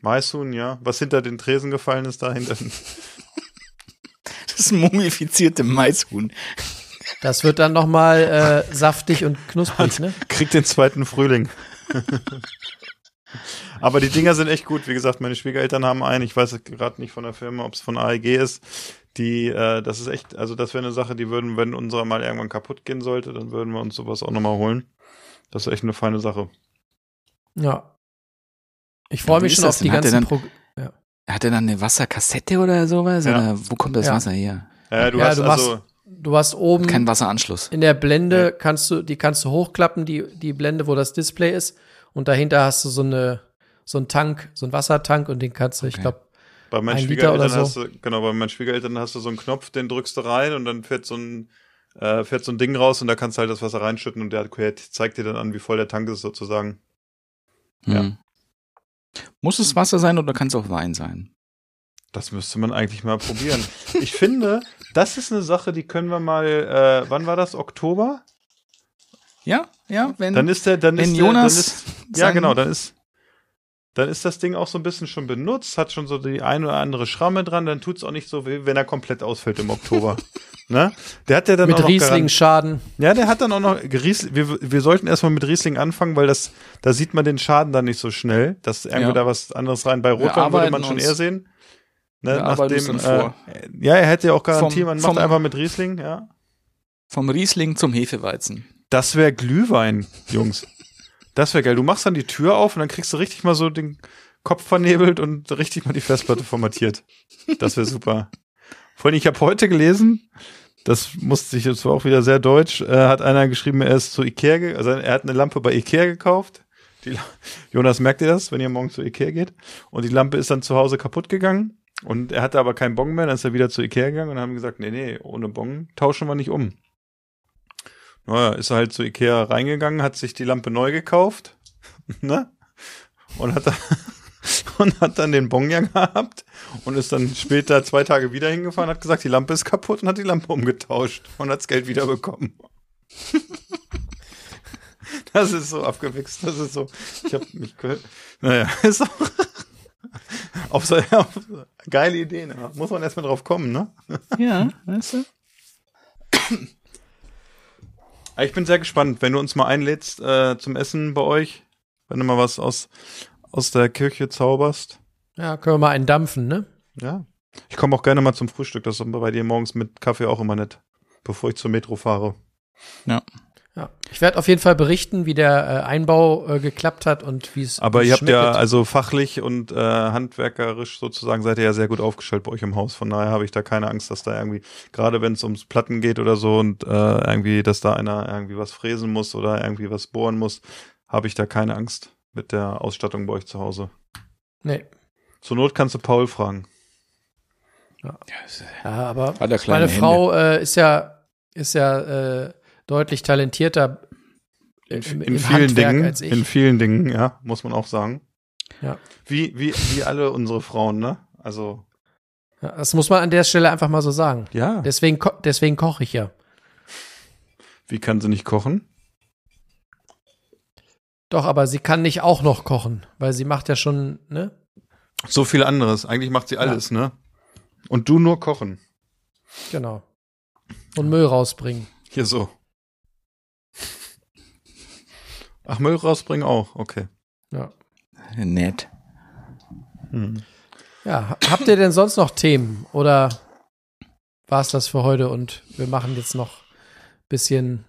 Maishuhn, ja. Was hinter den Tresen gefallen ist, da hinter. Das mumifizierte Maishuhn. Das wird dann nochmal äh, saftig und knusprig, ne? Kriegt den zweiten Frühling. Aber die Dinger sind echt gut. Wie gesagt, meine Schwiegereltern haben einen. Ich weiß gerade nicht von der Firma, ob es von AEG ist. Die, äh, das ist echt, also das wäre eine Sache, die würden, wenn unserer mal irgendwann kaputt gehen sollte, dann würden wir uns sowas auch nochmal holen. Das ist echt eine feine Sache. Ja. Ich freue mich schon auf die ganzen dann- Pro Hat er dann eine Wasserkassette oder sowas? Ja. Oder wo kommt das Ja. Wasser her? Ja, du Ja, hast du also, Du hast oben Kein Wasseranschluss. in der Blende, kannst du, die kannst du hochklappen, die, die Blende, wo das Display ist. Und dahinter hast du so eine, so einen Tank, so einen Wassertank und den kannst du, ich Okay. glaube, bei meinen ein Liter oder Schwiegereltern so. hast du, genau, bei meinen Schwiegereltern hast du so einen Knopf, den drückst du rein und dann fährt so ein, äh, fährt so ein Ding raus und da kannst du halt das Wasser reinschütten und der zeigt dir dann an, wie voll der Tank ist sozusagen. Ja. Hm. Muss es Wasser sein oder kann es auch Wein sein? Das müsste man eigentlich mal probieren. Ich finde, das ist eine Sache, die können wir mal, äh, wann war das? Oktober? Ja, ja, wenn. Dann ist der, dann wenn ist der, Jonas dann ist, ja genau, dann ist, dann ist das Ding auch so ein bisschen schon benutzt, hat schon so die ein oder andere Schramme dran, dann tut's auch nicht so weh, wenn er komplett ausfällt im Oktober. ne? Der hat ja dann auch mit noch Riesling Garan- Schaden. Ja, der hat dann auch noch Riesling, wir, wir sollten erstmal mit Riesling anfangen, weil das, da sieht man den Schaden dann nicht so schnell, dass irgendwo Ja. da was anderes rein. Bei Rotwein würde man schon uns- eher sehen. Ne, uns nachdem. Äh, ja, er hätte ja auch garantiert, Vom- man macht vom- einfach mit Riesling, ja. Vom Riesling zum Hefeweizen. Das wäre Glühwein, Jungs. Das wäre geil. Du machst dann die Tür auf und dann kriegst du richtig mal so den Kopf vernebelt und richtig mal die Festplatte formatiert. Das wäre super. Vor allem, ich habe heute gelesen, das musste ich, das war auch wieder sehr deutsch, äh, hat einer geschrieben, er ist zu Ikea, also er hat eine Lampe bei Ikea gekauft. Die, Jonas, merkt ihr das, wenn ihr morgen zu Ikea geht? Und die Lampe ist dann zu Hause kaputt gegangen. Und er hatte aber keinen Bon mehr, dann ist er wieder zu Ikea gegangen und haben gesagt, nee, nee, ohne Bon tauschen wir nicht um. Naja, ist er halt zu Ikea reingegangen, hat sich die Lampe neu gekauft, ne? Und hat, dann, und hat dann den Bon ja gehabt und ist dann später zwei Tage wieder hingefahren, hat gesagt, die Lampe ist kaputt und hat die Lampe umgetauscht und hat das Geld wieder bekommen. Das ist so abgewichst, das ist so, ich hab mich, ge- naja, ist auch, auf so, auf, geile Idee, ne? muss man erstmal drauf kommen, ne? Ja, weißt du? Ich bin sehr gespannt, wenn du uns mal einlädst äh, zum Essen bei euch, wenn du mal was aus, aus der Kirche zauberst. Ja, können wir mal einen dampfen, ne? Ja. Ich komme auch gerne mal zum Frühstück, das ist bei dir morgens mit Kaffee auch immer nett, bevor ich zur Metro fahre. Ja. Ich werde auf jeden Fall berichten, wie der äh, Einbau äh, geklappt hat und wie es Aber ihr habt ja, also fachlich und äh, handwerkerisch sozusagen seid ihr ja sehr gut aufgestellt bei euch im Haus. Von daher habe ich da keine Angst, dass da irgendwie, gerade wenn es ums Platten geht oder so und äh, irgendwie, dass da einer irgendwie was fräsen muss oder irgendwie was bohren muss, habe ich da keine Angst mit der Ausstattung bei euch zu Hause. Nee. Zur Not kannst du Paul fragen. Ja, aber Hat er kleine meine Frau äh, ist ja, ist ja äh, deutlich talentierter In, in im vielen Handwerk Dingen, als ich. in vielen Dingen, ja, muss man auch sagen. Ja. Wie, wie, wie alle unsere Frauen, ne? Also, Ja, das muss man an der Stelle einfach mal so sagen. ja. Deswegen, ko deswegen koche ich ja. Wie kann sie nicht kochen? Doch, aber sie kann nicht auch noch kochen, weil sie macht ja schon, ne? So viel anderes. Eigentlich macht sie alles, ne? Und du nur kochen. Genau. Und Müll rausbringen. Hier so. Ach, Müll rausbringen auch, okay. Ja. Nett. Hm. Ja, ha- habt ihr denn sonst noch Themen oder war es das für heute und wir machen jetzt noch bisschen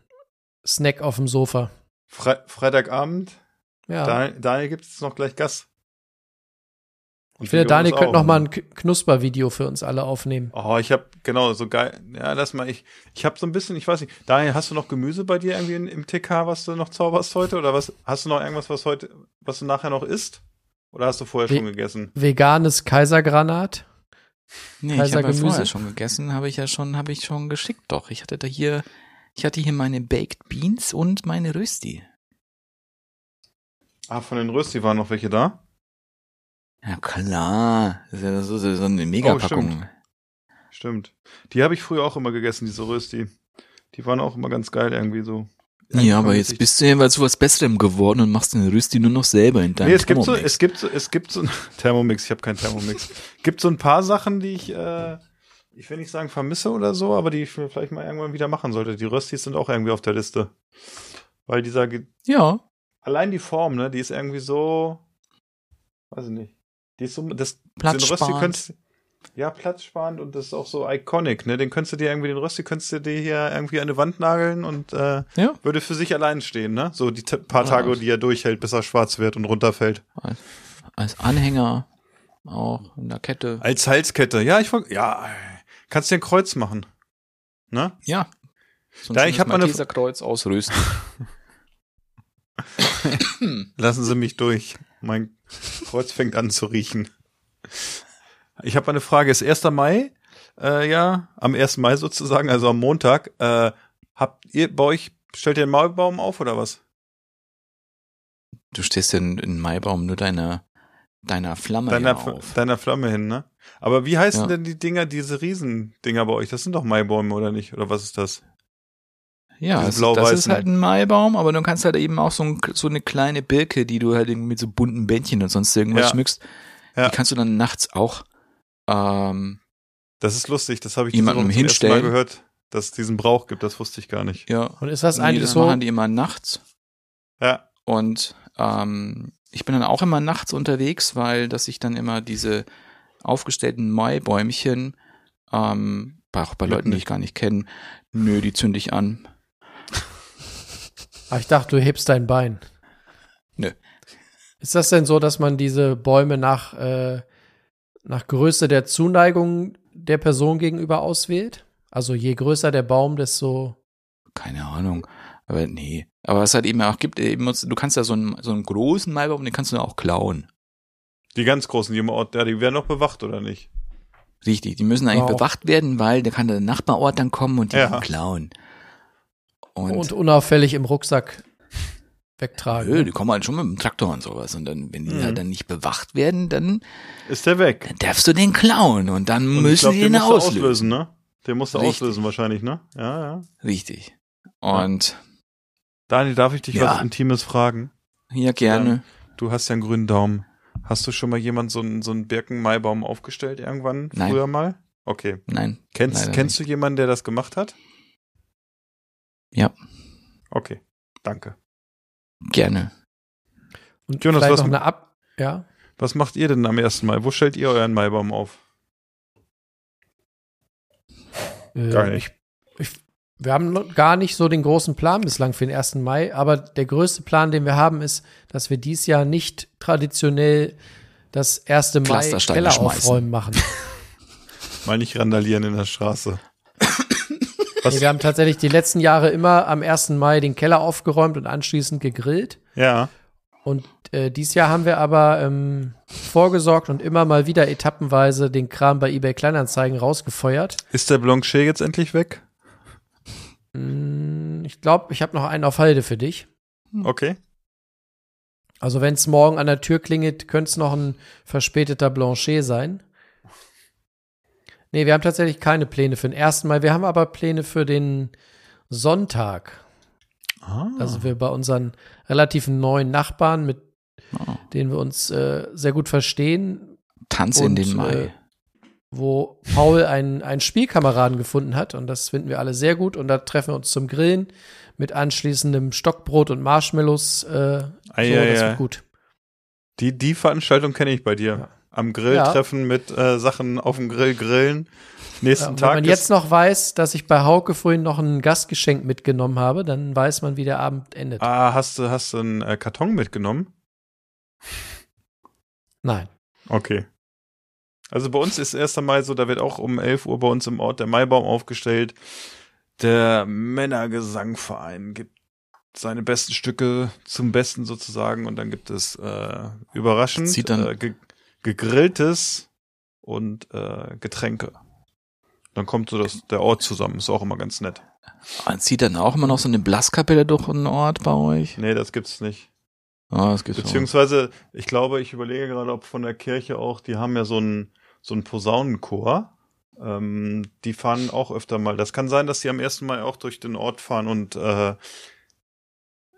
Snack auf dem Sofa? Fre Freitagabend, Ja. Daniel, Daniel gibt es noch gleich Gas. Und ich finde, Daniel könnte noch mal ne? ein Knuspervideo für uns alle aufnehmen. Oh, ich habe genau so geil. Ja, lass mal. Ich, ich habe so ein bisschen, ich weiß nicht. Daniel, hast du noch Gemüse bei dir irgendwie in, im TK, was du noch zauberst heute? Oder was? Hast du noch irgendwas, was heute, was du nachher noch isst? Oder hast du vorher Wie- schon gegessen? Veganes Kaisergranat. Nee, ich Kaiser habe ja Gemüse. vorher schon gegessen, habe ich ja schon, habe ich schon geschickt doch. Ich hatte da hier, ich hatte hier meine Baked Beans und meine Rösti. Ah, von den Rösti waren noch welche da? Ja klar, das ist ja so, so, eine Megapackung. stimmt. Stimmt. Die habe ich früher auch immer gegessen, diese Rösti. Die waren auch immer ganz geil irgendwie so. ja, aber jetzt bist du ja zu was Besserem geworden und machst den Rösti nur noch selber in deinem Nee, es gibt so, Thermomix. es gibt so, es gibt so Thermomix, ich habe keinen Thermomix. gibt so ein paar Sachen, die ich, äh, ich will nicht sagen vermisse oder so, aber die ich vielleicht mal irgendwann wieder machen sollte. Die Röstis sind auch irgendwie auf der Liste. Weil dieser, Ge- Ja, allein die Form, ne, die ist irgendwie so, weiß ich nicht. Die ist so, das, den Rösti Platzsparend. könntest, ja, platzsparend und das ist auch so iconic, ne, den könntest du dir irgendwie, den Rösti könntest du dir hier irgendwie an eine Wand nageln und, äh, Ja. würde für sich allein stehen, ne, so die paar. Tage, die er durchhält, bis er schwarz wird und runterfällt. als Anhänger auch in der Kette. Als Halskette. Ja, ich ja, kannst dir ein Kreuz machen. Ne? Ja. So ein Da, ich schönes hab mal eine- Malteserkreuz aus Rösti. Lassen Sie mich durch. Mein Kreuz fängt an zu riechen. Ich habe eine Frage. Ist 1. Mai? Äh, ja, am 1. Mai sozusagen, also am Montag. Äh, habt ihr bei euch, stellt ihr einen Maulbaum auf oder was? Du stehst in, in Maibaum nur deiner, deiner Flamme Deiner, ja auf. deiner Flamme hin, ne? Aber wie heißen Ja. denn die Dinger, diese Riesendinger bei euch? Das sind doch Maibäume, oder nicht? Oder was ist das? Ja, es, das ist halt ein Maibaum, aber du kannst halt eben auch so, ein, so eine kleine Birke, die du halt irgendwie mit so bunten Bändchen und sonst irgendwas Ja. schmückst, Ja. die kannst du dann nachts auch ähm, Das ist lustig, das habe ich Jemandem ersten Mal hinstellen. gehört, dass es diesen Brauch gibt. Das wusste ich gar nicht. ja. Und ist das Nee, eigentlich das so? machen die immer nachts. Ja. Und ähm, ich bin dann auch immer nachts unterwegs, weil dass ich dann immer diese aufgestellten Maibäumchen, ähm, bei- auch bei Leuten, die ich gar nicht kenne, nö, die zünde ich an. Ah, ich dachte, du hebst dein Bein. Nö. Ist das denn so, dass man diese Bäume nach, äh, nach Größe der Zuneigung der Person gegenüber auswählt? Also je größer der Baum, desto. Keine Ahnung. Aber nee. Aber was halt eben auch gibt, eben, du kannst ja so einen, so einen großen Maibaum, den kannst du auch klauen. Die ganz großen, die im Ort, ja, die werden noch bewacht, oder nicht? Richtig, die müssen eigentlich Wow. bewacht werden, weil da kann der Nachbarort dann kommen und die Ja. klauen. Und, Und, unauffällig im Rucksack wegtragen. nö, die kommen halt schon mit dem Traktor und sowas. Und dann, wenn die Mhm. halt dann nicht bewacht werden, dann, Ist der weg? dann darfst du den klauen und dann Und müssen glaub, die den den musst du auslösen. auslösen, ne? Den musst du Richtig. auslösen wahrscheinlich, ne? Ja, ja. Richtig. Und Daniel, darf ich dich Ja. was Intimes fragen? ja, gerne. Du hast ja einen grünen Daumen. Hast du schon mal jemand so einen, so einen Birken-Maibaum aufgestellt irgendwann? Nein. Früher mal? Okay. Nein. Kennst, kennst du jemanden, der das gemacht hat? Ja. Okay. Danke. Gerne. Und Jonas, vielleicht was- noch eine Ab. Ja. Was macht ihr denn am ersten Mai? Wo stellt ihr euren Maibaum auf? Äh, Gar nicht. Ich, ich, wir haben noch gar nicht so den großen Plan bislang für den 1. Mai, aber der größte Plan, den wir haben, ist, dass wir dies Jahr nicht traditionell das 1. Mai Keller aufräumen machen. Mal nicht randalieren in der Straße. Nee, wir haben tatsächlich die letzten Jahre immer am 1. Mai den Keller aufgeräumt und anschließend gegrillt. Ja. Und äh, dieses Jahr haben wir aber ähm, vorgesorgt und immer mal wieder etappenweise den Kram bei eBay Kleinanzeigen rausgefeuert. Ist der Blanchet jetzt endlich weg? Mm, Ich glaube, ich habe noch einen auf Halde für dich. Okay. Also wenn es morgen an der Tür klingelt, könnte es noch ein verspäteter Blanchet sein. Nee, wir haben tatsächlich keine Pläne für den ersten Mai. Wir haben aber Pläne für den Sonntag. Ah. Da sind wir bei unseren relativ neuen Nachbarn, mit Oh. denen wir uns äh, sehr gut verstehen. Tanz in Und, den Mai. äh, wo Paul einen, einen Spielkameraden gefunden hat und das finden wir alle sehr gut und da treffen wir uns zum Grillen mit anschließendem Stockbrot und Marshmallows. Äh, Ei, so, ei, das ei. wird gut. Die, die Veranstaltung kenne ich bei dir. Am Grill Ja. treffen mit äh, Sachen auf dem Grill grillen. Ja, Nächsten und Tag wenn man jetzt noch weiß, dass ich bei Hauke vorhin noch ein Gastgeschenk mitgenommen habe, dann weiß man, wie der Abend endet. Ah, hast du, hast du einen äh, Karton mitgenommen? Nein. Okay. Also bei uns ist erst einmal so, da wird auch um 11 Uhr bei uns im Ort der Maibaum aufgestellt. Der Männergesangverein gibt seine besten Stücke zum Besten sozusagen und dann gibt es äh, überraschend Zieht dann- äh, gegrilltes und äh, Getränke. Dann kommt so das, der Ort zusammen, ist auch immer ganz nett. Man zieht dann auch immer noch so eine Blaskapelle durch den Ort bei euch. Nee, das gibt's nicht. Ah, das gibt's. Beziehungsweise, ich glaube, ich überlege gerade, ob von der Kirche auch, die haben ja so einen so einen Posaunenchor. Ähm, die fahren auch öfter mal. Das kann sein, dass die am ersten Mal auch durch den Ort fahren und äh,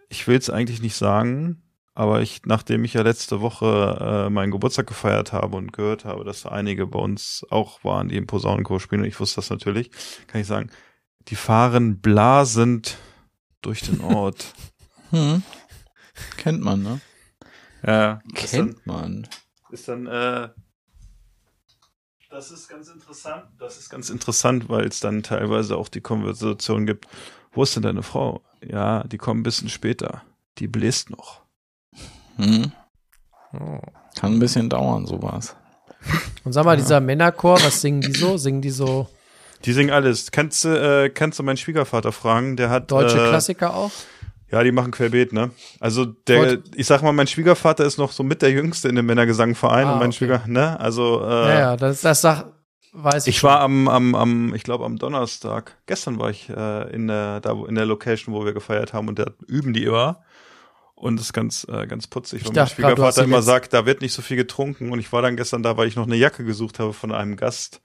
ich will es eigentlich nicht sagen, aber ich, nachdem ich ja letzte Woche äh, meinen Geburtstag gefeiert habe und gehört habe, dass einige bei uns auch waren, die im Posaunenchor spielen, und ich wusste das natürlich, kann ich sagen, die fahren blasend durch den Ort. Hm. Kennt man, ne? ja, ist dann, Kennt man. ist dann äh, das ist ganz interessant. Das ist ganz interessant, weil es dann teilweise auch die Konversation gibt. Wo ist denn deine Frau? Ja, die kommt ein bisschen später. Die bläst noch. Hm. Oh. Kann ein bisschen dauern, sowas. Und sag mal, dieser Männerchor, was singen die so? Singen die so Die singen alles. Kannst du, äh, kannst du meinen Schwiegervater fragen? Der hat deutsche äh, Klassiker auch? Ja, die machen querbeet, ne? Also der, Wollt- ich sag mal, mein Schwiegervater ist noch so mit der Jüngste in dem Männergesangverein Ah, und mein okay. Schwieger, ne? Also äh, Ja, ja, das, das sag, weiß ich. Ich war am, am, am, ich glaube am Donnerstag, gestern war ich äh, in der, da in der Location, wo wir gefeiert haben und da üben die immer. Und das ist ganz, äh, ganz putzig, weil mein Schwiegervater immer sagt, da wird nicht so viel getrunken. Und ich war dann gestern da, weil ich noch eine Jacke gesucht habe von einem Gast.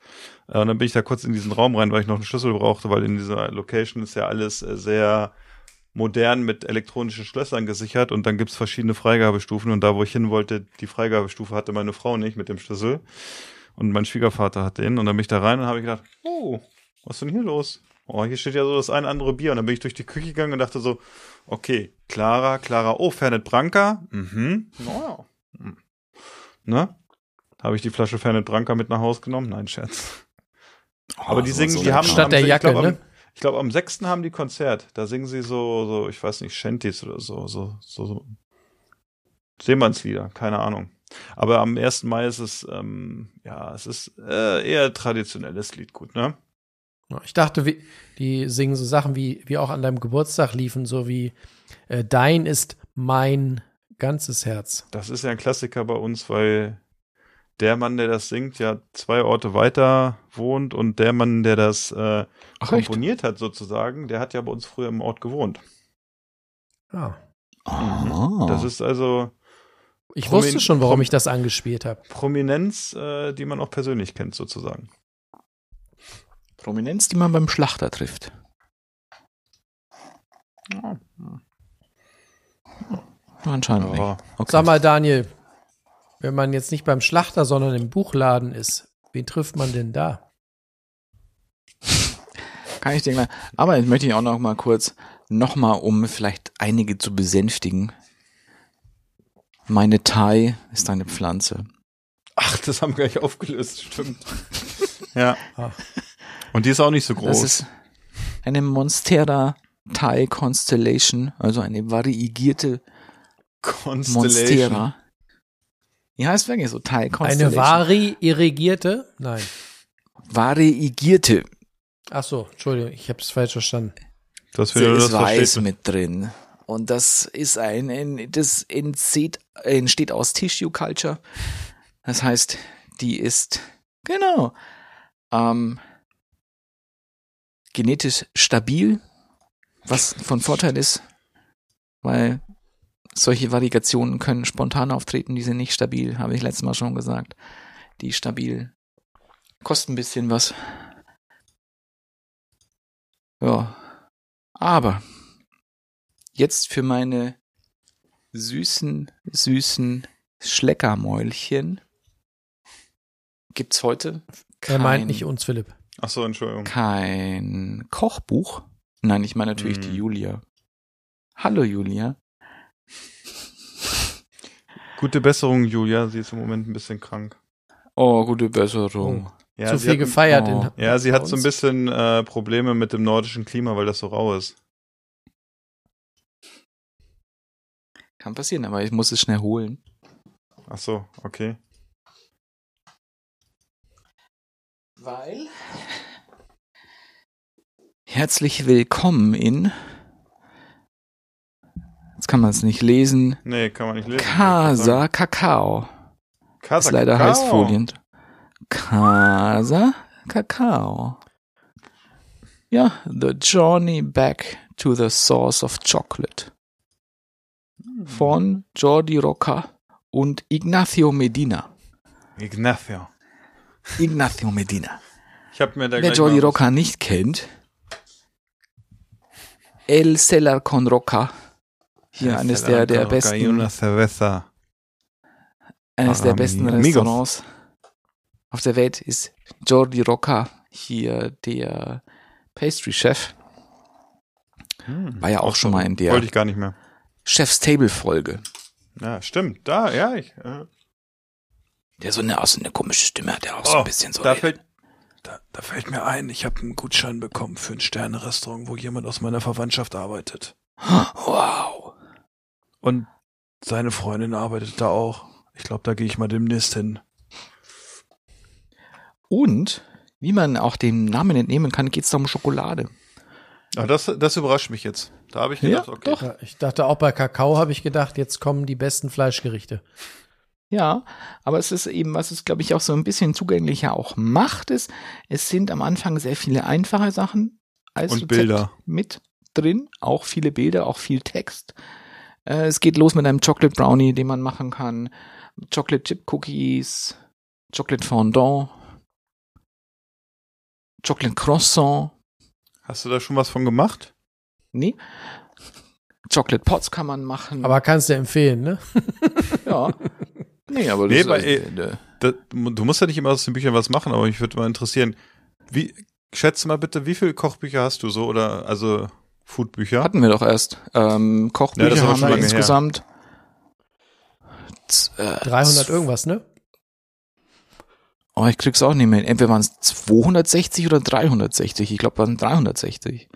Äh, und dann bin ich da kurz in diesen Raum rein, weil ich noch einen Schlüssel brauchte, weil in dieser Location ist ja alles äh, sehr modern mit elektronischen Schlössern gesichert und dann gibt's verschiedene Freigabestufen und da, wo ich hin wollte, die Freigabestufe hatte meine Frau nicht mit dem Schlüssel und mein Schwiegervater hat den und dann bin ich da rein und habe ich gedacht, oh, was ist denn hier los? Oh, hier steht ja so das ein andere Bier und dann bin ich durch die Küche gegangen und dachte so, okay, Clara, Clara, oh, Fernet Branca, mhm, naja, hm. ne? Habe ich die Flasche Fernet Branca mit nach Hause genommen? Nein, Scherz. Aber die Oh, singen, so die haben Statt am- der ich Jacke, glaub, am, ne? ich glaube, am 6. haben die Konzert. Da singen sie so, so, ich weiß nicht, Shanties oder so, so, so, so. Seemannslieder, keine Ahnung. Aber am 1. Mai ist es, ähm, ja, es ist äh, eher traditionelles Liedgut, ne? Ich dachte, die singen so Sachen wie, wie auch an deinem Geburtstag liefen, so wie äh, Dein ist mein ganzes Herz. Das ist ja ein Klassiker bei uns, weil der Mann, der das singt, ja zwei Orte weiter wohnt und der Mann, der das äh, Ach, echt? komponiert hat sozusagen, der hat ja bei uns früher im Ort gewohnt. Ah. Ah. Das ist also Ich Promin- wusste schon, warum Prom- ich das angespielt habe. Prominenz, äh, die man auch persönlich kennt sozusagen. Prominenz, die man beim Schlachter trifft. Anscheinend nicht. Ja. Okay. Sag mal, Daniel, wenn man jetzt nicht beim Schlachter, sondern im Buchladen ist, wen trifft man denn da? Kann ich dir gleich. Aber jetzt möchte ich auch noch mal kurz, noch mal, um vielleicht einige zu besänftigen. Meine Thai ist eine Pflanze. Ach, das haben wir gleich aufgelöst, stimmt. ja. Ach. Und die ist auch nicht so groß. Das ist eine Monstera Thai Constellation, also eine variegierte Constellation. Monstera. Ja, heißt wirklich so Thai Constellation. Eine Vari irrigierte? Nein. variegierte. Ach so, Entschuldigung, ich habe es falsch verstanden. Das Da wieder ist das Weiß mit drin. Und das ist ein, ein das entsteht, entsteht aus Tissue Culture. Das heißt, die ist, genau, ähm, genetisch stabil, was von Vorteil ist, weil solche Variegationen können spontan auftreten, die sind nicht stabil, habe ich letztes Mal schon gesagt. Die stabil kosten ein bisschen was. Ja. Aber jetzt für meine süßen, süßen Schleckermäulchen gibt's heute Er meint kein- nicht uns, Philipp. Ach so, Entschuldigung. kein Kochbuch. Nein, ich meine natürlich die Hm. Julia. Hallo Julia. Gute Besserung, Julia. Sie ist im Moment ein bisschen krank. Oh, gute Besserung. Ja, Zu viel hat, gefeiert. oh. in, Ja, sie hat so ein uns. bisschen äh, Probleme mit dem nordischen Klima, weil das so rau ist. Kann passieren, aber ich muss es schnell holen. Ach so, okay. Weil? Herzlich willkommen in. Jetzt kann man es nicht lesen. Nee, kann man nicht lesen. Casa Kakao. Casa ist leider Kakao. heißfolient. Casa Kakao. Ja, The Journey Back to the Source of Chocolate. Von Jordi Roca und Ignacio Medina. Ignacio. Ignacio Medina. Ich habe mir da Wer Jordi Roca nicht kennt, El Cellar con Roca. Hier eines der, der una besten, cerveza. eines der Para besten mi amigos. Restaurants auf der Welt ist Jordi Roca, hier der Pastry-Chef. Hm. War ja auch schon mal in der Wollte ich gar nicht mehr. Chef's Table-Folge. Ja, stimmt. Da, ja, ich. Äh, Der so eine, auch so eine komische Stimme hat, der auch so Oh, ein bisschen so. da fällt, da, da fällt mir ein, ich habe einen Gutschein bekommen für ein Sterne-Restaurant, wo jemand aus meiner Verwandtschaft arbeitet. wow. Und seine Freundin arbeitet da auch. Ich glaube, da gehe ich mal demnächst hin. Und, wie man auch dem Namen entnehmen kann, geht's da um Schokolade. Aber das, das überrascht mich jetzt. Da habe ich Ja, gedacht, okay. doch. Ja, ich dachte auch bei Kakao habe ich gedacht, jetzt kommen die besten Fleischgerichte. Ja, aber es ist eben, was es, glaube ich, auch so ein bisschen zugänglicher auch macht, ist, es sind am Anfang sehr viele einfache Sachen als Und Rezept Bilder. mit drin, auch viele Bilder, auch viel Text. Äh, es geht los mit einem Chocolate Brownie, den man machen kann, Chocolate Chip Cookies, Chocolate Fondant, Chocolate Croissant, Hast du da schon was von gemacht? nee, Chocolate Pots kann man machen. Aber kannst du empfehlen, ne? ja. Nee, aber das Nee, ist bei- also, äh, Da, du musst ja nicht immer aus den Büchern was machen, aber mich würde mal interessieren, wie, schätze mal bitte, wie viele Kochbücher hast du so oder, also, Foodbücher? Hatten wir doch erst. Ähm, Ja, Kochbücher aber haben wir her. insgesamt z- äh, 300 irgendwas, ne? Oh, ich krieg's auch nicht mehr. Entweder waren es 260 oder 360. Ich glaube, waren 360.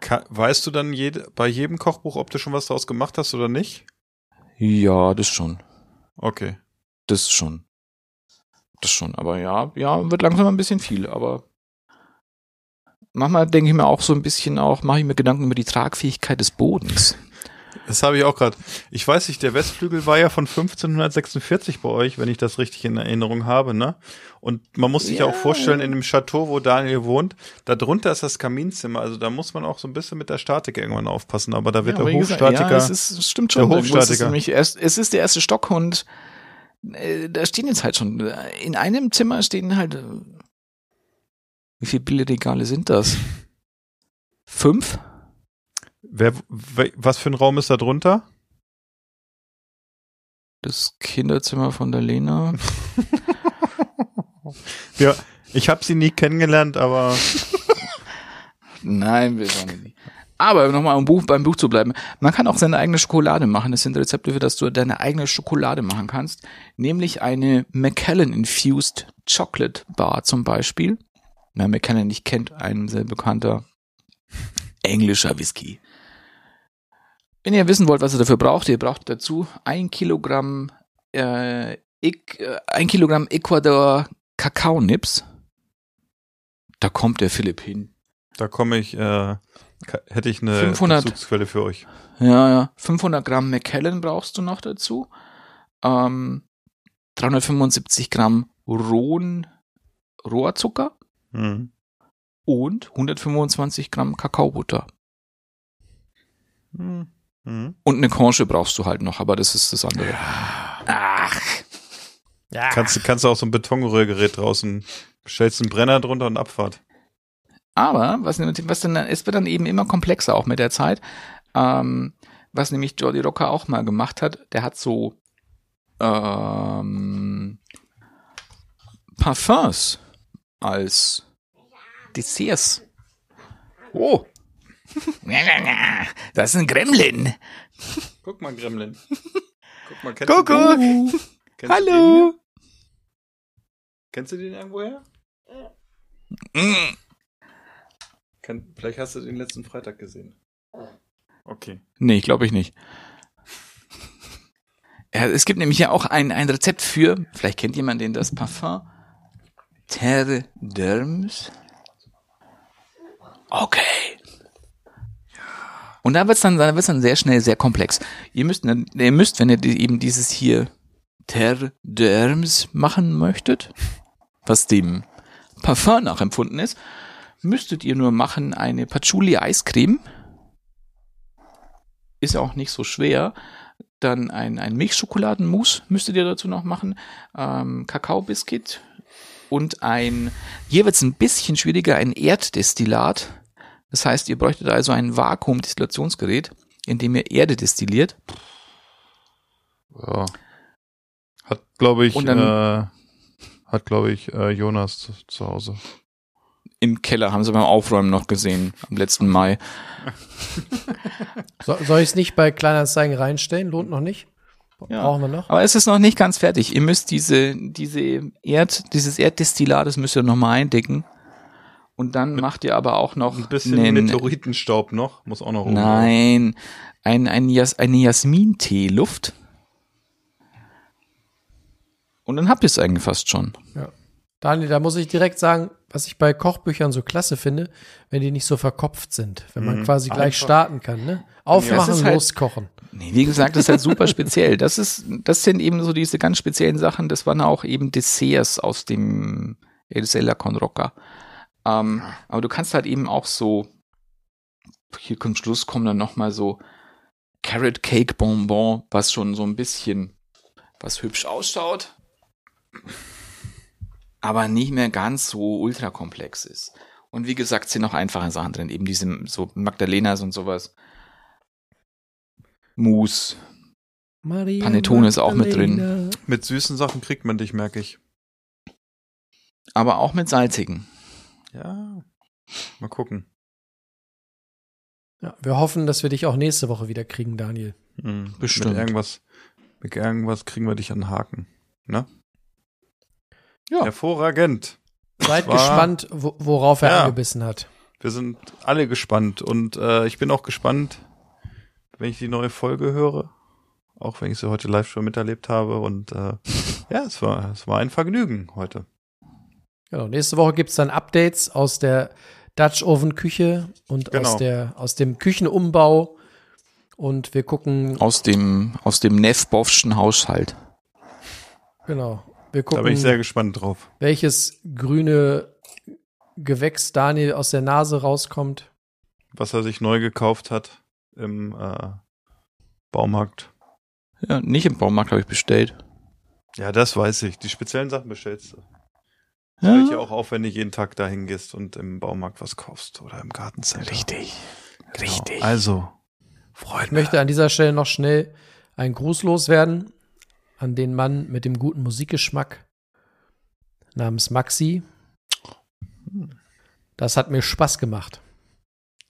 Ka weißt du dann jede, bei jedem Kochbuch, ob du schon was daraus gemacht hast oder nicht? Ja, das schon. Okay. Das schon. Das schon. Aber ja, ja, wird langsam ein bisschen viel. Aber manchmal denke ich mir auch so ein bisschen auch, mache ich mir Gedanken über die Tragfähigkeit des Bodens. Das habe ich auch gerade. Ich weiß nicht, der Westflügel war ja von 1546 bei euch, wenn ich das richtig in Erinnerung habe, ne? Und man muss sich ja Ja, auch vorstellen, in dem Chateau, wo Daniel wohnt, da drunter ist das Kaminzimmer. Also da muss man auch so ein bisschen mit der Statik irgendwann aufpassen. Aber da wird Ja, der wie gesagt, Hofstatiker. Ja, es, ist, es stimmt schon. der Irgendwo ist Es, nämlich erst, es ist der erste Stock und äh, da stehen jetzt halt schon. äh, In einem Zimmer stehen halt. Äh, wie viele Bilderregale sind das? Fünf? wer, wer, was für ein Raum ist da drunter? Das Kinderzimmer von der Lena. Ja, ich habe sie nie kennengelernt, aber Nein, wir wollen nicht. Aber nochmal um Buch, beim Buch zu bleiben. Man kann auch seine eigene Schokolade machen. Das sind Rezepte, für das du deine eigene Schokolade machen kannst. Nämlich eine Macallan Infused Chocolate Bar zum Beispiel. Wer Macallan nicht kennt, ein sehr bekannter englischer Whisky. Wenn ihr wissen wollt, was ihr dafür braucht, ihr braucht dazu ein Kilogramm, äh, äh, ein Kilogramm Ecuador Kakaonips. Da kommt der Philipp hin. da komme ich, äh, hätte ich eine 500. Bezugsquelle für euch. Ja, ja. 500 Gramm Macallan brauchst du noch dazu. Ähm, 375 Gramm rohen Rohrzucker Hm. und 125 Gramm Kakaobutter. Hm. Hm. Und eine Conche brauchst du halt noch, aber das ist das andere. Ach. Ja. Kannst, du- kannst du auch so ein Betonrührgerät draußen, stellst einen Brenner drunter und Abfahrt. Aber was, was dann, es wird dann eben immer komplexer auch mit der Zeit. Ähm, was nämlich Jordi Rocker auch mal gemacht hat, der hat so ähm, Parfums als Desserts. Oh, Das ist ein Gremlin. guck mal, Gremlin. Guck mal, kennst Kuckuck. du den? Kennst Du den Hallo. Kennst du den irgendwoher? Mm. Kenn, vielleicht hast du den letzten Freitag gesehen. Okay. Nee, glaube ich nicht. Ja, es gibt nämlich ja auch ein, ein Rezept für, vielleicht kennt jemand den, das Parfum Terre d'Hermes. Okay. Und da wird's dann, da wird's dann sehr schnell sehr komplex. Ihr müsst, dann- ihr müsst, wenn ihr die- eben dieses hier Terre d'Hermes machen möchtet, was dem Parfum nachempfunden ist, müsstet ihr nur machen eine Patchouli Eiscreme. Ist ja auch nicht so schwer. Dann ein, ein Milchschokoladenmousse müsstet ihr dazu noch machen. Ähm, Kakaobiscuit und ein, hier wird's ein bisschen schwieriger, ein Erddestillat. Das heißt, ihr bräuchtet also ein Vakuumdestillationsgerät, in dem ihr Erde destilliert. Ja. Hat, glaube ich, dann- äh, hat, glaube ich, äh, Jonas zu, zu Hause. Im Keller haben sie beim Aufräumen noch gesehen, am letzten Mai. So, soll ich es nicht bei Kleinanzeigen reinstellen? Lohnt noch nicht? Ja. Brauchen wir noch? Aber es ist noch nicht ganz fertig. Ihr müsst diese, diese Erd, dieses Erddestillat, das müsst ihr nochmal eindecken. Und dann macht ihr aber auch noch Ein bisschen einen- Meteoritenstaub noch, muss auch noch oben drauf. Nein, ein, ein Jas eine Jasmintee-Luft. Und dann habt ihr es eigentlich fast schon. Daniel, da muss ich direkt sagen, was ich bei Kochbüchern so klasse finde, wenn die nicht so verkopft sind, wenn man Mhm. quasi gleich Einfach. starten kann, ne? Aufmachen, halt- loskochen. Nee, wie gesagt, das ist halt super speziell. Das ist, das sind eben so diese ganz speziellen Sachen. Das waren auch eben Desserts aus dem El Sella con Roca. Ähm, aber du kannst halt eben auch so, hier zum Schluss kommen dann nochmal so Carrot Cake Bonbon, was schon so ein bisschen, was hübsch ausschaut, aber nicht mehr ganz so ultra komplex ist. Und wie gesagt, sind noch einfache Sachen drin, eben diese so Magdalenas und sowas. Mousse, Maria Panettone ist auch mit drin. Magdalena. Mit süßen Sachen kriegt man dich, merke ich. aber auch mit salzigen. Ja. Mal gucken. Ja, wir hoffen, dass wir dich auch nächste Woche wieder kriegen, Daniel. Hm. Bestimmt. Mit irgendwas, mit irgendwas kriegen wir dich an den Haken. Ne? Ja. Hervorragend. Seid war- gespannt, wo, worauf er Ja. angebissen hat. Wir sind alle gespannt und äh, ich bin auch gespannt, wenn ich die neue Folge höre. Auch wenn ich sie heute live schon miterlebt habe. Und äh, ja, es war, es war ein Vergnügen heute. Genau, nächste Woche gibt's dann Updates aus der Dutch Oven Küche und Genau. aus, der, aus dem Küchenumbau. Und wir gucken, Aus dem, aus dem Neff-Boffschen Haushalt. genau, wir Da bin ich gucken, sehr gespannt drauf. welches grüne Gewächs Daniel aus der Nase rauskommt. Was er sich neu gekauft hat im äh, Baumarkt. Ja, nicht im Baumarkt habe ich bestellt. Ja, das weiß ich. Die speziellen Sachen bestellst du. Das fällt ja Ja, auch auf, wenn du jeden Tag dahin gehst und im Baumarkt was kaufst oder im Gartencenter. richtig. Genau. Richtig. Also, Ich Freunde. möchte an dieser Stelle noch schnell einen Gruß loswerden an den Mann mit dem guten Musikgeschmack namens Maxi. Das hat mir Spaß gemacht.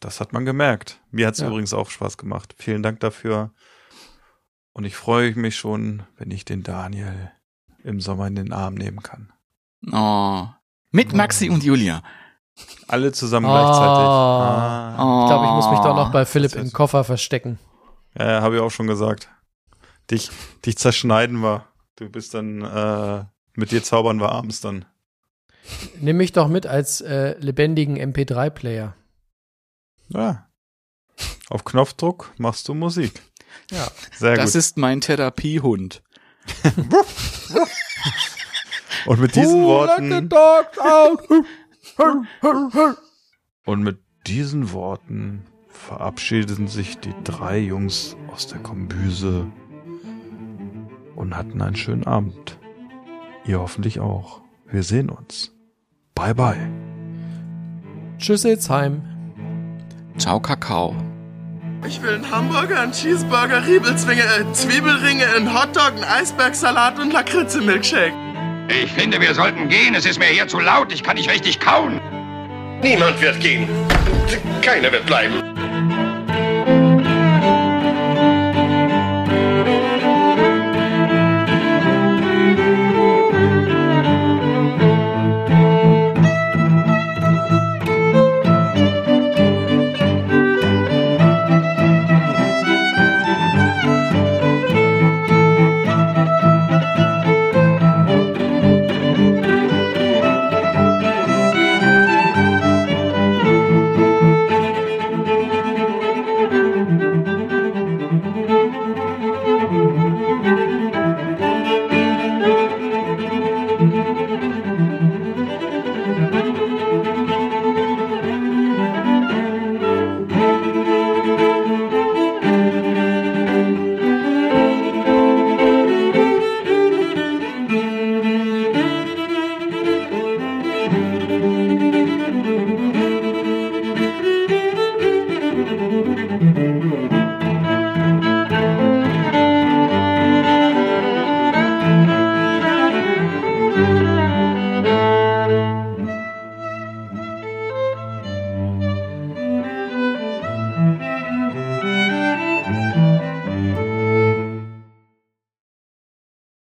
Das hat man gemerkt. Mir hat es Ja. übrigens auch Spaß gemacht. Vielen Dank dafür. Und ich freue mich schon, wenn ich den Daniel im Sommer in den Arm nehmen kann. Oh. Mit Maxi und Julia. Alle zusammen Ah. gleichzeitig. Ah. Oh. Ich glaube, ich muss mich doch noch bei Philipp das im Koffer verstecken. Ja habe ich auch schon gesagt. Dich, dich zerschneiden wir. Du bist dann, äh, mit dir zaubern wir abends dann. Nimm mich doch mit als äh, lebendigen MP3-Player. Ja. Auf Knopfdruck machst du Musik. Ja. Sehr Das gut. ist mein Therapiehund. Und mit diesen Worten. Und mit diesen Worten verabschiedeten sich die drei Jungs aus der Kombüse und hatten einen schönen Abend. Ihr hoffentlich auch. Wir sehen uns. Bye bye. Tschüss, Ilzheim. Ciao, Kakao. Ich will einen Hamburger, einen Cheeseburger, Riebelzwinge, äh, Zwiebelringe, einen Hotdog, einen Eisbergsalat und Lakritze-Milkshake. Ich finde, wir sollten gehen. Es ist mir hier zu laut. Ich kann nicht richtig kauen. Niemand wird gehen. Keiner wird bleiben.